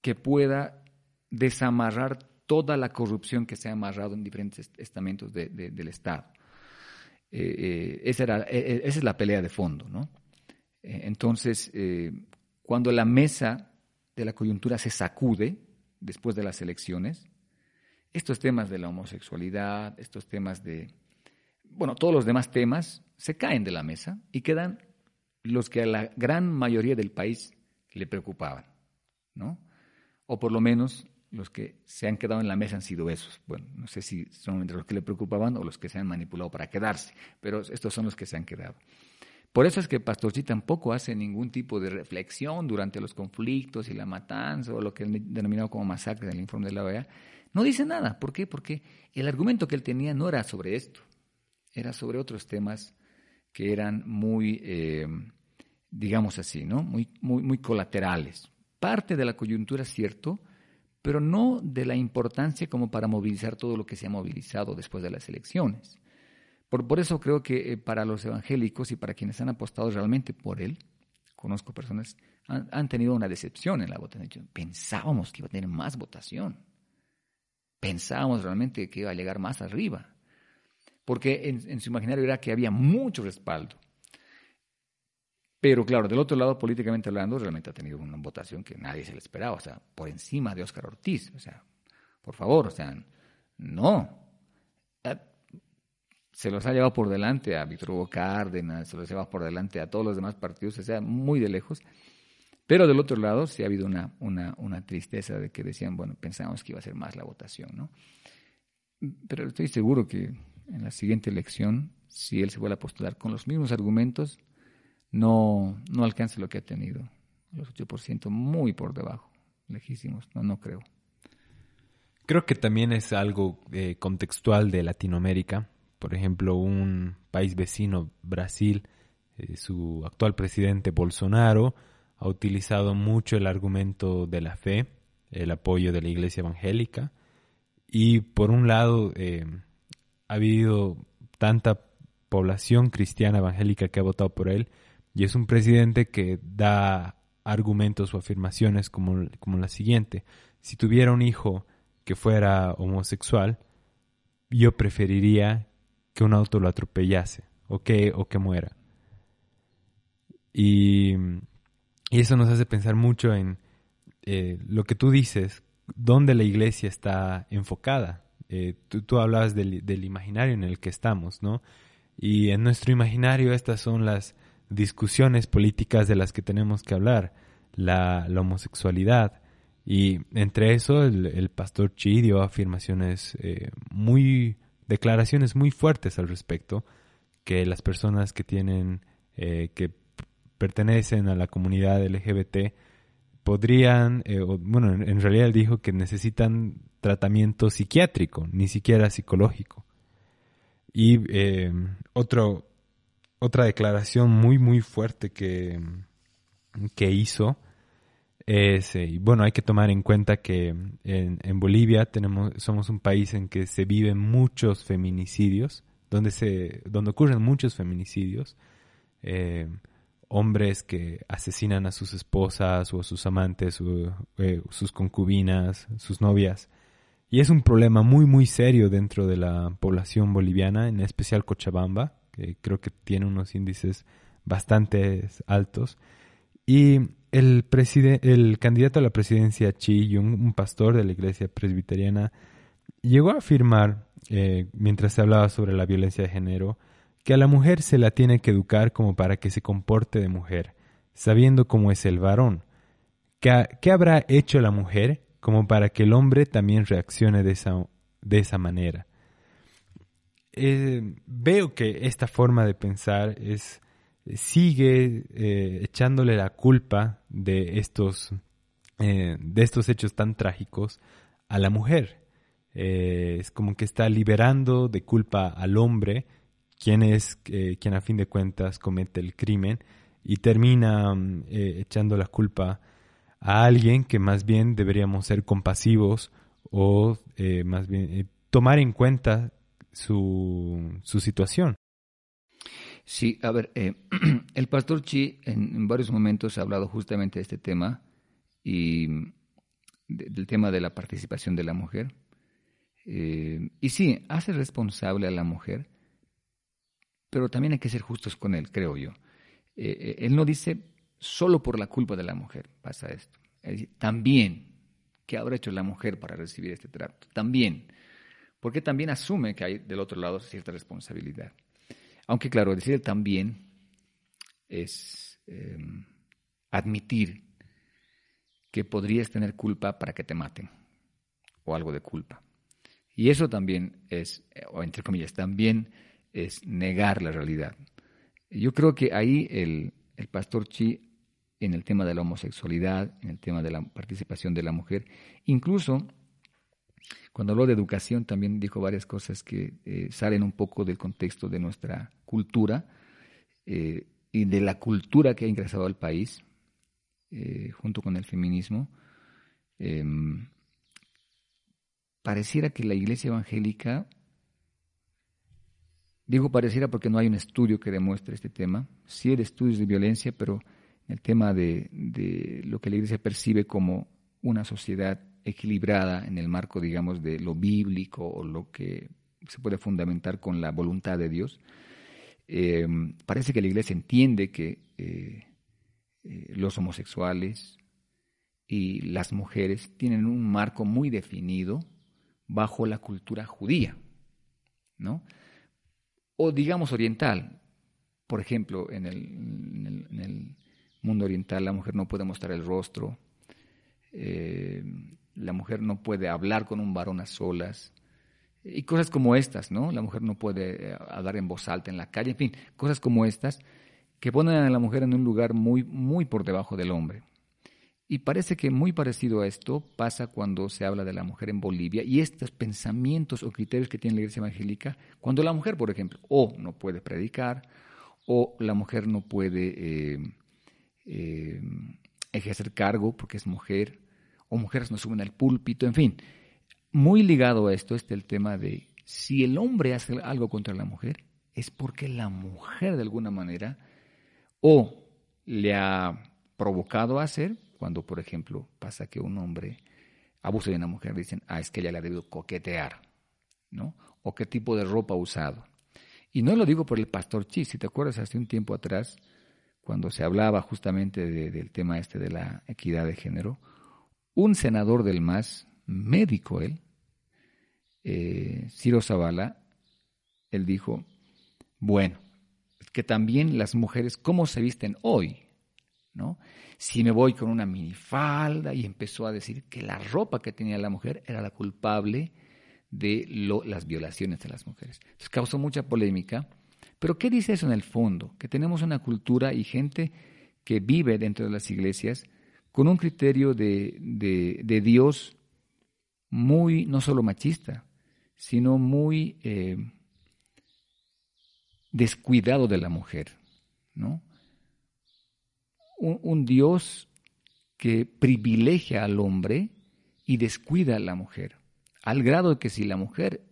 que pueda desamarrar toda la corrupción que se ha amarrado en diferentes estamentos del Estado. Eh, esa, era, eh, esa, es la pelea de fondo. ¿no? entonces, cuando la mesa de la coyuntura se sacude después de las elecciones, estos temas de la homosexualidad, estos temas de, bueno, todos los demás temas se caen de la mesa y quedan los que a la gran mayoría del país le preocupaban, ¿no? O por lo menos los que se han quedado en la mesa han sido esos. Bueno, no sé si son entre los que le preocupaban o los que se han manipulado para quedarse, pero estos son los que se han quedado. Por eso es que Pastorci tampoco hace ningún tipo de reflexión durante los conflictos y la matanza o lo que él denominado como masacre del informe de la OEA. No dice nada. ¿Por qué? Porque el argumento que él tenía no era sobre esto, era sobre otros temas que eran muy, eh, digamos así, ¿no? Muy, muy, muy colaterales. Parte de la coyuntura, cierto, pero no de la importancia como para movilizar todo lo que se ha movilizado después de las elecciones. Por, por eso creo que eh, para los evangélicos y para quienes han apostado realmente por él, conozco personas, han, han tenido una decepción en la votación. Pensábamos que iba a tener más votación. Pensábamos realmente que iba a llegar más arriba porque en, su imaginario era que había mucho respaldo. Pero claro, del otro lado, políticamente hablando, realmente ha tenido una votación que nadie se le esperaba, o sea, por encima de Óscar Ortiz, o sea, por favor, o sea, no. Se los ha llevado por delante a Víctor Hugo Cárdenas, se los ha llevado por delante a todos los demás partidos, o sea, muy de lejos. Pero del otro lado sí ha habido una, una, una tristeza de que decían, bueno, pensábamos que iba a ser más la votación, ¿no? Pero estoy seguro que en la siguiente elección, si él se vuelve a postular con los mismos argumentos, no, no alcance lo que ha tenido. Los 8% muy por debajo, lejísimos, no, no creo. Creo que también es algo eh, contextual de Latinoamérica. Por ejemplo, un país vecino, Brasil, eh, su actual presidente Bolsonaro ha utilizado mucho el argumento de la fe, el apoyo de la iglesia evangélica. Y por un lado, eh, ha habido tanta población cristiana evangélica que ha votado por él y es un presidente que da argumentos o afirmaciones como, como la siguiente. Si tuviera un hijo que fuera homosexual, yo preferiría que un auto lo atropellase o que, o que muera. Y, eso nos hace pensar mucho en eh, lo que tú dices, dónde la iglesia está enfocada. Eh, tú, hablabas del, imaginario en el que estamos, ¿no? Y en nuestro imaginario estas son las discusiones políticas de las que tenemos que hablar, la, homosexualidad. Y entre eso el, pastor Chi dio afirmaciones eh, muy, declaraciones muy fuertes al respecto, que las personas que tienen, eh, que pertenecen a la comunidad LGBT podrían, bueno, en realidad él dijo que necesitan tratamiento psiquiátrico, ni siquiera psicológico. Y eh, otro, otra declaración muy, muy fuerte que, que hizo es, eh, bueno, hay que tomar en cuenta que en, Bolivia tenemos, somos un país en que se viven muchos feminicidios, donde, se, donde ocurren muchos feminicidios. Eh, hombres que asesinan a sus esposas o a sus amantes, o, sus concubinas, sus novias, y es un problema muy, muy serio dentro de la población boliviana, en especial Cochabamba, que creo que tiene unos índices bastante altos. Y el, el candidato a la presidencia, Chi un pastor de la iglesia presbiteriana, llegó a afirmar, eh, mientras se hablaba sobre la violencia de género, que a la mujer se la tiene que educar como para que se comporte de mujer, sabiendo cómo es el varón. ¿Qué habrá hecho la mujer como para que el hombre también reaccione de esa, de esa manera. Eh, veo que esta forma de pensar es sigue eh, echándole la culpa de estos, eh, de estos hechos tan trágicos a la mujer. eh, es como que está liberando de culpa al hombre, quien es eh, quien a fin de cuentas comete el crimen, y termina mm, echando la culpa a alguien que más bien deberíamos ser compasivos o más bien tomar en cuenta su, su situación. Sí, a ver, <clears throat> el pastor Chi en, varios momentos ha hablado justamente de este tema y del tema de la participación de la mujer. Eh, y sí, hace responsable a la mujer, pero también hay que ser justos con él, creo yo. Eh, eh, él no dice solo por la culpa de la mujer pasa esto. también, ¿qué habrá hecho la mujer para recibir este trato? También, porque también asume que hay del otro lado cierta responsabilidad. Aunque claro, decir también es admitir que podrías tener culpa para que te maten, o algo de culpa. Y eso también es, o entre comillas, también es negar la realidad. Yo creo que ahí el, el pastor Chi, en el tema de la homosexualidad, en el tema de la participación de la mujer, incluso cuando habló de educación también dijo varias cosas que eh, salen un poco del contexto de nuestra cultura eh, y de la cultura que ha ingresado al país. Eh, junto con el feminismo, em, pareciera que la iglesia evangélica, digo pareciera porque no hay un estudio que demuestre este tema, sí hay estudios de violencia, pero el tema de, de lo que la iglesia percibe como una sociedad equilibrada en el marco, digamos, de lo bíblico o lo que se puede fundamentar con la voluntad de Dios, em, parece que la iglesia entiende que eh, eh, los homosexuales y las mujeres tienen un marco muy definido bajo la cultura judía, ¿no? O digamos oriental. Por ejemplo, en el, mundo oriental la mujer no puede mostrar el rostro, eh, la mujer no puede hablar con un varón a solas, y cosas como estas, ¿no? La mujer no puede eh, hablar en voz alta en la calle, en fin, cosas como estas que ponen a la mujer en un lugar muy, muy por debajo del hombre. Y parece que muy parecido a esto pasa cuando se habla de la mujer en Bolivia y estos pensamientos o criterios que tiene la iglesia evangélica, cuando la mujer, por ejemplo, o no puede predicar, o la mujer no puede eh, eh, ejercer cargo porque es mujer, o mujeres no suben al púlpito, en fin. Muy ligado a esto está el tema de si el hombre hace algo contra la mujer, es porque la mujer de alguna manera o le ha provocado a hacer, cuando por ejemplo pasa que un hombre abusa de una mujer, dicen, ah, es que ella le ha debido coquetear, ¿no? O qué tipo de ropa ha usado. Y no lo digo por el pastor Chi, si te acuerdas hace un tiempo atrás, cuando se hablaba justamente del tema este de la equidad de género, un senador del MAS, médico él, eh, Ciro Zavala, él dijo, bueno, que también las mujeres, cómo se visten hoy, ¿no? Si me voy con una minifalda y empezó a decir que la ropa que tenía la mujer era la culpable de las violaciones de las mujeres. Entonces causó mucha polémica. Pero ¿qué dice eso en el fondo? Que tenemos una cultura y gente que vive dentro de las iglesias con un criterio de, de, Dios muy, no solo machista, sino muy... Eh, descuidado de la mujer, ¿no? Un, Dios que privilegia al hombre y descuida a la mujer, al grado de que si la mujer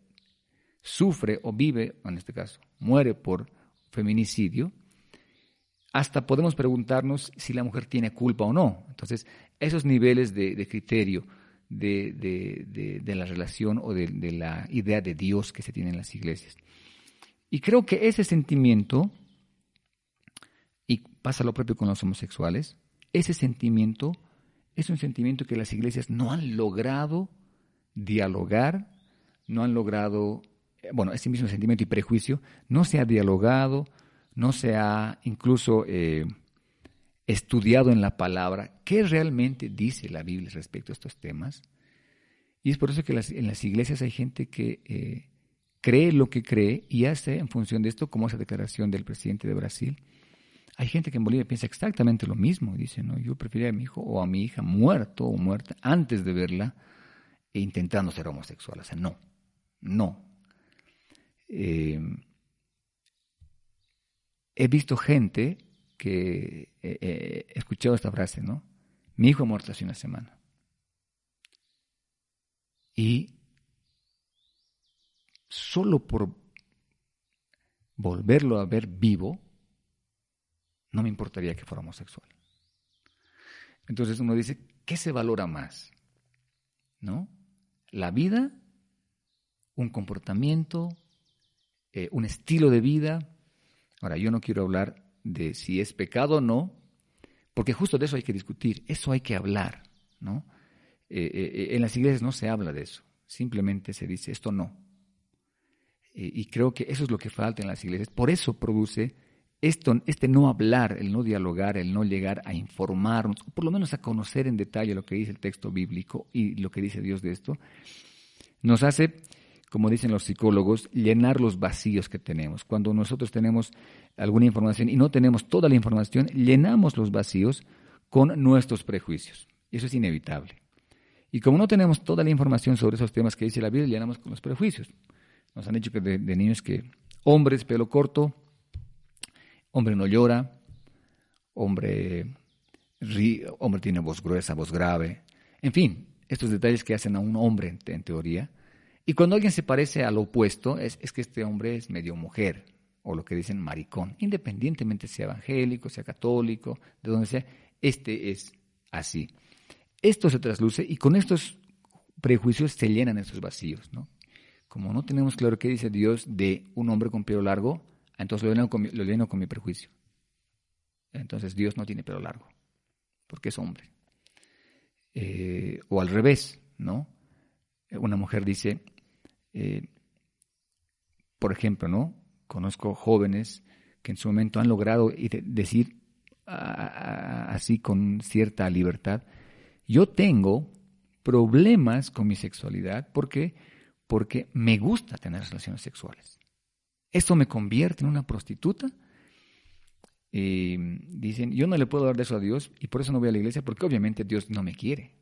sufre o vive, en este caso, muere por feminicidio, hasta podemos preguntarnos si la mujer tiene culpa o no. Entonces, esos niveles de, criterio de, la relación o de, la idea de Dios que se tiene en las iglesias y creo que ese sentimiento, y pasa lo propio con los homosexuales, ese sentimiento es un sentimiento que las iglesias no han logrado dialogar, no han logrado, eh, bueno, ese mismo sentimiento y prejuicio no se ha dialogado, no se ha incluso eh, estudiado en la palabra qué realmente dice la Biblia respecto a estos temas. Y es por eso que en las iglesias hay gente que eh, cree lo que cree y hace en función de esto, como esa declaración del presidente de Brasil. Hay gente que en Bolivia piensa exactamente lo mismo. Dice, no, yo preferiría a mi hijo o a mi hija muerto o muerta antes de verla intentando ser homosexual. O sea, no, no. Eh, he visto gente que eh, eh, esta frase, ¿no? Mi hijo ha muerto hace una semana. Y solo por volverlo a ver vivo, no me importaría que fuera homosexual. Entonces uno dice, ¿qué se valora más? ¿No? La vida, un comportamiento, eh, un estilo de vida. Ahora, yo no quiero hablar de si es pecado o no, porque justo de eso hay que discutir, eso hay que hablar, ¿no? Eh, eh, en las iglesias no se habla de eso, simplemente se dice esto no. y creo que eso es lo que falta en las iglesias. Por eso produce esto, este no hablar, el no dialogar, el no llegar a informarnos, por lo menos a conocer en detalle lo que dice el texto bíblico y lo que dice Dios de esto, nos hace, como dicen los psicólogos, llenar los vacíos que tenemos. Cuando nosotros tenemos alguna información y no tenemos toda la información, llenamos los vacíos con nuestros prejuicios. Eso es inevitable. Y como no tenemos toda la información sobre esos temas que dice la Biblia, llenamos con los prejuicios. Nos han dicho que de, de niños que hombres, pelo corto, Hombre no llora, hombre, hombre tiene voz gruesa, voz grave. En fin, estos detalles que hacen a un hombre en, teoría. Y cuando alguien se parece al opuesto, es, es, que este hombre es medio mujer, o lo que dicen maricón, independientemente sea evangélico, sea católico, de donde sea, este es así. Esto se trasluce y con estos prejuicios se llenan esos vacíos, ¿no? Como no tenemos claro qué dice Dios de un hombre con pelo largo, entonces lo lleno con mi, prejuicio. Entonces Dios no tiene pelo largo, porque es hombre. Eh, o al revés, ¿no? Una mujer dice, eh, por ejemplo, ¿no? Conozco jóvenes que en su momento han logrado decir así con cierta libertad, yo tengo problemas con mi sexualidad porque porque me gusta tener relaciones sexuales. ¿Esto me convierte en una prostituta? Y dicen, yo no le puedo dar de eso a Dios y por eso no voy a la iglesia porque obviamente Dios no me quiere.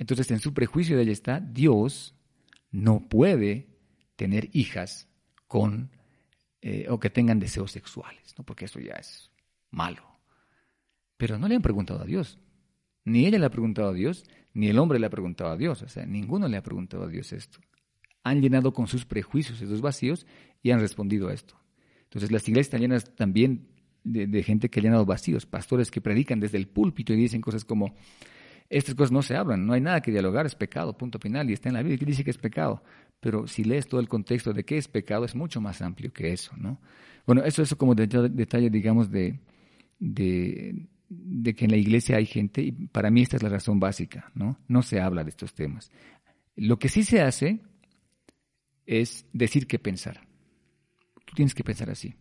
Entonces en su prejuicio de está, Dios no puede tener hijas con eh, o que tengan deseos sexuales, ¿no? porque eso ya es malo. Pero no le han preguntado a Dios. Ni ella le ha preguntado a Dios, ni el hombre le ha preguntado a Dios. O sea, ninguno le ha preguntado a Dios esto han llenado con sus prejuicios esos vacíos y han respondido a esto. Entonces las iglesias están llenas también de, gente que ha llenado vacíos, pastores que predican desde el púlpito y dicen cosas como, estas cosas no se hablan, no hay nada que dialogar, es pecado, punto final, y está en la Biblia que dice que es pecado. Pero si lees todo el contexto de qué es pecado, es mucho más amplio que eso, ¿no? Bueno, eso es como detalle, digamos, de, de, de, que en la iglesia hay gente, y para mí esta es la razón básica, ¿no? No se habla de estos temas. Lo que sí se hace es decir qué pensar. Tú tienes que pensar así,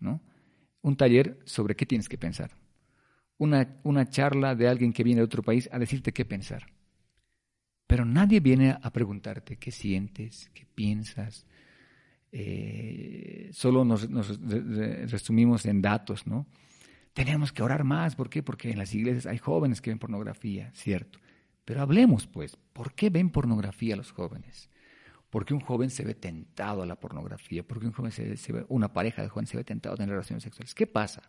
¿no? Un taller sobre qué tienes que pensar. Una, una charla de alguien que viene de otro país a decirte qué pensar. Pero nadie viene a preguntarte qué sientes, qué piensas. Eh, solo nos, nos, resumimos en datos, ¿no? Tenemos que orar más, ¿por qué? Porque en las iglesias hay jóvenes que ven pornografía, cierto. Pero hablemos, pues, ¿por qué ven pornografía los jóvenes? ¿Por qué un joven se ve tentado a la pornografía? ¿Por qué un joven se, ve, una pareja de jóvenes se ve tentado a tener relaciones sexuales? ¿Qué pasa?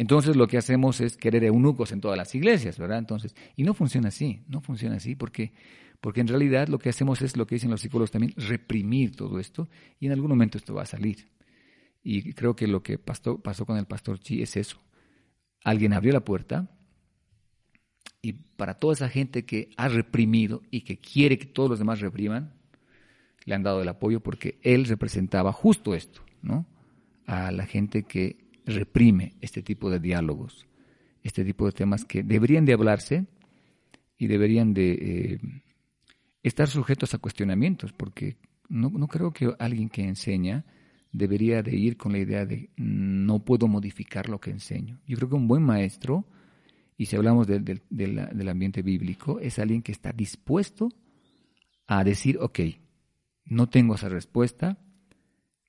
Entonces lo que hacemos es querer eunucos en todas las iglesias, ¿verdad? Entonces, y no funciona así, no funciona así porque, porque en realidad lo que hacemos es lo que dicen los psicólogos también, reprimir todo esto y en algún momento esto va a salir. Y creo que lo que pasó, pasó con el pastor Chi es eso. Alguien abrió la puerta y para toda esa gente que ha reprimido y que quiere que todos los demás repriman, le han dado el apoyo porque él representaba justo esto, ¿no? A la gente que reprime este tipo de diálogos, este tipo de temas que deberían de hablarse y deberían de eh, estar sujetos a cuestionamientos, porque no, no creo que alguien que enseña debería de ir con la idea de no puedo modificar lo que enseño. Yo creo que un buen maestro, y si hablamos del ambiente bíblico, es alguien que está dispuesto a decir, ok, no tengo esa respuesta,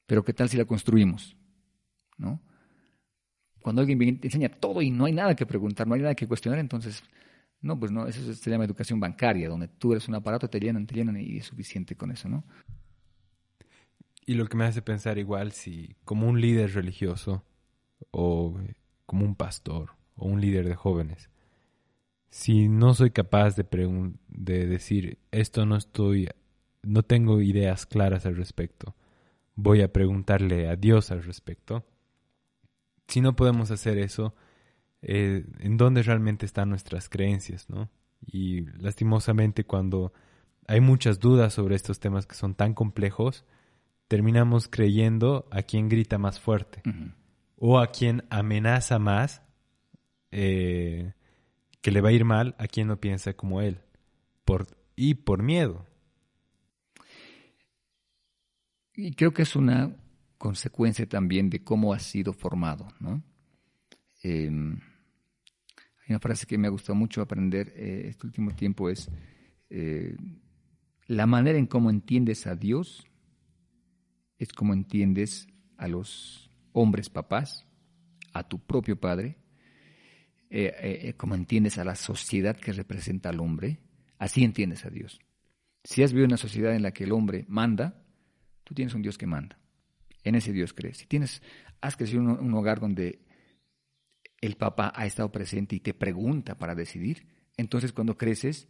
pero ¿qué tal si la construimos? ¿No? Cuando alguien te enseña todo y no hay nada que preguntar, no hay nada que cuestionar, entonces No, pues no, eso se llama educación bancaria, donde tú eres un aparato, te llenan, te llenan y es suficiente con eso, ¿no? Y lo que me hace pensar igual si como un líder religioso o como un pastor o un líder de jóvenes, si no soy capaz de decir esto no estoy, no tengo ideas claras al respecto, voy a preguntarle a Dios al respecto. Si no podemos hacer eso, eh, ¿en dónde realmente están nuestras creencias, no? Y lastimosamente cuando hay muchas dudas sobre estos temas que son tan complejos, terminamos creyendo a quien grita más fuerte o a quien amenaza más eh, que le va a ir mal a quien no piensa como él por, y por miedo. Y creo que es una consecuencia también de cómo ha sido formado. ¿no? Em, hay una frase que me ha gustado mucho aprender eh, este último tiempo es eh, la manera en cómo entiendes a Dios es como entiendes a los hombres papás, a tu propio padre, eh, como entiendes a la sociedad que representa al hombre, así entiendes a Dios. Si has vivido una sociedad en la que el hombre manda, tú tienes un Dios que manda. En ese Dios crees. Si tienes, has crecido en un, hogar donde el papá ha estado presente y te pregunta para decidir, entonces cuando creces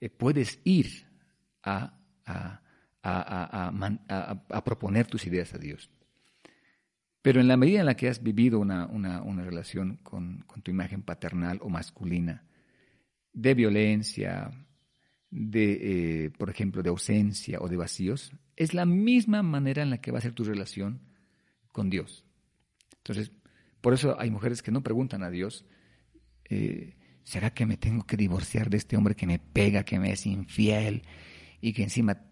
eh, puedes ir a, a, proponer tus ideas a Dios. Pero en la medida en la que has vivido una, relación con, tu imagen paternal o masculina, de violencia, de, eh, por ejemplo, de ausencia o de vacíos, es la misma manera en la que va a ser tu relación con Dios. Entonces, por eso hay mujeres que no preguntan a Dios, eh, ¿será que me tengo que divorciar de este hombre que me pega, que me es infiel y que encima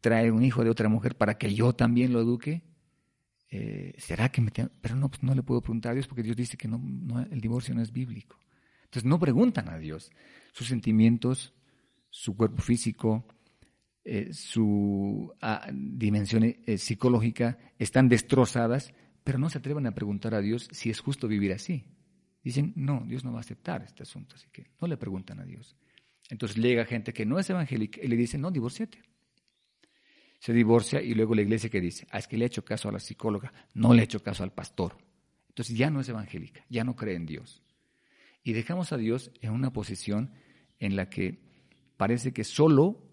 trae un hijo de otra mujer para que yo también lo eduque? Eh, ¿Será que me tengo? Pero no, pues no le puedo preguntar a Dios porque Dios dice que el divorcio no es bíblico. Entonces no preguntan a Dios. Sus sentimientos, su cuerpo físico, eh, su ah, dimensión eh, psicológica están destrozadas, pero no se atreven a preguntar a Dios si es justo vivir así. Dicen, no, Dios no va a aceptar este asunto, así que no le preguntan a Dios. Entonces llega gente que no es evangélica y le dice, no, divórciate se divorcia y luego la iglesia que dice, ah, es que le he hecho caso a la psicóloga, no le he hecho caso al pastor. Entonces ya no es evangélica, ya no cree en Dios. Y dejamos a Dios en una posición en la que parece que solo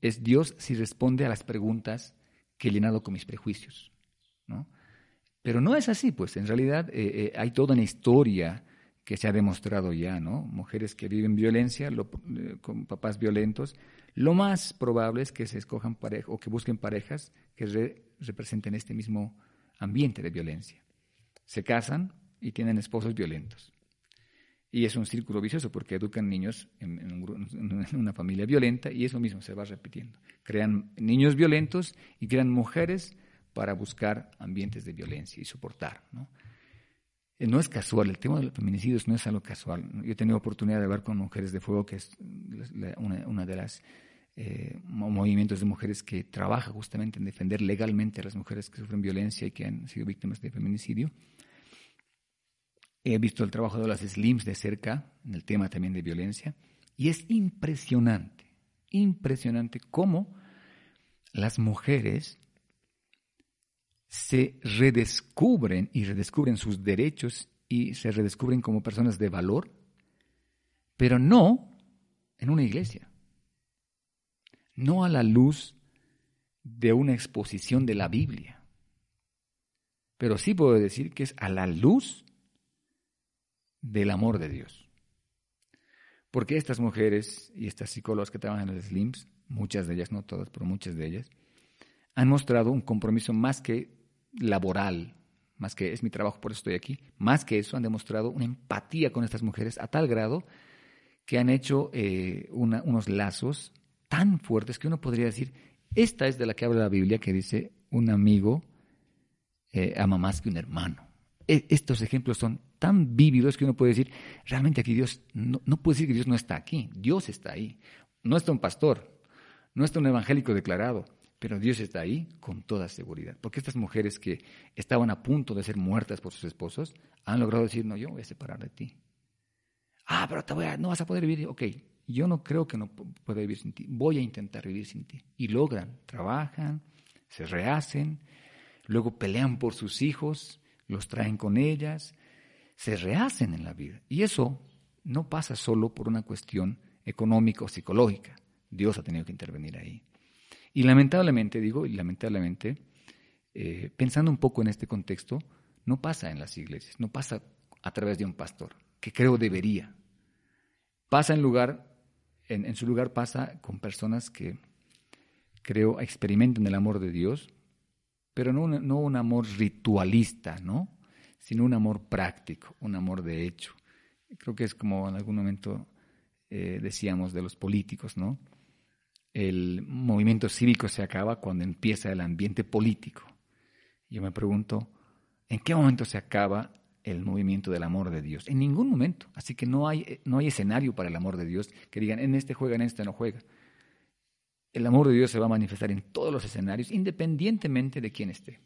es Dios si responde a las preguntas que he llenado con mis prejuicios. ¿no? Pero no es así, pues en realidad eh, eh, hay toda una historia que se ha demostrado ya, ¿no? Mujeres que viven violencia eh, con papás violentos, lo más probable es que se escojan o que busquen parejas que representen este mismo ambiente de violencia. Se casan y tienen esposos violentos. Y es un círculo vicioso porque educan niños en, en, una familia violenta y eso mismo se va repitiendo. Crean niños violentos y crean mujeres para buscar ambientes de violencia y soportar. ¿no? Eh, es casual, el tema de los feminicidios no es algo casual. Yo he tenido oportunidad de hablar con Mujeres de Fuego, que es una, de las eh, movimientos de mujeres que trabaja justamente en defender legalmente a las mujeres que sufren violencia y que han sido víctimas de feminicidio. He visto el trabajo de las SLIMS de cerca en el tema también de violencia y es impresionante, impresionante cómo las mujeres se redescubren y redescubren sus derechos y se redescubren como personas de valor, pero no en una iglesia, no a la luz de una exposición de la Biblia, pero sí puedo decir que es a la luz del amor de Dios. Porque estas mujeres y estas psicólogas que trabajan en los SLIMS, muchas de ellas, no todas, pero muchas de ellas, han mostrado un compromiso más que laboral, más que es mi trabajo, por eso estoy aquí, más que eso han demostrado una empatía con estas mujeres a tal grado que han hecho eh, unos lazos tan fuertes que uno podría decir, esta es de la que habla la Biblia, que dice, un amigo eh, ama más que un hermano. E, estos ejemplos son tan vívidos que uno puede decir, realmente aquí Dios, no, no puede decir que Dios no está aquí, Dios está ahí. No está un pastor, no está un evangélico declarado, pero Dios está ahí con toda seguridad. Porque estas mujeres que estaban a punto de ser muertas por sus esposos han logrado decir, no, yo voy a separar de ti. Ah, pero te voy a, no vas a poder vivir. Ok, yo no creo que no pueda vivir sin ti. Voy a intentar vivir sin ti. Y logran, trabajan, se rehacen, luego pelean por sus hijos, los traen con ellas, se rehacen en la vida. Y eso no pasa solo por una cuestión económica o psicológica. Dios ha tenido que intervenir ahí. Y lamentablemente, digo, y lamentablemente, eh, pensando un poco en este contexto, no pasa en las iglesias, no pasa a través de un pastor, que creo debería. Pasa en lugar, en, su lugar pasa con personas que creo experimentan el amor de Dios, pero no, no un amor ritualista, ¿no? Sino un amor práctico, un amor de hecho. Creo que es como en algún momento eh, decíamos de los políticos, ¿no? El movimiento cívico se acaba cuando empieza el ambiente político. Yo me pregunto, ¿en qué momento se acaba el movimiento del amor de Dios? En ningún momento. Así que no hay, no hay escenario para el amor de Dios que digan, en este juega, en este no juega. El amor de Dios se va a manifestar en todos los escenarios, independientemente de quién esté.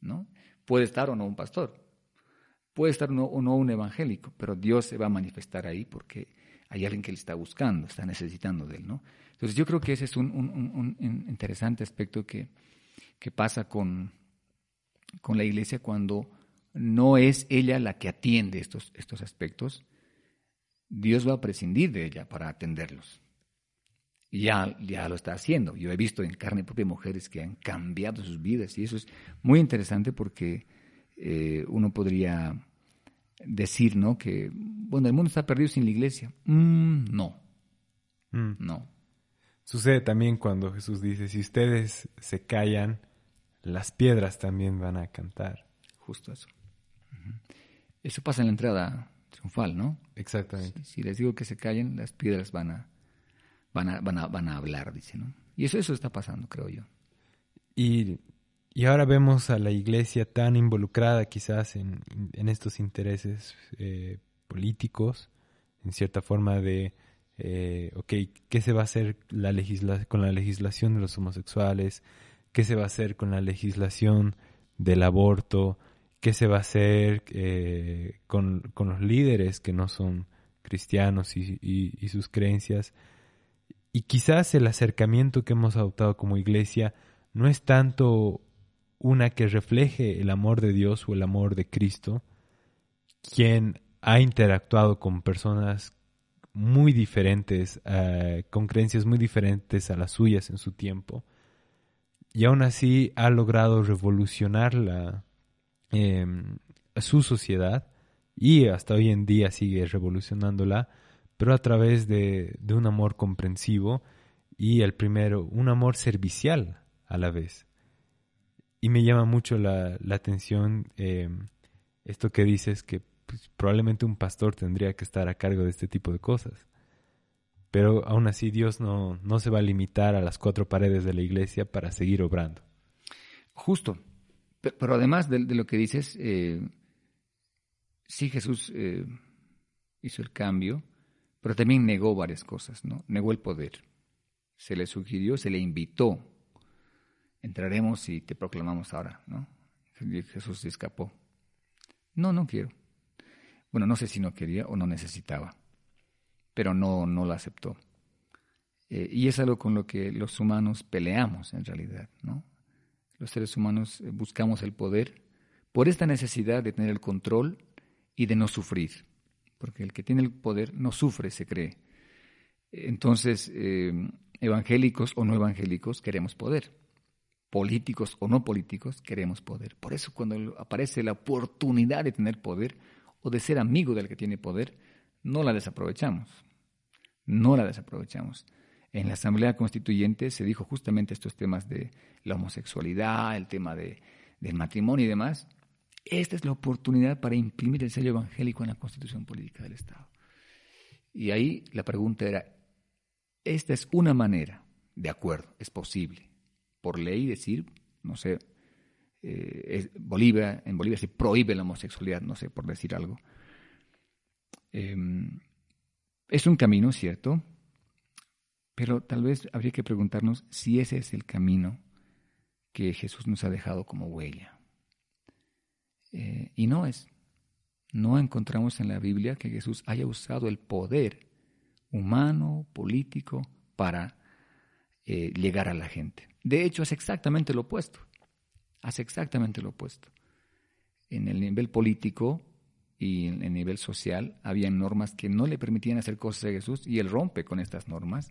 ¿no? Puede estar o no un pastor, Puede estar o no un evangélico, pero Dios se va a manifestar ahí porque hay alguien que le está buscando, está necesitando de él, ¿no? Entonces yo creo que ese es un, interesante aspecto que, que pasa con, con la iglesia cuando no es ella la que atiende estos, estos aspectos, Dios va a prescindir de ella para atenderlos. Y ya, ya lo está haciendo. Yo he visto en carne propia mujeres que han cambiado sus vidas y eso es muy interesante porque eh, uno podría decir, ¿no? Que, bueno, el mundo está perdido sin la iglesia. Mm, no. Mm. No. Sucede también cuando Jesús dice, si ustedes se callan, las piedras también van a cantar. Justo eso. Eso pasa en la entrada triunfal, ¿no? Exactamente. Si, les digo que se callen, las piedras van a, van a, van a, van a hablar, dice, ¿no? Y eso, eso está pasando, creo yo. Y y ahora vemos a la iglesia tan involucrada quizás en, estos intereses eh, políticos, en cierta forma de, eh, ok, ¿qué se va a hacer la con la legislación de los homosexuales? ¿Qué se va a hacer con la legislación del aborto? ¿Qué se va a hacer eh, con, los líderes que no son cristianos y sus creencias? Y quizás el acercamiento que hemos adoptado como iglesia no es tanto una que refleje el amor de Dios o el amor de Cristo, quien ha interactuado con personas muy diferentes, eh, con creencias muy diferentes a las suyas en su tiempo, y aún así ha logrado revolucionar em, su sociedad y hasta hoy en día sigue revolucionándola, pero a través de un amor comprensivo y el primero, un amor servicial a la vez. Y me llama mucho la, atención em, esto que dices que pues, probablemente un pastor tendría que estar a cargo de este tipo de cosas. Pero aún así Dios no, no se va a limitar a las cuatro paredes de la iglesia para seguir obrando. Justo. Pero, además de, lo que dices, eh, sí Jesús eh, hizo el cambio, pero también negó varias cosas, ¿no? Negó el poder. Se le sugirió, se le invitó entraremos y te proclamamos ahora, ¿no? Jesús se escapó. No, no quiero. Bueno, no sé si no quería o no necesitaba, pero no, no lo aceptó. Eh, y es algo con lo que los humanos peleamos en realidad, ¿no? Los seres humanos eh, buscamos el poder por esta necesidad de tener el control y de no sufrir, porque el que tiene el poder no sufre, se cree. Entonces, eh, evangélicos o no evangélicos queremos poder políticos o no políticos, queremos poder. Por eso cuando aparece la oportunidad de tener poder o de ser amigo del que tiene poder, no la desaprovechamos. No la desaprovechamos. En la Asamblea Constituyente se dijo justamente estos temas de la homosexualidad, el tema de, del matrimonio y demás. Esta es la oportunidad para imprimir el sello evangélico en la Constitución Política del Estado. Y ahí la pregunta era, esta es una manera, de acuerdo, es posible por ley decir, no sé, eh, Bolivia, en Bolivia se prohíbe la homosexualidad, no sé, por decir algo. Em, es un camino, ¿cierto? Pero tal vez habría que preguntarnos si ese es el camino que Jesús nos ha dejado como huella. Eh, y no es, no encontramos en la Biblia que Jesús haya usado el poder humano, político, para eh, llegar a la gente. De hecho, es exactamente lo opuesto. Hace exactamente lo opuesto. En el nivel político y en el nivel social había normas que no le permitían hacer cosas a Jesús y él rompe con estas normas.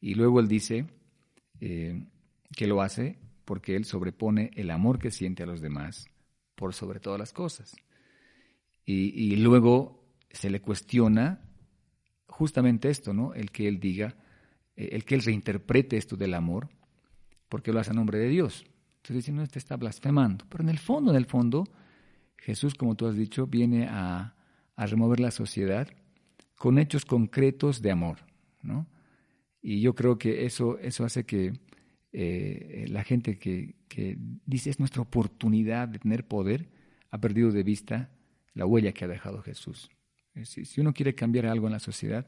Y luego él dice eh, que lo hace porque él sobrepone el amor que siente a los demás por sobre todas las cosas. Y, luego se le cuestiona justamente esto, ¿no? El que él diga, eh, el que él reinterprete esto del amor, porque lo hace a nombre de Dios. Entonces dice, no, este está blasfemando. Pero en el fondo, en el fondo, Jesús, como tú has dicho, viene a, remover la sociedad con hechos concretos de amor, ¿no? Y yo creo que eso, eso hace que eh, la gente que, que, dice es nuestra oportunidad de tener poder, ha perdido de vista la huella que ha dejado Jesús. Si, si uno quiere cambiar algo en la sociedad,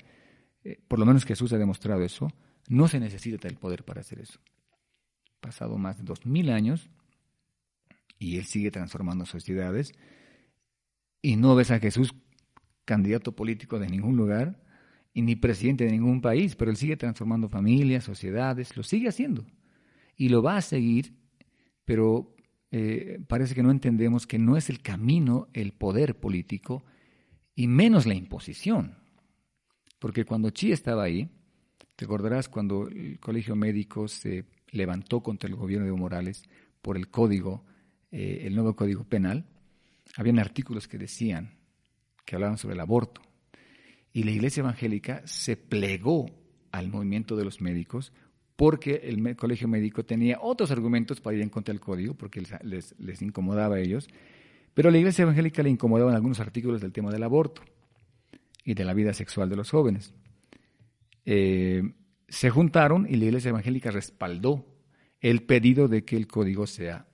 eh, por lo menos Jesús ha demostrado eso, no se necesita el poder para hacer eso. Pasado más de dos mil años y él sigue transformando sociedades y no ves a Jesús candidato político de ningún lugar y ni presidente de ningún país, pero él sigue transformando familias, sociedades, lo sigue haciendo y lo va a seguir, pero eh, parece que no entendemos que no es el camino el poder político y menos la imposición. Porque cuando Chi estaba ahí, te acordarás cuando el colegio médico se levantó contra el gobierno de Evo Morales por el código, eh, el nuevo código penal, habían artículos que decían, que hablaban sobre el aborto. Y la iglesia evangélica se plegó al movimiento de los médicos porque el colegio médico tenía otros argumentos para ir en contra del código, porque les, incomodaba a ellos, pero a la iglesia evangélica le incomodaban algunos artículos del tema del aborto y de la vida sexual de los jóvenes. Eh, se juntaron y la iglesia evangélica respaldó el pedido de que el código sea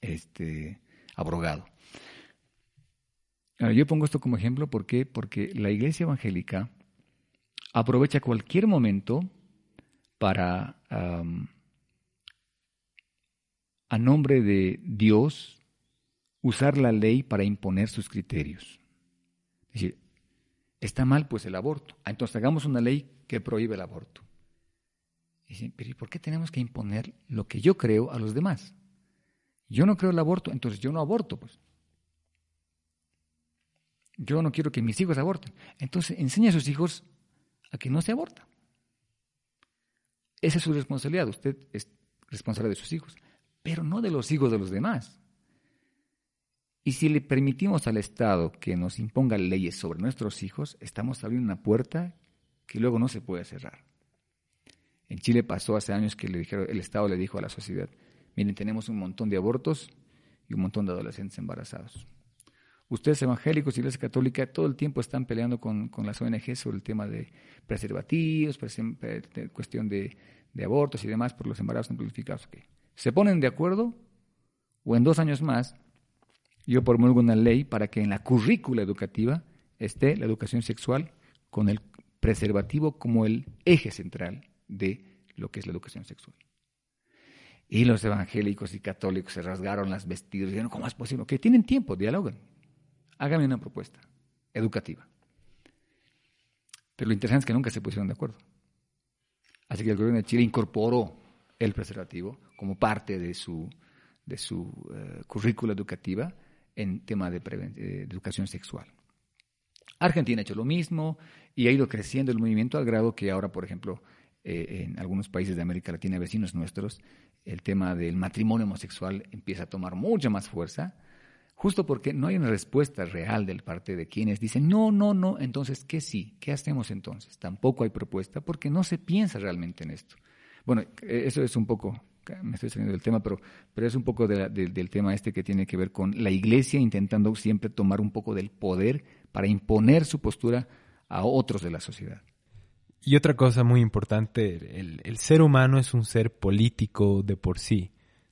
este, abrogado. yo pongo esto como ejemplo ¿por porque la iglesia evangélica aprovecha cualquier momento para, a nombre de Dios, usar la ley para imponer sus criterios. Es decir, está mal pues el aborto. Ah, entonces hagamos una ley que prohíbe el aborto. Dicen, pero ¿y por qué tenemos que imponer lo que yo creo a los demás? Yo no creo el aborto, entonces yo no aborto, pues. Yo no quiero que mis hijos aborten. Entonces enseña a sus hijos a que no se aborta. Esa es su responsabilidad. Usted es responsable de sus hijos, pero no de los hijos de los demás. Y si le permitimos al Estado que nos imponga leyes sobre nuestros hijos, estamos abriendo una puerta que luego no se puede cerrar. En Chile pasó hace años que le dijeron, el Estado le dijo a la sociedad, miren, tenemos un montón de abortos y un montón de adolescentes embarazados. Ustedes evangélicos, Iglesia Católica, todo el tiempo están peleando con, las ONG sobre el tema de preservativos, cuestión de, abortos y demás por los embarazos no planificados. ¿Se ponen de acuerdo? O en dos años más, yo promulgo una ley para que en la currícula educativa esté la educación sexual con el preservativo como el eje central de lo que es la educación sexual. Y los evangélicos y católicos se rasgaron las vestidos y dijeron, ¿cómo es posible? Que tienen tiempo, dialogan hágame una propuesta educativa. Pero lo interesante es que nunca se pusieron de acuerdo. Así que el gobierno de Chile incorporó el preservativo como parte de su, de su eh, currícula educativa en tema de, de, educación sexual. Argentina ha hecho lo mismo y ha ido creciendo el movimiento al grado que ahora, por ejemplo, eh, en algunos países de América Latina, vecinos nuestros, el tema del matrimonio homosexual empieza a tomar mucha más fuerza justo porque no hay una respuesta real del parte de quienes dicen, no, no, no, entonces, ¿qué sí? ¿Qué hacemos entonces? Tampoco hay propuesta porque no se piensa realmente en esto. Bueno, eso es un poco, me estoy saliendo del tema, pero, pero es un poco del tema este que tiene que ver con la iglesia intentando siempre tomar un poco del poder para imponer su postura a otros de la sociedad. Y otra cosa muy importante, el, ser humano es un ser político de por sí.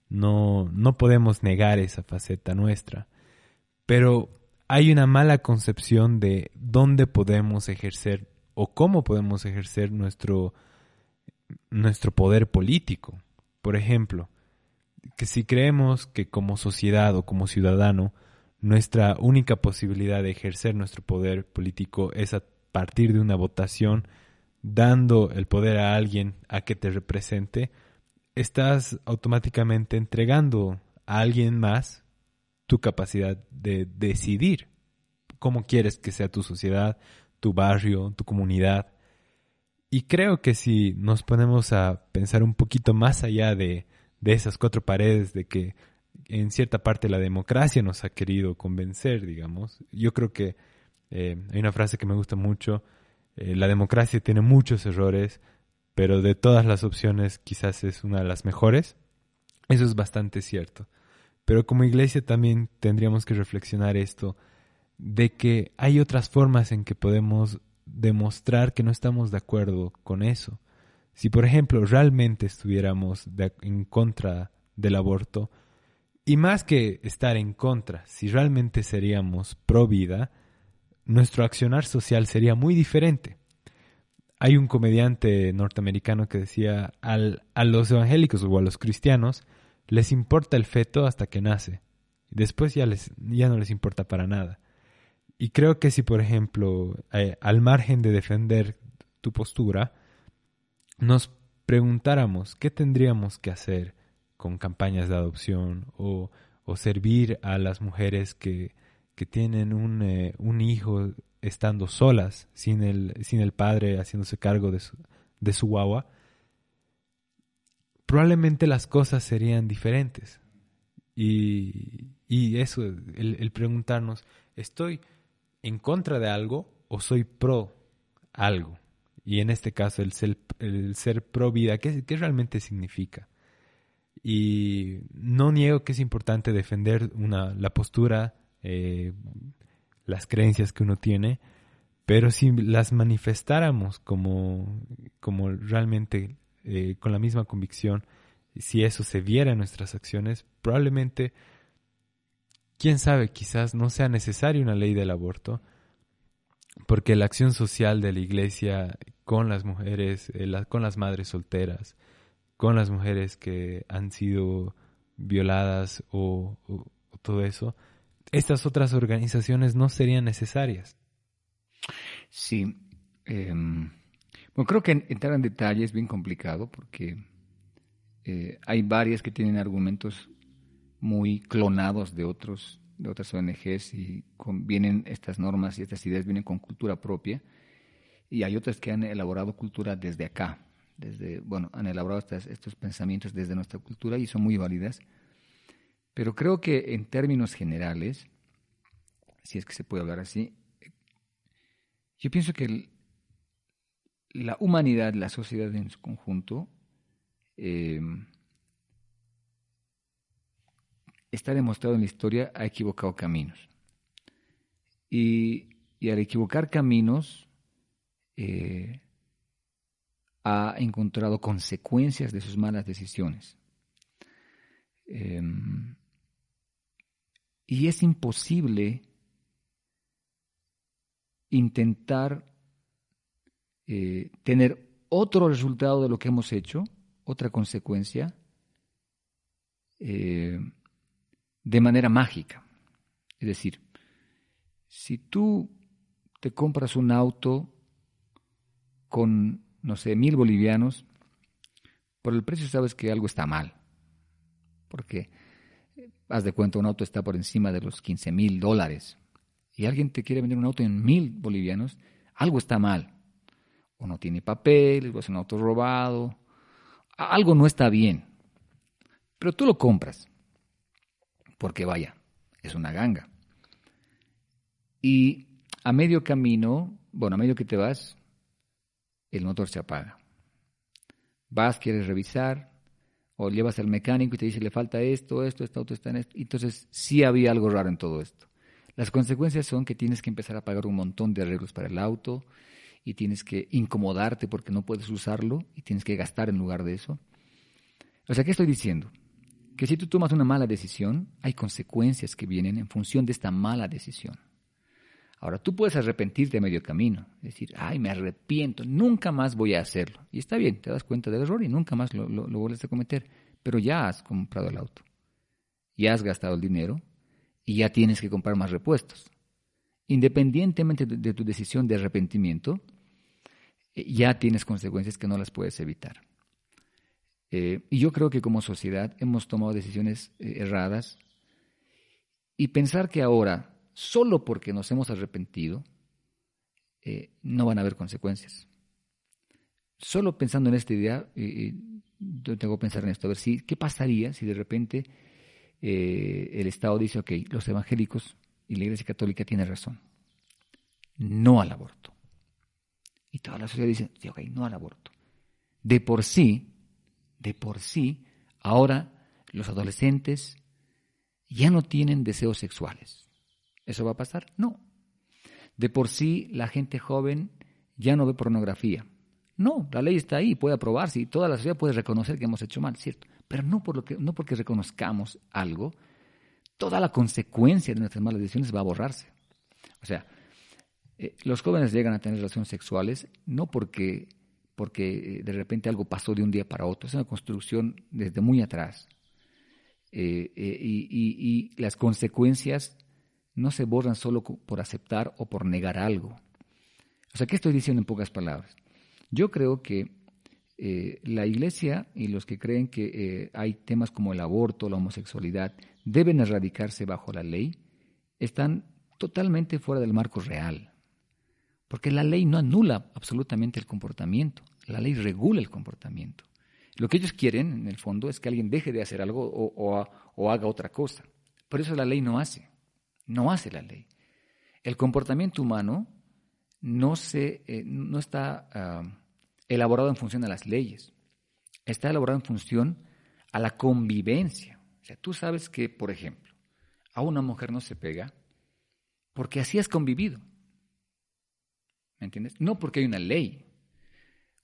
No, no podemos negar esa faceta nuestra pero hay una mala concepción de dónde podemos ejercer o cómo podemos ejercer nuestro, nuestro poder político. Por ejemplo, que si creemos que como sociedad o como ciudadano nuestra única posibilidad de ejercer nuestro poder político es a partir de una votación, dando el poder a alguien a que te represente, estás automáticamente entregando a alguien más tu capacidad de decidir cómo quieres que sea tu sociedad, tu barrio, tu comunidad. Y creo que si nos ponemos a pensar un poquito más allá de, de esas cuatro paredes, de que en cierta parte la democracia nos ha querido convencer, digamos, yo creo que eh, hay una frase que me gusta mucho, eh, la democracia tiene muchos errores, pero de todas las opciones quizás es una de las mejores. Eso es bastante cierto. Pero como iglesia también tendríamos que reflexionar esto de que hay otras formas en que podemos demostrar que no estamos de acuerdo con eso. Si, por ejemplo, realmente estuviéramos en contra del aborto, y más que estar en contra, si realmente seríamos pro vida, nuestro accionar social sería muy diferente. Hay un comediante norteamericano que decía, al, a los evangélicos o a los cristianos les importa el feto hasta que nace. Después ya, les, ya no les importa para nada. Y creo que si, por ejemplo, eh, al margen de defender tu postura, nos preguntáramos qué tendríamos que hacer con campañas de adopción o, servir a las mujeres que, tienen un, eh, un, hijo estando solas, sin el, sin el padre haciéndose cargo de su, de su guagua, probablemente las cosas serían diferentes. Y, y eso, el, el preguntarnos, ¿estoy en contra de algo o soy pro algo. Y en este caso, el ser, el ser pro vida, ¿qué, realmente significa? Y no niego que es importante defender una, la postura, eh, las creencias que uno tiene, pero si las manifestáramos como, como realmente eh, con la misma convicción, si eso se viera en nuestras acciones, probablemente quién sabe, quizás no sea necesaria una ley del aborto, porque la acción social de la iglesia con las mujeres, eh, con las madres solteras, con las mujeres que han sido violadas o, todo eso, estas otras organizaciones no serían necesarias. Sí. Em, bueno, creo que entrar en detalle es bien complicado porque eh, hay varias que tienen argumentos muy clonados de otros de otras ONGs y vienen estas normas y estas ideas vienen con cultura propia y hay otras que han elaborado cultura desde acá, desde bueno han elaborado estos pensamientos desde nuestra cultura y son muy válidas, pero creo que en términos generales, si es que se puede hablar así, yo pienso que la humanidad, la sociedad en su conjunto eh, está demostrado en la historia, ha equivocado caminos. Y, al equivocar caminos, eh, ha encontrado consecuencias de sus malas decisiones. Em, y es imposible intentar eh, tener otro resultado de lo que hemos hecho, otra consecuencia, eh, de manera mágica. Es decir, si tú te compras un auto con, no sé, mil bolivianos, por el precio sabes que algo está mal. Porque, eh, haz de cuenta, un auto está por encima de los 15 mil dólares y alguien te quiere vender un auto en mil bolivianos, algo está mal. O no tiene papeles, o es un auto robado, algo no está bien. Pero tú lo compras porque vaya, es una ganga. Y a medio camino, bueno, a medio que te vas, el motor se apaga. Vas, quieres revisar, o llevas al mecánico y te dice, le falta esto, esto, este auto está en esto. Entonces, sí había algo raro en todo esto. Las consecuencias son que tienes que empezar a pagar un montón de arreglos para el auto y tienes que incomodarte porque no puedes usarlo y tienes que gastar en lugar de eso. O sea, ¿qué estoy diciendo? que si tú tomas una mala decisión, hay consecuencias que vienen en función de esta mala decisión. Ahora, tú puedes arrepentirte a medio camino, decir, ay, me arrepiento, nunca más voy a hacerlo. Y está bien, te das cuenta del error y nunca más lo, vuelves a cometer, pero ya has comprado el auto, ya has gastado el dinero y ya tienes que comprar más repuestos. Independientemente de tu decisión de arrepentimiento, eh, ya tienes consecuencias que no las puedes evitar. Eh, y yo creo que como sociedad hemos tomado decisiones eh, erradas y pensar que ahora, solo porque nos hemos arrepentido, no van a haber consecuencias. Solo pensando en esta idea, yo tengo que pensar en esto, a ver si, ¿qué pasaría si de repente el Estado dice, ok, los evangélicos y la Iglesia Católica tienen razón, no al aborto? Y toda la sociedad dice, sí, ok, no al aborto. De por sí, de por sí, ahora los adolescentes ya no tienen deseos sexuales. ¿Eso va a pasar? No. De por sí, la gente joven ya no ve pornografía. No, la ley está ahí, puede aprobarse y toda la sociedad puede reconocer que hemos hecho mal, cierto. Pero no, por lo que, no porque reconozcamos algo, toda la consecuencia de nuestras malas decisiones va a borrarse. O sea, eh, los jóvenes llegan a tener relaciones sexuales no porque, porque eh, de repente algo pasó de un día para otro, es una construcción desde muy atrás. Eh, y, las consecuencias no se borran solo por aceptar o por negar algo. O sea, ¿qué estoy diciendo en pocas palabras? Yo creo que la iglesia y los que creen que hay temas como el aborto, la homosexualidad, deben erradicarse bajo la ley, están totalmente fuera del marco real. Porque la ley no anula absolutamente el comportamiento, la ley regula el comportamiento. Lo que ellos quieren, en el fondo, es que alguien deje de hacer algo o, haga otra cosa. Por eso la ley no hace, no hace la ley. El comportamiento humano no, se, eh, no está ah, elaborado en función a las leyes, está elaborado en función a la convivencia. O sea, tú sabes que, por ejemplo, a una mujer no se pega porque así has convivido. ¿Me entiendes? No porque hay una ley.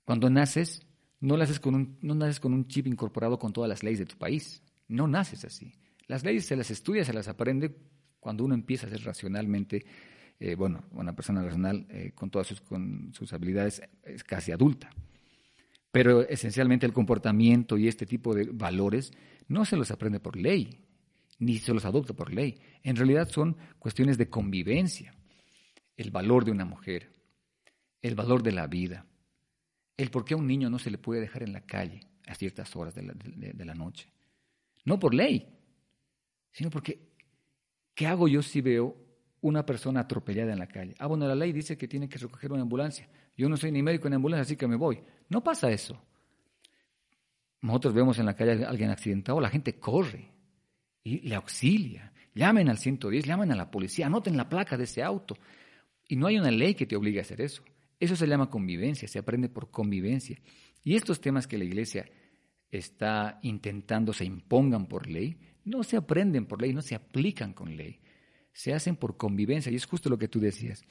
Cuando naces, no naces, con un, no naces con un chip incorporado con todas las leyes de tu país. No naces así. Las leyes se las estudia, se las aprende cuando uno empieza a ser racionalmente, eh, bueno, una persona racional eh, con todas sus, con sus habilidades es casi adulta. Pero esencialmente el comportamiento y este tipo de valores no se los aprende por ley, ni se los adopta por ley. En realidad son cuestiones de convivencia. El valor de una mujer, el valor de la vida, el por qué a un niño no se le puede dejar en la calle a ciertas horas de la, noche. No por ley, sino porque, ¿qué hago yo si veo una persona atropellada en la calle? Ah, bueno, la ley dice que tiene que recoger una ambulancia. Yo no soy ni médico ni ambulancia, así que me voy. No pasa eso. Nosotros vemos en la calle a alguien accidentado, la gente corre y le auxilia. Llamen al 110, llamen a la policía, anoten la placa de ese auto. Y no hay una ley que te obligue a hacer eso. Eso se llama convivencia, se aprende por convivencia. Y estos temas que la Iglesia está intentando se impongan por ley, no se aprenden por ley, no se aplican con ley, se hacen por convivencia. Y es justo lo que tú decías.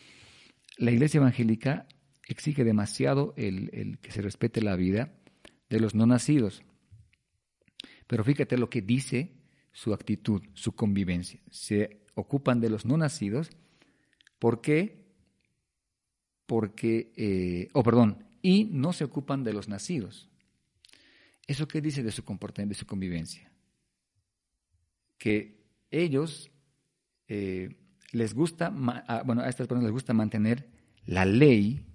La Iglesia evangélica exige demasiado el, que se respete la vida de los no nacidos. Pero fíjate lo que dice su actitud, su convivencia. Se ocupan de los no nacidos. ¿Por qué? porque, eh, oh perdón, y no se ocupan de los nacidos. ¿Eso qué dice de su comportamiento, de su convivencia? Que ellos eh, les gusta, bueno, a estas personas les gusta mantener la ley,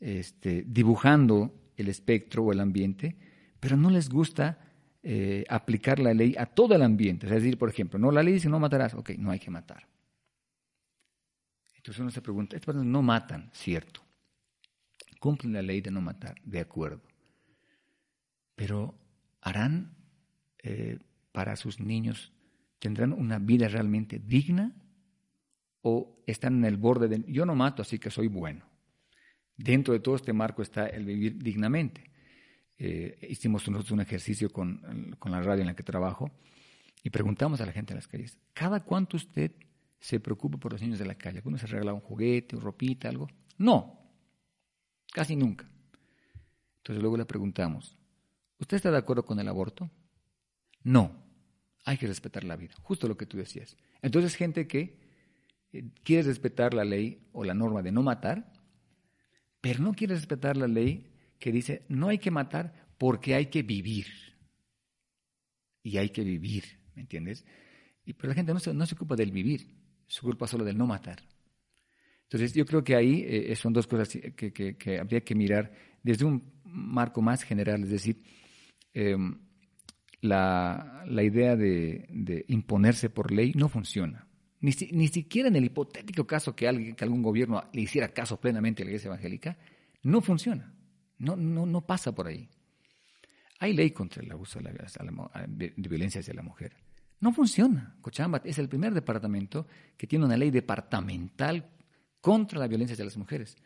este, dibujando el espectro o el ambiente, pero no les gusta eh, aplicar la ley a todo el ambiente. Es decir, por ejemplo, no, la ley dice no matarás, ok, no hay que matar. Entonces uno se pregunta, estas personas no matan, cierto. Cumplen la ley de no matar, de acuerdo. Pero harán eh, para sus niños, tendrán una vida realmente digna o están en el borde de, yo no mato, así que soy bueno. Dentro de todo este marco está el vivir dignamente. Eh, hicimos nosotros un ejercicio con, con la radio en la que trabajo y preguntamos a la gente en las calles, ¿cada cuánto usted se preocupa por los niños de la calle. ¿Alguno se regala un juguete, una ropita, algo? No, casi nunca. Entonces luego le preguntamos, ¿usted está de acuerdo con el aborto? No, hay que respetar la vida, justo lo que tú decías. Entonces gente que eh, quiere respetar la ley o la norma de no matar, pero no quiere respetar la ley que dice no hay que matar porque hay que vivir. Y hay que vivir, ¿me entiendes? Y, pero la gente no se, no se ocupa del vivir, se ocupa solo del no matar. Entonces yo creo que ahí eh, son dos cosas que, que, habría que mirar desde un marco más general, es decir, em, la, la, idea de, imponerse por ley no funciona. Ni, ni siquiera en el hipotético caso que, alguien, que algún gobierno le hiciera caso plenamente a la iglesia evangélica, no funciona. No, no, no pasa por ahí. Hay ley contra el abuso de, la, de, violencia hacia la mujer. No funciona. Cochabamba es el primer departamento que tiene una ley departamental contra la violencia hacia las mujeres.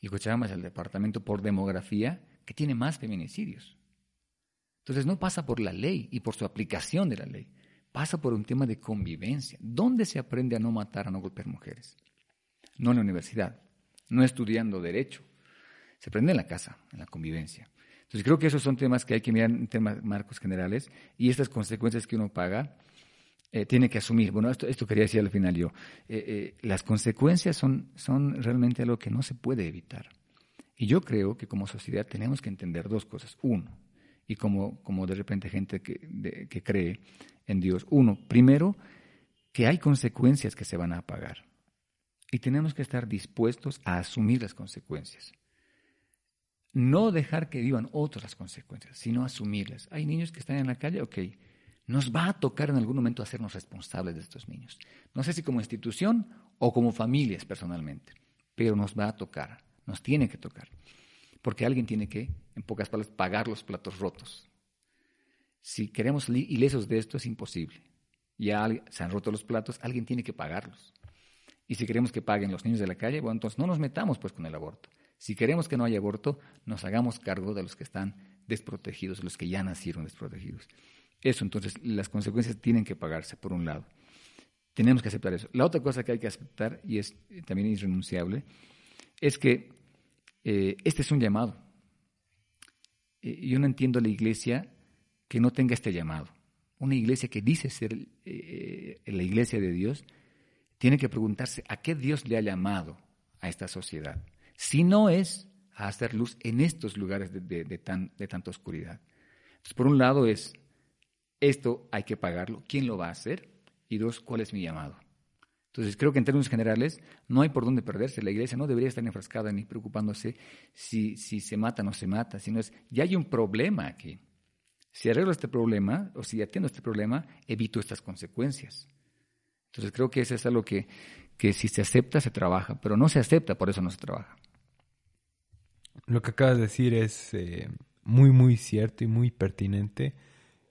Y Cochabamba es el departamento por demografía que tiene más feminicidios. Entonces no pasa por la ley y por su aplicación de la ley. Pasa por un tema de convivencia. ¿Dónde se aprende a no matar, a no golpear mujeres? No en la universidad, no estudiando derecho, se aprende en la casa, en la convivencia. Entonces creo que esos son temas que hay que mirar en temas marcos generales y estas consecuencias que uno paga eh, tiene que asumir. Bueno, esto, quería decir al final yo. Eh, eh, las consecuencias son, son realmente algo que no se puede evitar. Y yo creo que como sociedad tenemos que entender dos cosas. Uno, y como, como de repente gente que, que cree en Dios. Uno, primero, que hay consecuencias que se van a pagar. Y tenemos que estar dispuestos a asumir las consecuencias. No dejar que vivan otras consecuencias, sino asumirlas. Hay niños que están en la calle, ok, nos va a tocar en algún momento hacernos responsables de estos niños. No sé si como institución o como familias personalmente, pero nos va a tocar, nos tiene que tocar. Porque alguien tiene que, en pocas palabras, pagar los platos rotos. Si queremos ilesos de esto es imposible. Ya se han roto los platos, alguien tiene que pagarlos. Y si queremos que paguen los niños de la calle, bueno, entonces no nos metamos pues con el aborto. Si queremos que no haya aborto, nos hagamos cargo de los que están desprotegidos, los que ya nacieron desprotegidos. Eso, entonces, las consecuencias tienen que pagarse, por un lado. Tenemos que aceptar eso. La otra cosa que hay que aceptar, y es también irrenunciable, es que eh, este es un llamado. Eh, yo no entiendo la iglesia que no tenga este llamado. Una iglesia que dice ser eh, la iglesia de Dios, tiene que preguntarse a qué Dios le ha llamado a esta sociedad si no es a hacer luz en estos lugares de, tan, de tanta oscuridad. Por un lado es, esto hay que pagarlo, ¿quién lo va a hacer? Y dos, ¿cuál es mi llamado? Entonces, creo que en términos generales no hay por dónde perderse. La iglesia no debería estar enfrascada ni preocupándose si, se mata o no se mata, sino es, ya hay un problema aquí. Si arreglo este problema o si atiendo este problema, evito estas consecuencias. Entonces, creo que eso es algo que, que si se acepta, se trabaja, pero no se acepta, por eso no se trabaja. Lo que acabas de decir es eh, muy, muy cierto y muy pertinente.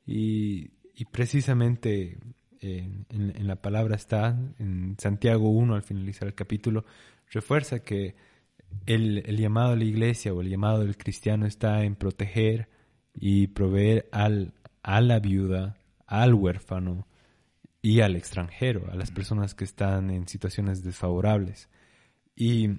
Y, precisamente eh, en, la palabra está, en Santiago 1, al finalizar el capítulo, refuerza que el, llamado a la iglesia o el llamado del cristiano está en proteger y proveer al, a la viuda, al huérfano y al extranjero, a las personas que están en situaciones desfavorables. Y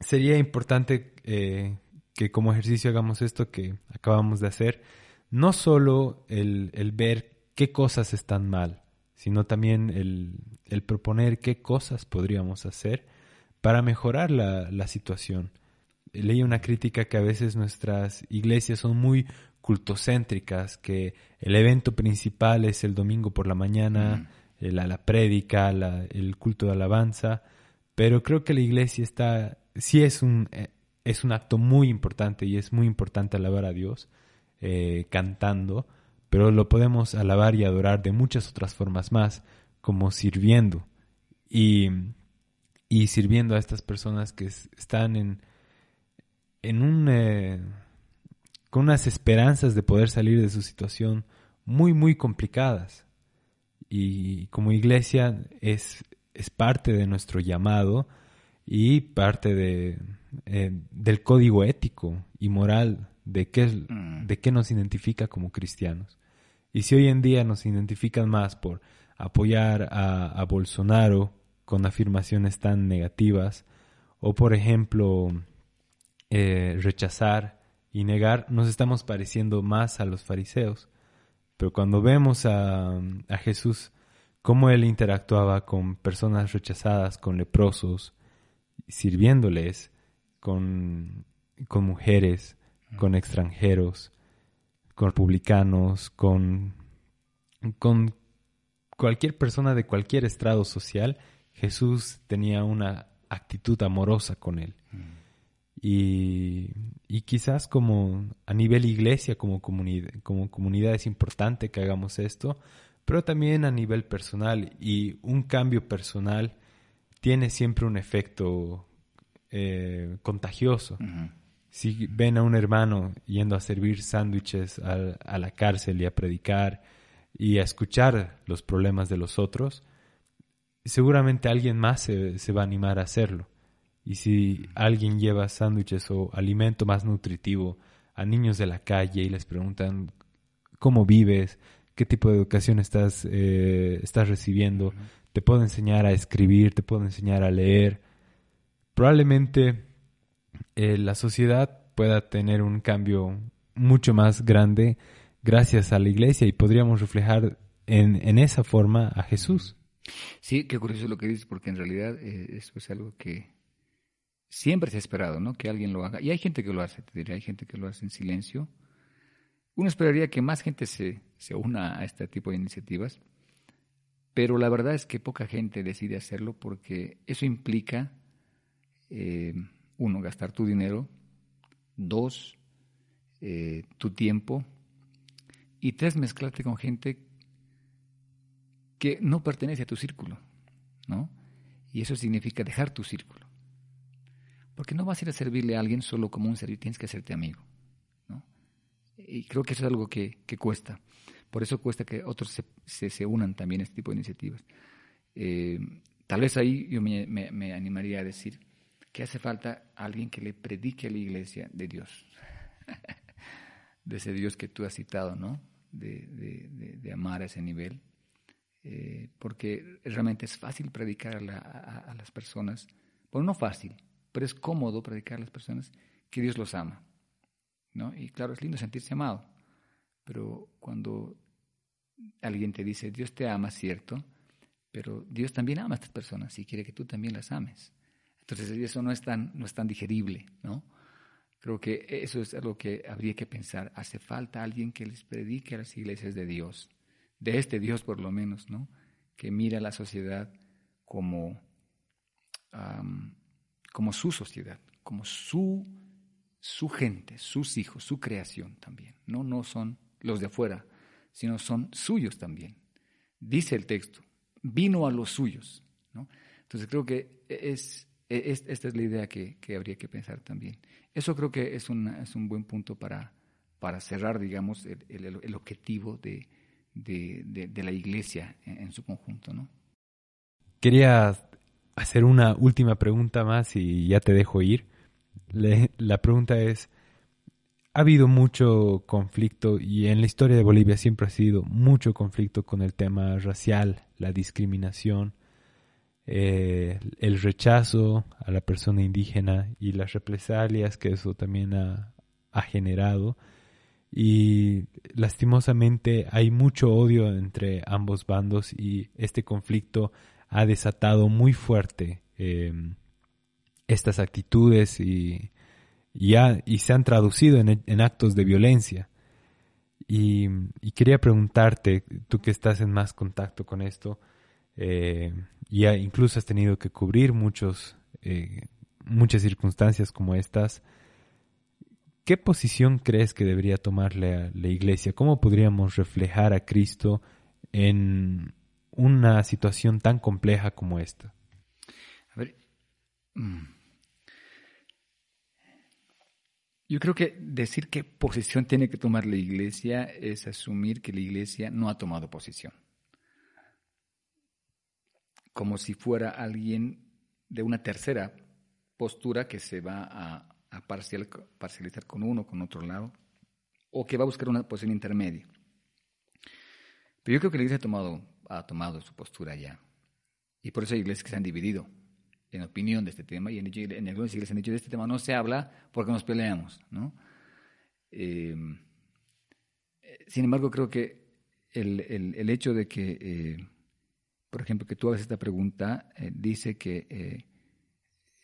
sería importante eh, que como ejercicio hagamos esto que acabamos de hacer, no solo el, ver qué cosas están mal, sino también el, proponer qué cosas podríamos hacer para mejorar la, la, situación. Leí una crítica que a veces nuestras iglesias son muy cultocéntricas, que el evento principal es el domingo por la mañana, mm. la, la, prédica, el culto de alabanza, pero creo que la iglesia está sí es un, eh, es un acto muy importante y es muy importante alabar a Dios eh, cantando, pero lo podemos alabar y adorar de muchas otras formas más, como sirviendo y, y sirviendo a estas personas que están en, en un, eh, con unas esperanzas de poder salir de su situación muy, muy complicadas. Y como iglesia es, es parte de nuestro llamado y parte de, eh, del código ético y moral de qué, mm. de qué nos identifica como cristianos. Y si hoy en día nos identifican más por apoyar a, Bolsonaro con afirmaciones tan negativas, o por ejemplo eh, rechazar y negar, nos estamos pareciendo más a los fariseos. Pero cuando vemos a, a Jesús, cómo él interactuaba con personas rechazadas, con leprosos, sirviéndoles con, con mujeres, con extranjeros, con republicanos, con, con, cualquier persona de cualquier estrado social, Jesús tenía una actitud amorosa con él. Mm. Y, y, quizás como a nivel iglesia, como, como comunidad es importante que hagamos esto, pero también a nivel personal. Y un cambio personal tiene siempre un efecto eh, contagioso. Si ven a un hermano yendo a servir sándwiches a, la cárcel y a predicar y a escuchar los problemas de los otros, seguramente alguien más se, se va a animar a hacerlo. Y si alguien lleva sándwiches o alimento más nutritivo a niños de la calle y les preguntan cómo vives, qué tipo de educación estás, eh, estás recibiendo, te puedo enseñar a escribir, te puedo enseñar a leer, probablemente eh, la sociedad pueda tener un cambio mucho más grande gracias a la iglesia y podríamos reflejar en, en esa forma a Jesús. Sí, qué curioso lo que dices, porque en realidad eh, eso es algo que siempre se ha esperado, ¿no? Que alguien lo haga. Y hay gente que lo hace, te diré, hay gente que lo hace en silencio. Uno esperaría que más gente se, se una a este tipo de iniciativas, pero la verdad es que poca gente decide hacerlo porque eso implica, eh, uno, gastar tu dinero, dos, eh, tu tiempo, y tres, mezclarte con gente que no pertenece a tu círculo, ¿no? Y eso significa dejar tu círculo. Porque no vas a ir a servirle a alguien solo como un servir, tienes que hacerte amigo, ¿no? Y creo que eso es algo que, cuesta. Por eso cuesta que otros se, se, unan también a este tipo de iniciativas. Eh, tal vez ahí yo me, animaría a decir que hace falta alguien que le predique a la iglesia de Dios. <laughs> de ese Dios que tú has citado, ¿no? De, de, de amar a ese nivel eh, porque realmente es fácil predicar a, las personas, bueno, no fácil, pero es cómodo predicar a las personas que Dios los ama. ¿no? Y claro, es lindo sentirse amado, pero cuando alguien te dice, Dios te ama, cierto, pero Dios también ama a estas personas y quiere que tú también las ames. Entonces eso no es tan, no es tan digerible, ¿no? Creo que eso es algo que habría que pensar. Hace falta alguien que les predique a las iglesias de Dios de este Dios por lo menos, ¿no? Que mira a la sociedad como, como su sociedad, como su, su gente, sus hijos, su creación también. ¿no? no son los de afuera, sino son suyos también. Dice el texto, vino a los suyos. ¿no? Entonces creo que es, es, esta es la idea que, que, habría que pensar también. Eso creo que es, una, es un buen punto para, para cerrar, digamos, el, el objetivo de, de, la iglesia en, su conjunto. ¿no? Quería hacer una última pregunta más y ya te dejo ir. la pregunta es, ha habido mucho conflicto y en la historia de Bolivia siempre ha sido mucho conflicto con el tema racial, la discriminación, eh, el rechazo a la persona indígena y las represalias que eso también ha, generado y lastimosamente hay mucho odio entre ambos bandos y este conflicto ha desatado muy fuerte em, estas actitudes y, y, se han traducido en, actos de violencia. Y, quería preguntarte, tú que estás en más contacto con esto, eh, y incluso has tenido que cubrir muchos, eh, muchas circunstancias como estas, ¿Qué posición crees que debería tomar la, iglesia? ¿Cómo podríamos reflejar a Cristo en una situación tan compleja como esta? A ver, mm. yo creo que decir qué posición tiene que tomar la iglesia es asumir que la iglesia no ha tomado posición. Como si fuera alguien de una tercera postura que se va a a parcial, parcializar con uno con otro lado, o que va a buscar una posición intermedia. Pero yo creo que la iglesia ha tomado, ha tomado su postura ya. Y por eso hay iglesias que se han dividido en opinión de este tema, y en, en algunas iglesias han dicho, de este tema no se habla porque nos peleamos. ¿no? Em, sin embargo, creo que el, el, hecho de que, eh, por ejemplo, que tú hagas esta pregunta, eh, dice que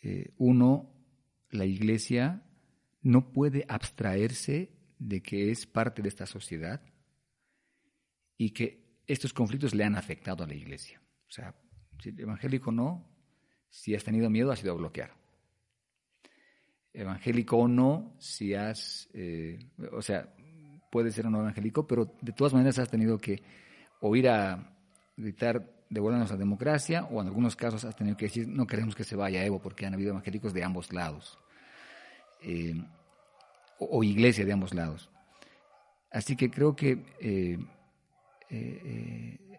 eh, uno la iglesia no puede abstraerse de que es parte de esta sociedad y que estos conflictos le han afectado a la iglesia. O sea, si evangélico no, si has tenido miedo, has ido a bloquear. Evangélico o no, si has, eh, o sea, puede ser o no evangélico, pero de todas maneras has tenido que oír a gritar devuélvanos la democracia, o en algunos casos has tenido que decir no queremos que se vaya Evo, porque han habido evangélicos de ambos lados, eh, o, iglesia de ambos lados. Así que creo que eh, eh,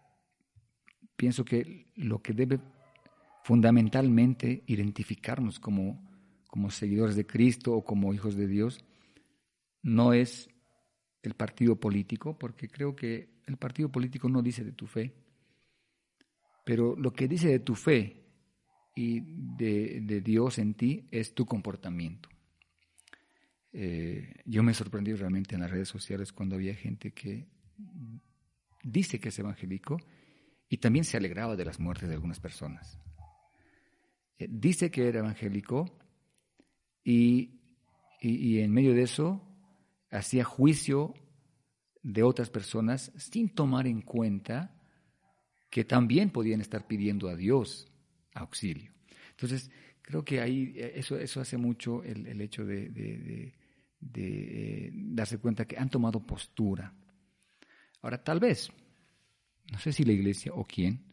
pienso que lo que debe fundamentalmente identificarnos como, como seguidores de Cristo o como hijos de Dios no es el partido político, porque creo que el partido político no dice de tu fe, pero lo que dice de tu fe y de, Dios en ti es tu comportamiento. Eh, yo me sorprendí realmente en las redes sociales cuando había gente que dice que es evangélico y también se alegraba de las muertes de algunas personas. Eh, dice que era evangélico y, y en medio de eso hacía juicio de otras personas sin tomar en cuenta que también podían estar pidiendo a Dios auxilio. Entonces, creo que ahí eh, eso, eso hace mucho el, hecho de, eh, darse cuenta que han tomado postura. Ahora, tal vez, no sé si la iglesia o quién,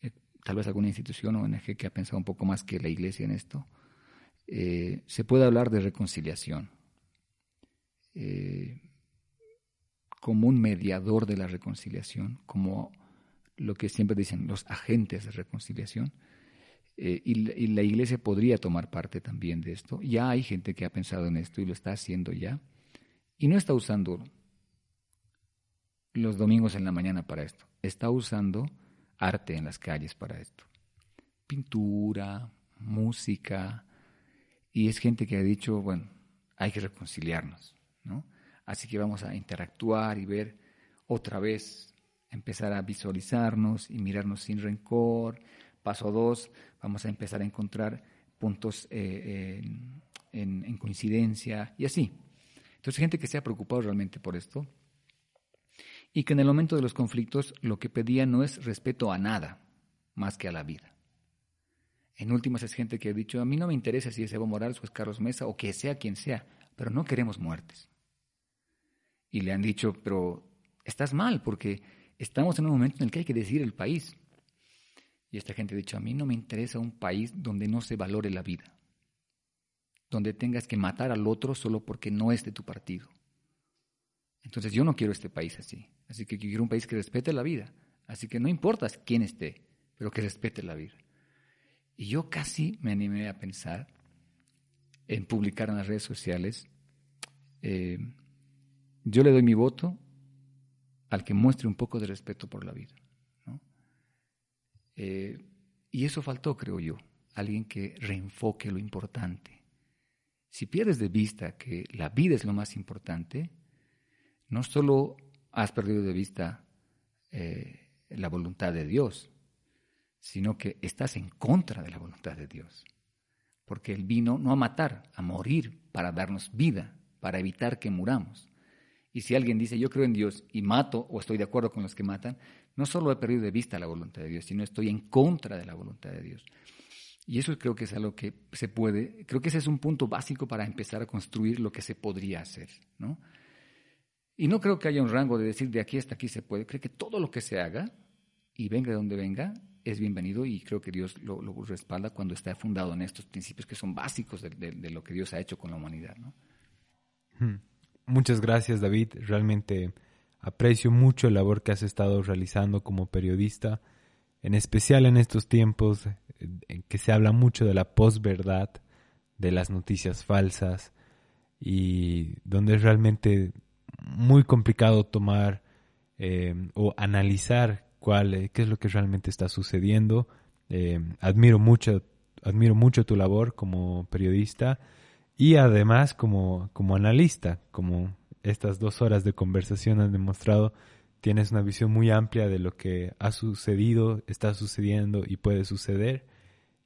eh, tal vez alguna institución o ONG que ha pensado un poco más que la iglesia en esto, se puede hablar de reconciliación. como un mediador de la reconciliación, como lo que siempre dicen los agentes de reconciliación. Eh, y, la iglesia podría tomar parte también de esto. Ya hay gente que ha pensado en esto y lo está haciendo ya. Y no está usando los domingos en la mañana para esto. Está usando arte en las calles para esto. Pintura, música. Y es gente que ha dicho, bueno, hay que reconciliarnos, ¿no? Así que vamos a interactuar y ver otra vez empezar a visualizarnos y mirarnos sin rencor. Paso dos, vamos a empezar a encontrar puntos eh, en, coincidencia y así. Entonces, gente que se ha preocupado realmente por esto y que en el momento de los conflictos lo que pedía no es respeto a nada más que a la vida. En últimas es gente que ha dicho, a mí no me interesa si es Evo Morales o es Carlos Mesa o que sea quien sea, pero no queremos muertes. Y le han dicho, pero estás mal porque estamos en un momento en el que hay que decidir el país. Y esta gente ha dicho, a mí no me interesa un país donde no se valore la vida, donde tengas que matar al otro solo porque no es de tu partido. Entonces yo no quiero este país así. Así que quiero un país que respete la vida. Así que no importa quién esté, pero que respete la vida. Y yo casi me animé a pensar en publicar en las redes sociales, eh, yo le doy mi voto al que muestre un poco de respeto por la vida. Eh, y eso faltó, creo yo, alguien que reenfoque lo importante. Si pierdes de vista que la vida es lo más importante, no solo has perdido de vista eh, la voluntad de Dios, sino que estás en contra de la voluntad de Dios. Porque Él vino no a matar, a morir para darnos vida, para evitar que muramos. Y si alguien dice, yo creo en Dios y mato o estoy de acuerdo con los que matan, no solo he perdido de vista la voluntad de Dios, sino estoy en contra de la voluntad de Dios. Y eso creo que es algo que se puede, creo que ese es un punto básico para empezar a construir lo que se podría hacer, ¿no? Y no creo que haya un rango de decir de aquí hasta aquí se puede. Creo que todo lo que se haga y venga de donde venga es bienvenido y creo que Dios lo, respalda cuando está fundado en estos principios que son básicos de, lo que Dios ha hecho con la humanidad, ¿no? Hmm. Muchas gracias David, realmente aprecio mucho la labor que has estado realizando como periodista, en especial en estos tiempos en que se habla mucho de la posverdad, de las noticias falsas y donde es realmente muy complicado tomar eh, o analizar cuál, qué es lo que realmente está sucediendo. Eh, admiro mucho, admiro mucho tu labor como periodista y además como, como analista, como estas dos horas de conversación han demostrado, tienes una visión muy amplia de lo que ha sucedido, está sucediendo y puede suceder.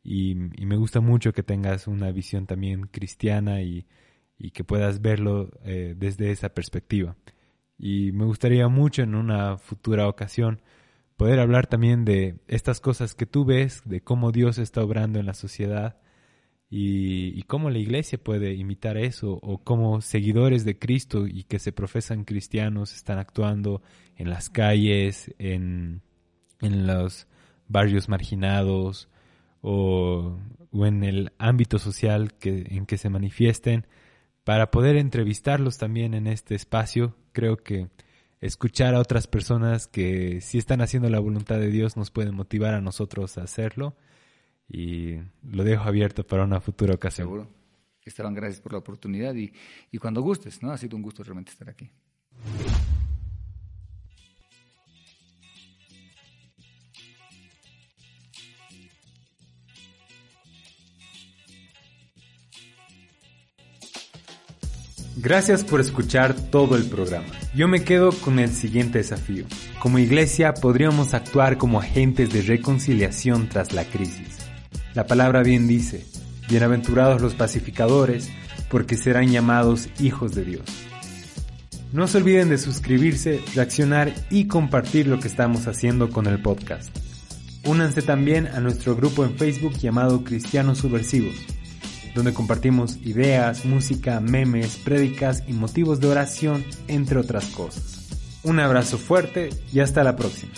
Y, me gusta mucho que tengas una visión también cristiana y, que puedas verlo eh, desde esa perspectiva. y me gustaría mucho en una futura ocasión poder hablar también de estas cosas que tú ves, de cómo Dios está obrando en la sociedad y, cómo la iglesia puede imitar eso o cómo seguidores de Cristo y que se profesan cristianos están actuando en las calles, en, en los barrios marginados o, o, en el ámbito social que, en que se manifiesten para poder entrevistarlos también en este espacio. Creo que escuchar a otras personas que si están haciendo la voluntad de Dios nos puede motivar a nosotros a hacerlo y lo dejo abierto para una futura ocasión. Seguro. Esteban, gracias por la oportunidad y, y cuando gustes, ¿no? Ha sido un gusto realmente estar aquí. Gracias por escuchar todo el programa. Yo me quedo con el siguiente desafío. Como iglesia podríamos actuar como agentes de reconciliación tras la crisis. La palabra bien dice, bienaventurados los pacificadores, porque serán llamados hijos de Dios. No se olviden de suscribirse, reaccionar y compartir lo que estamos haciendo con el podcast. Únanse también a nuestro grupo en Facebook llamado Cristianos Subversivos donde compartimos ideas, música, memes, prédicas y motivos de oración, entre otras cosas. Un abrazo fuerte y hasta la próxima.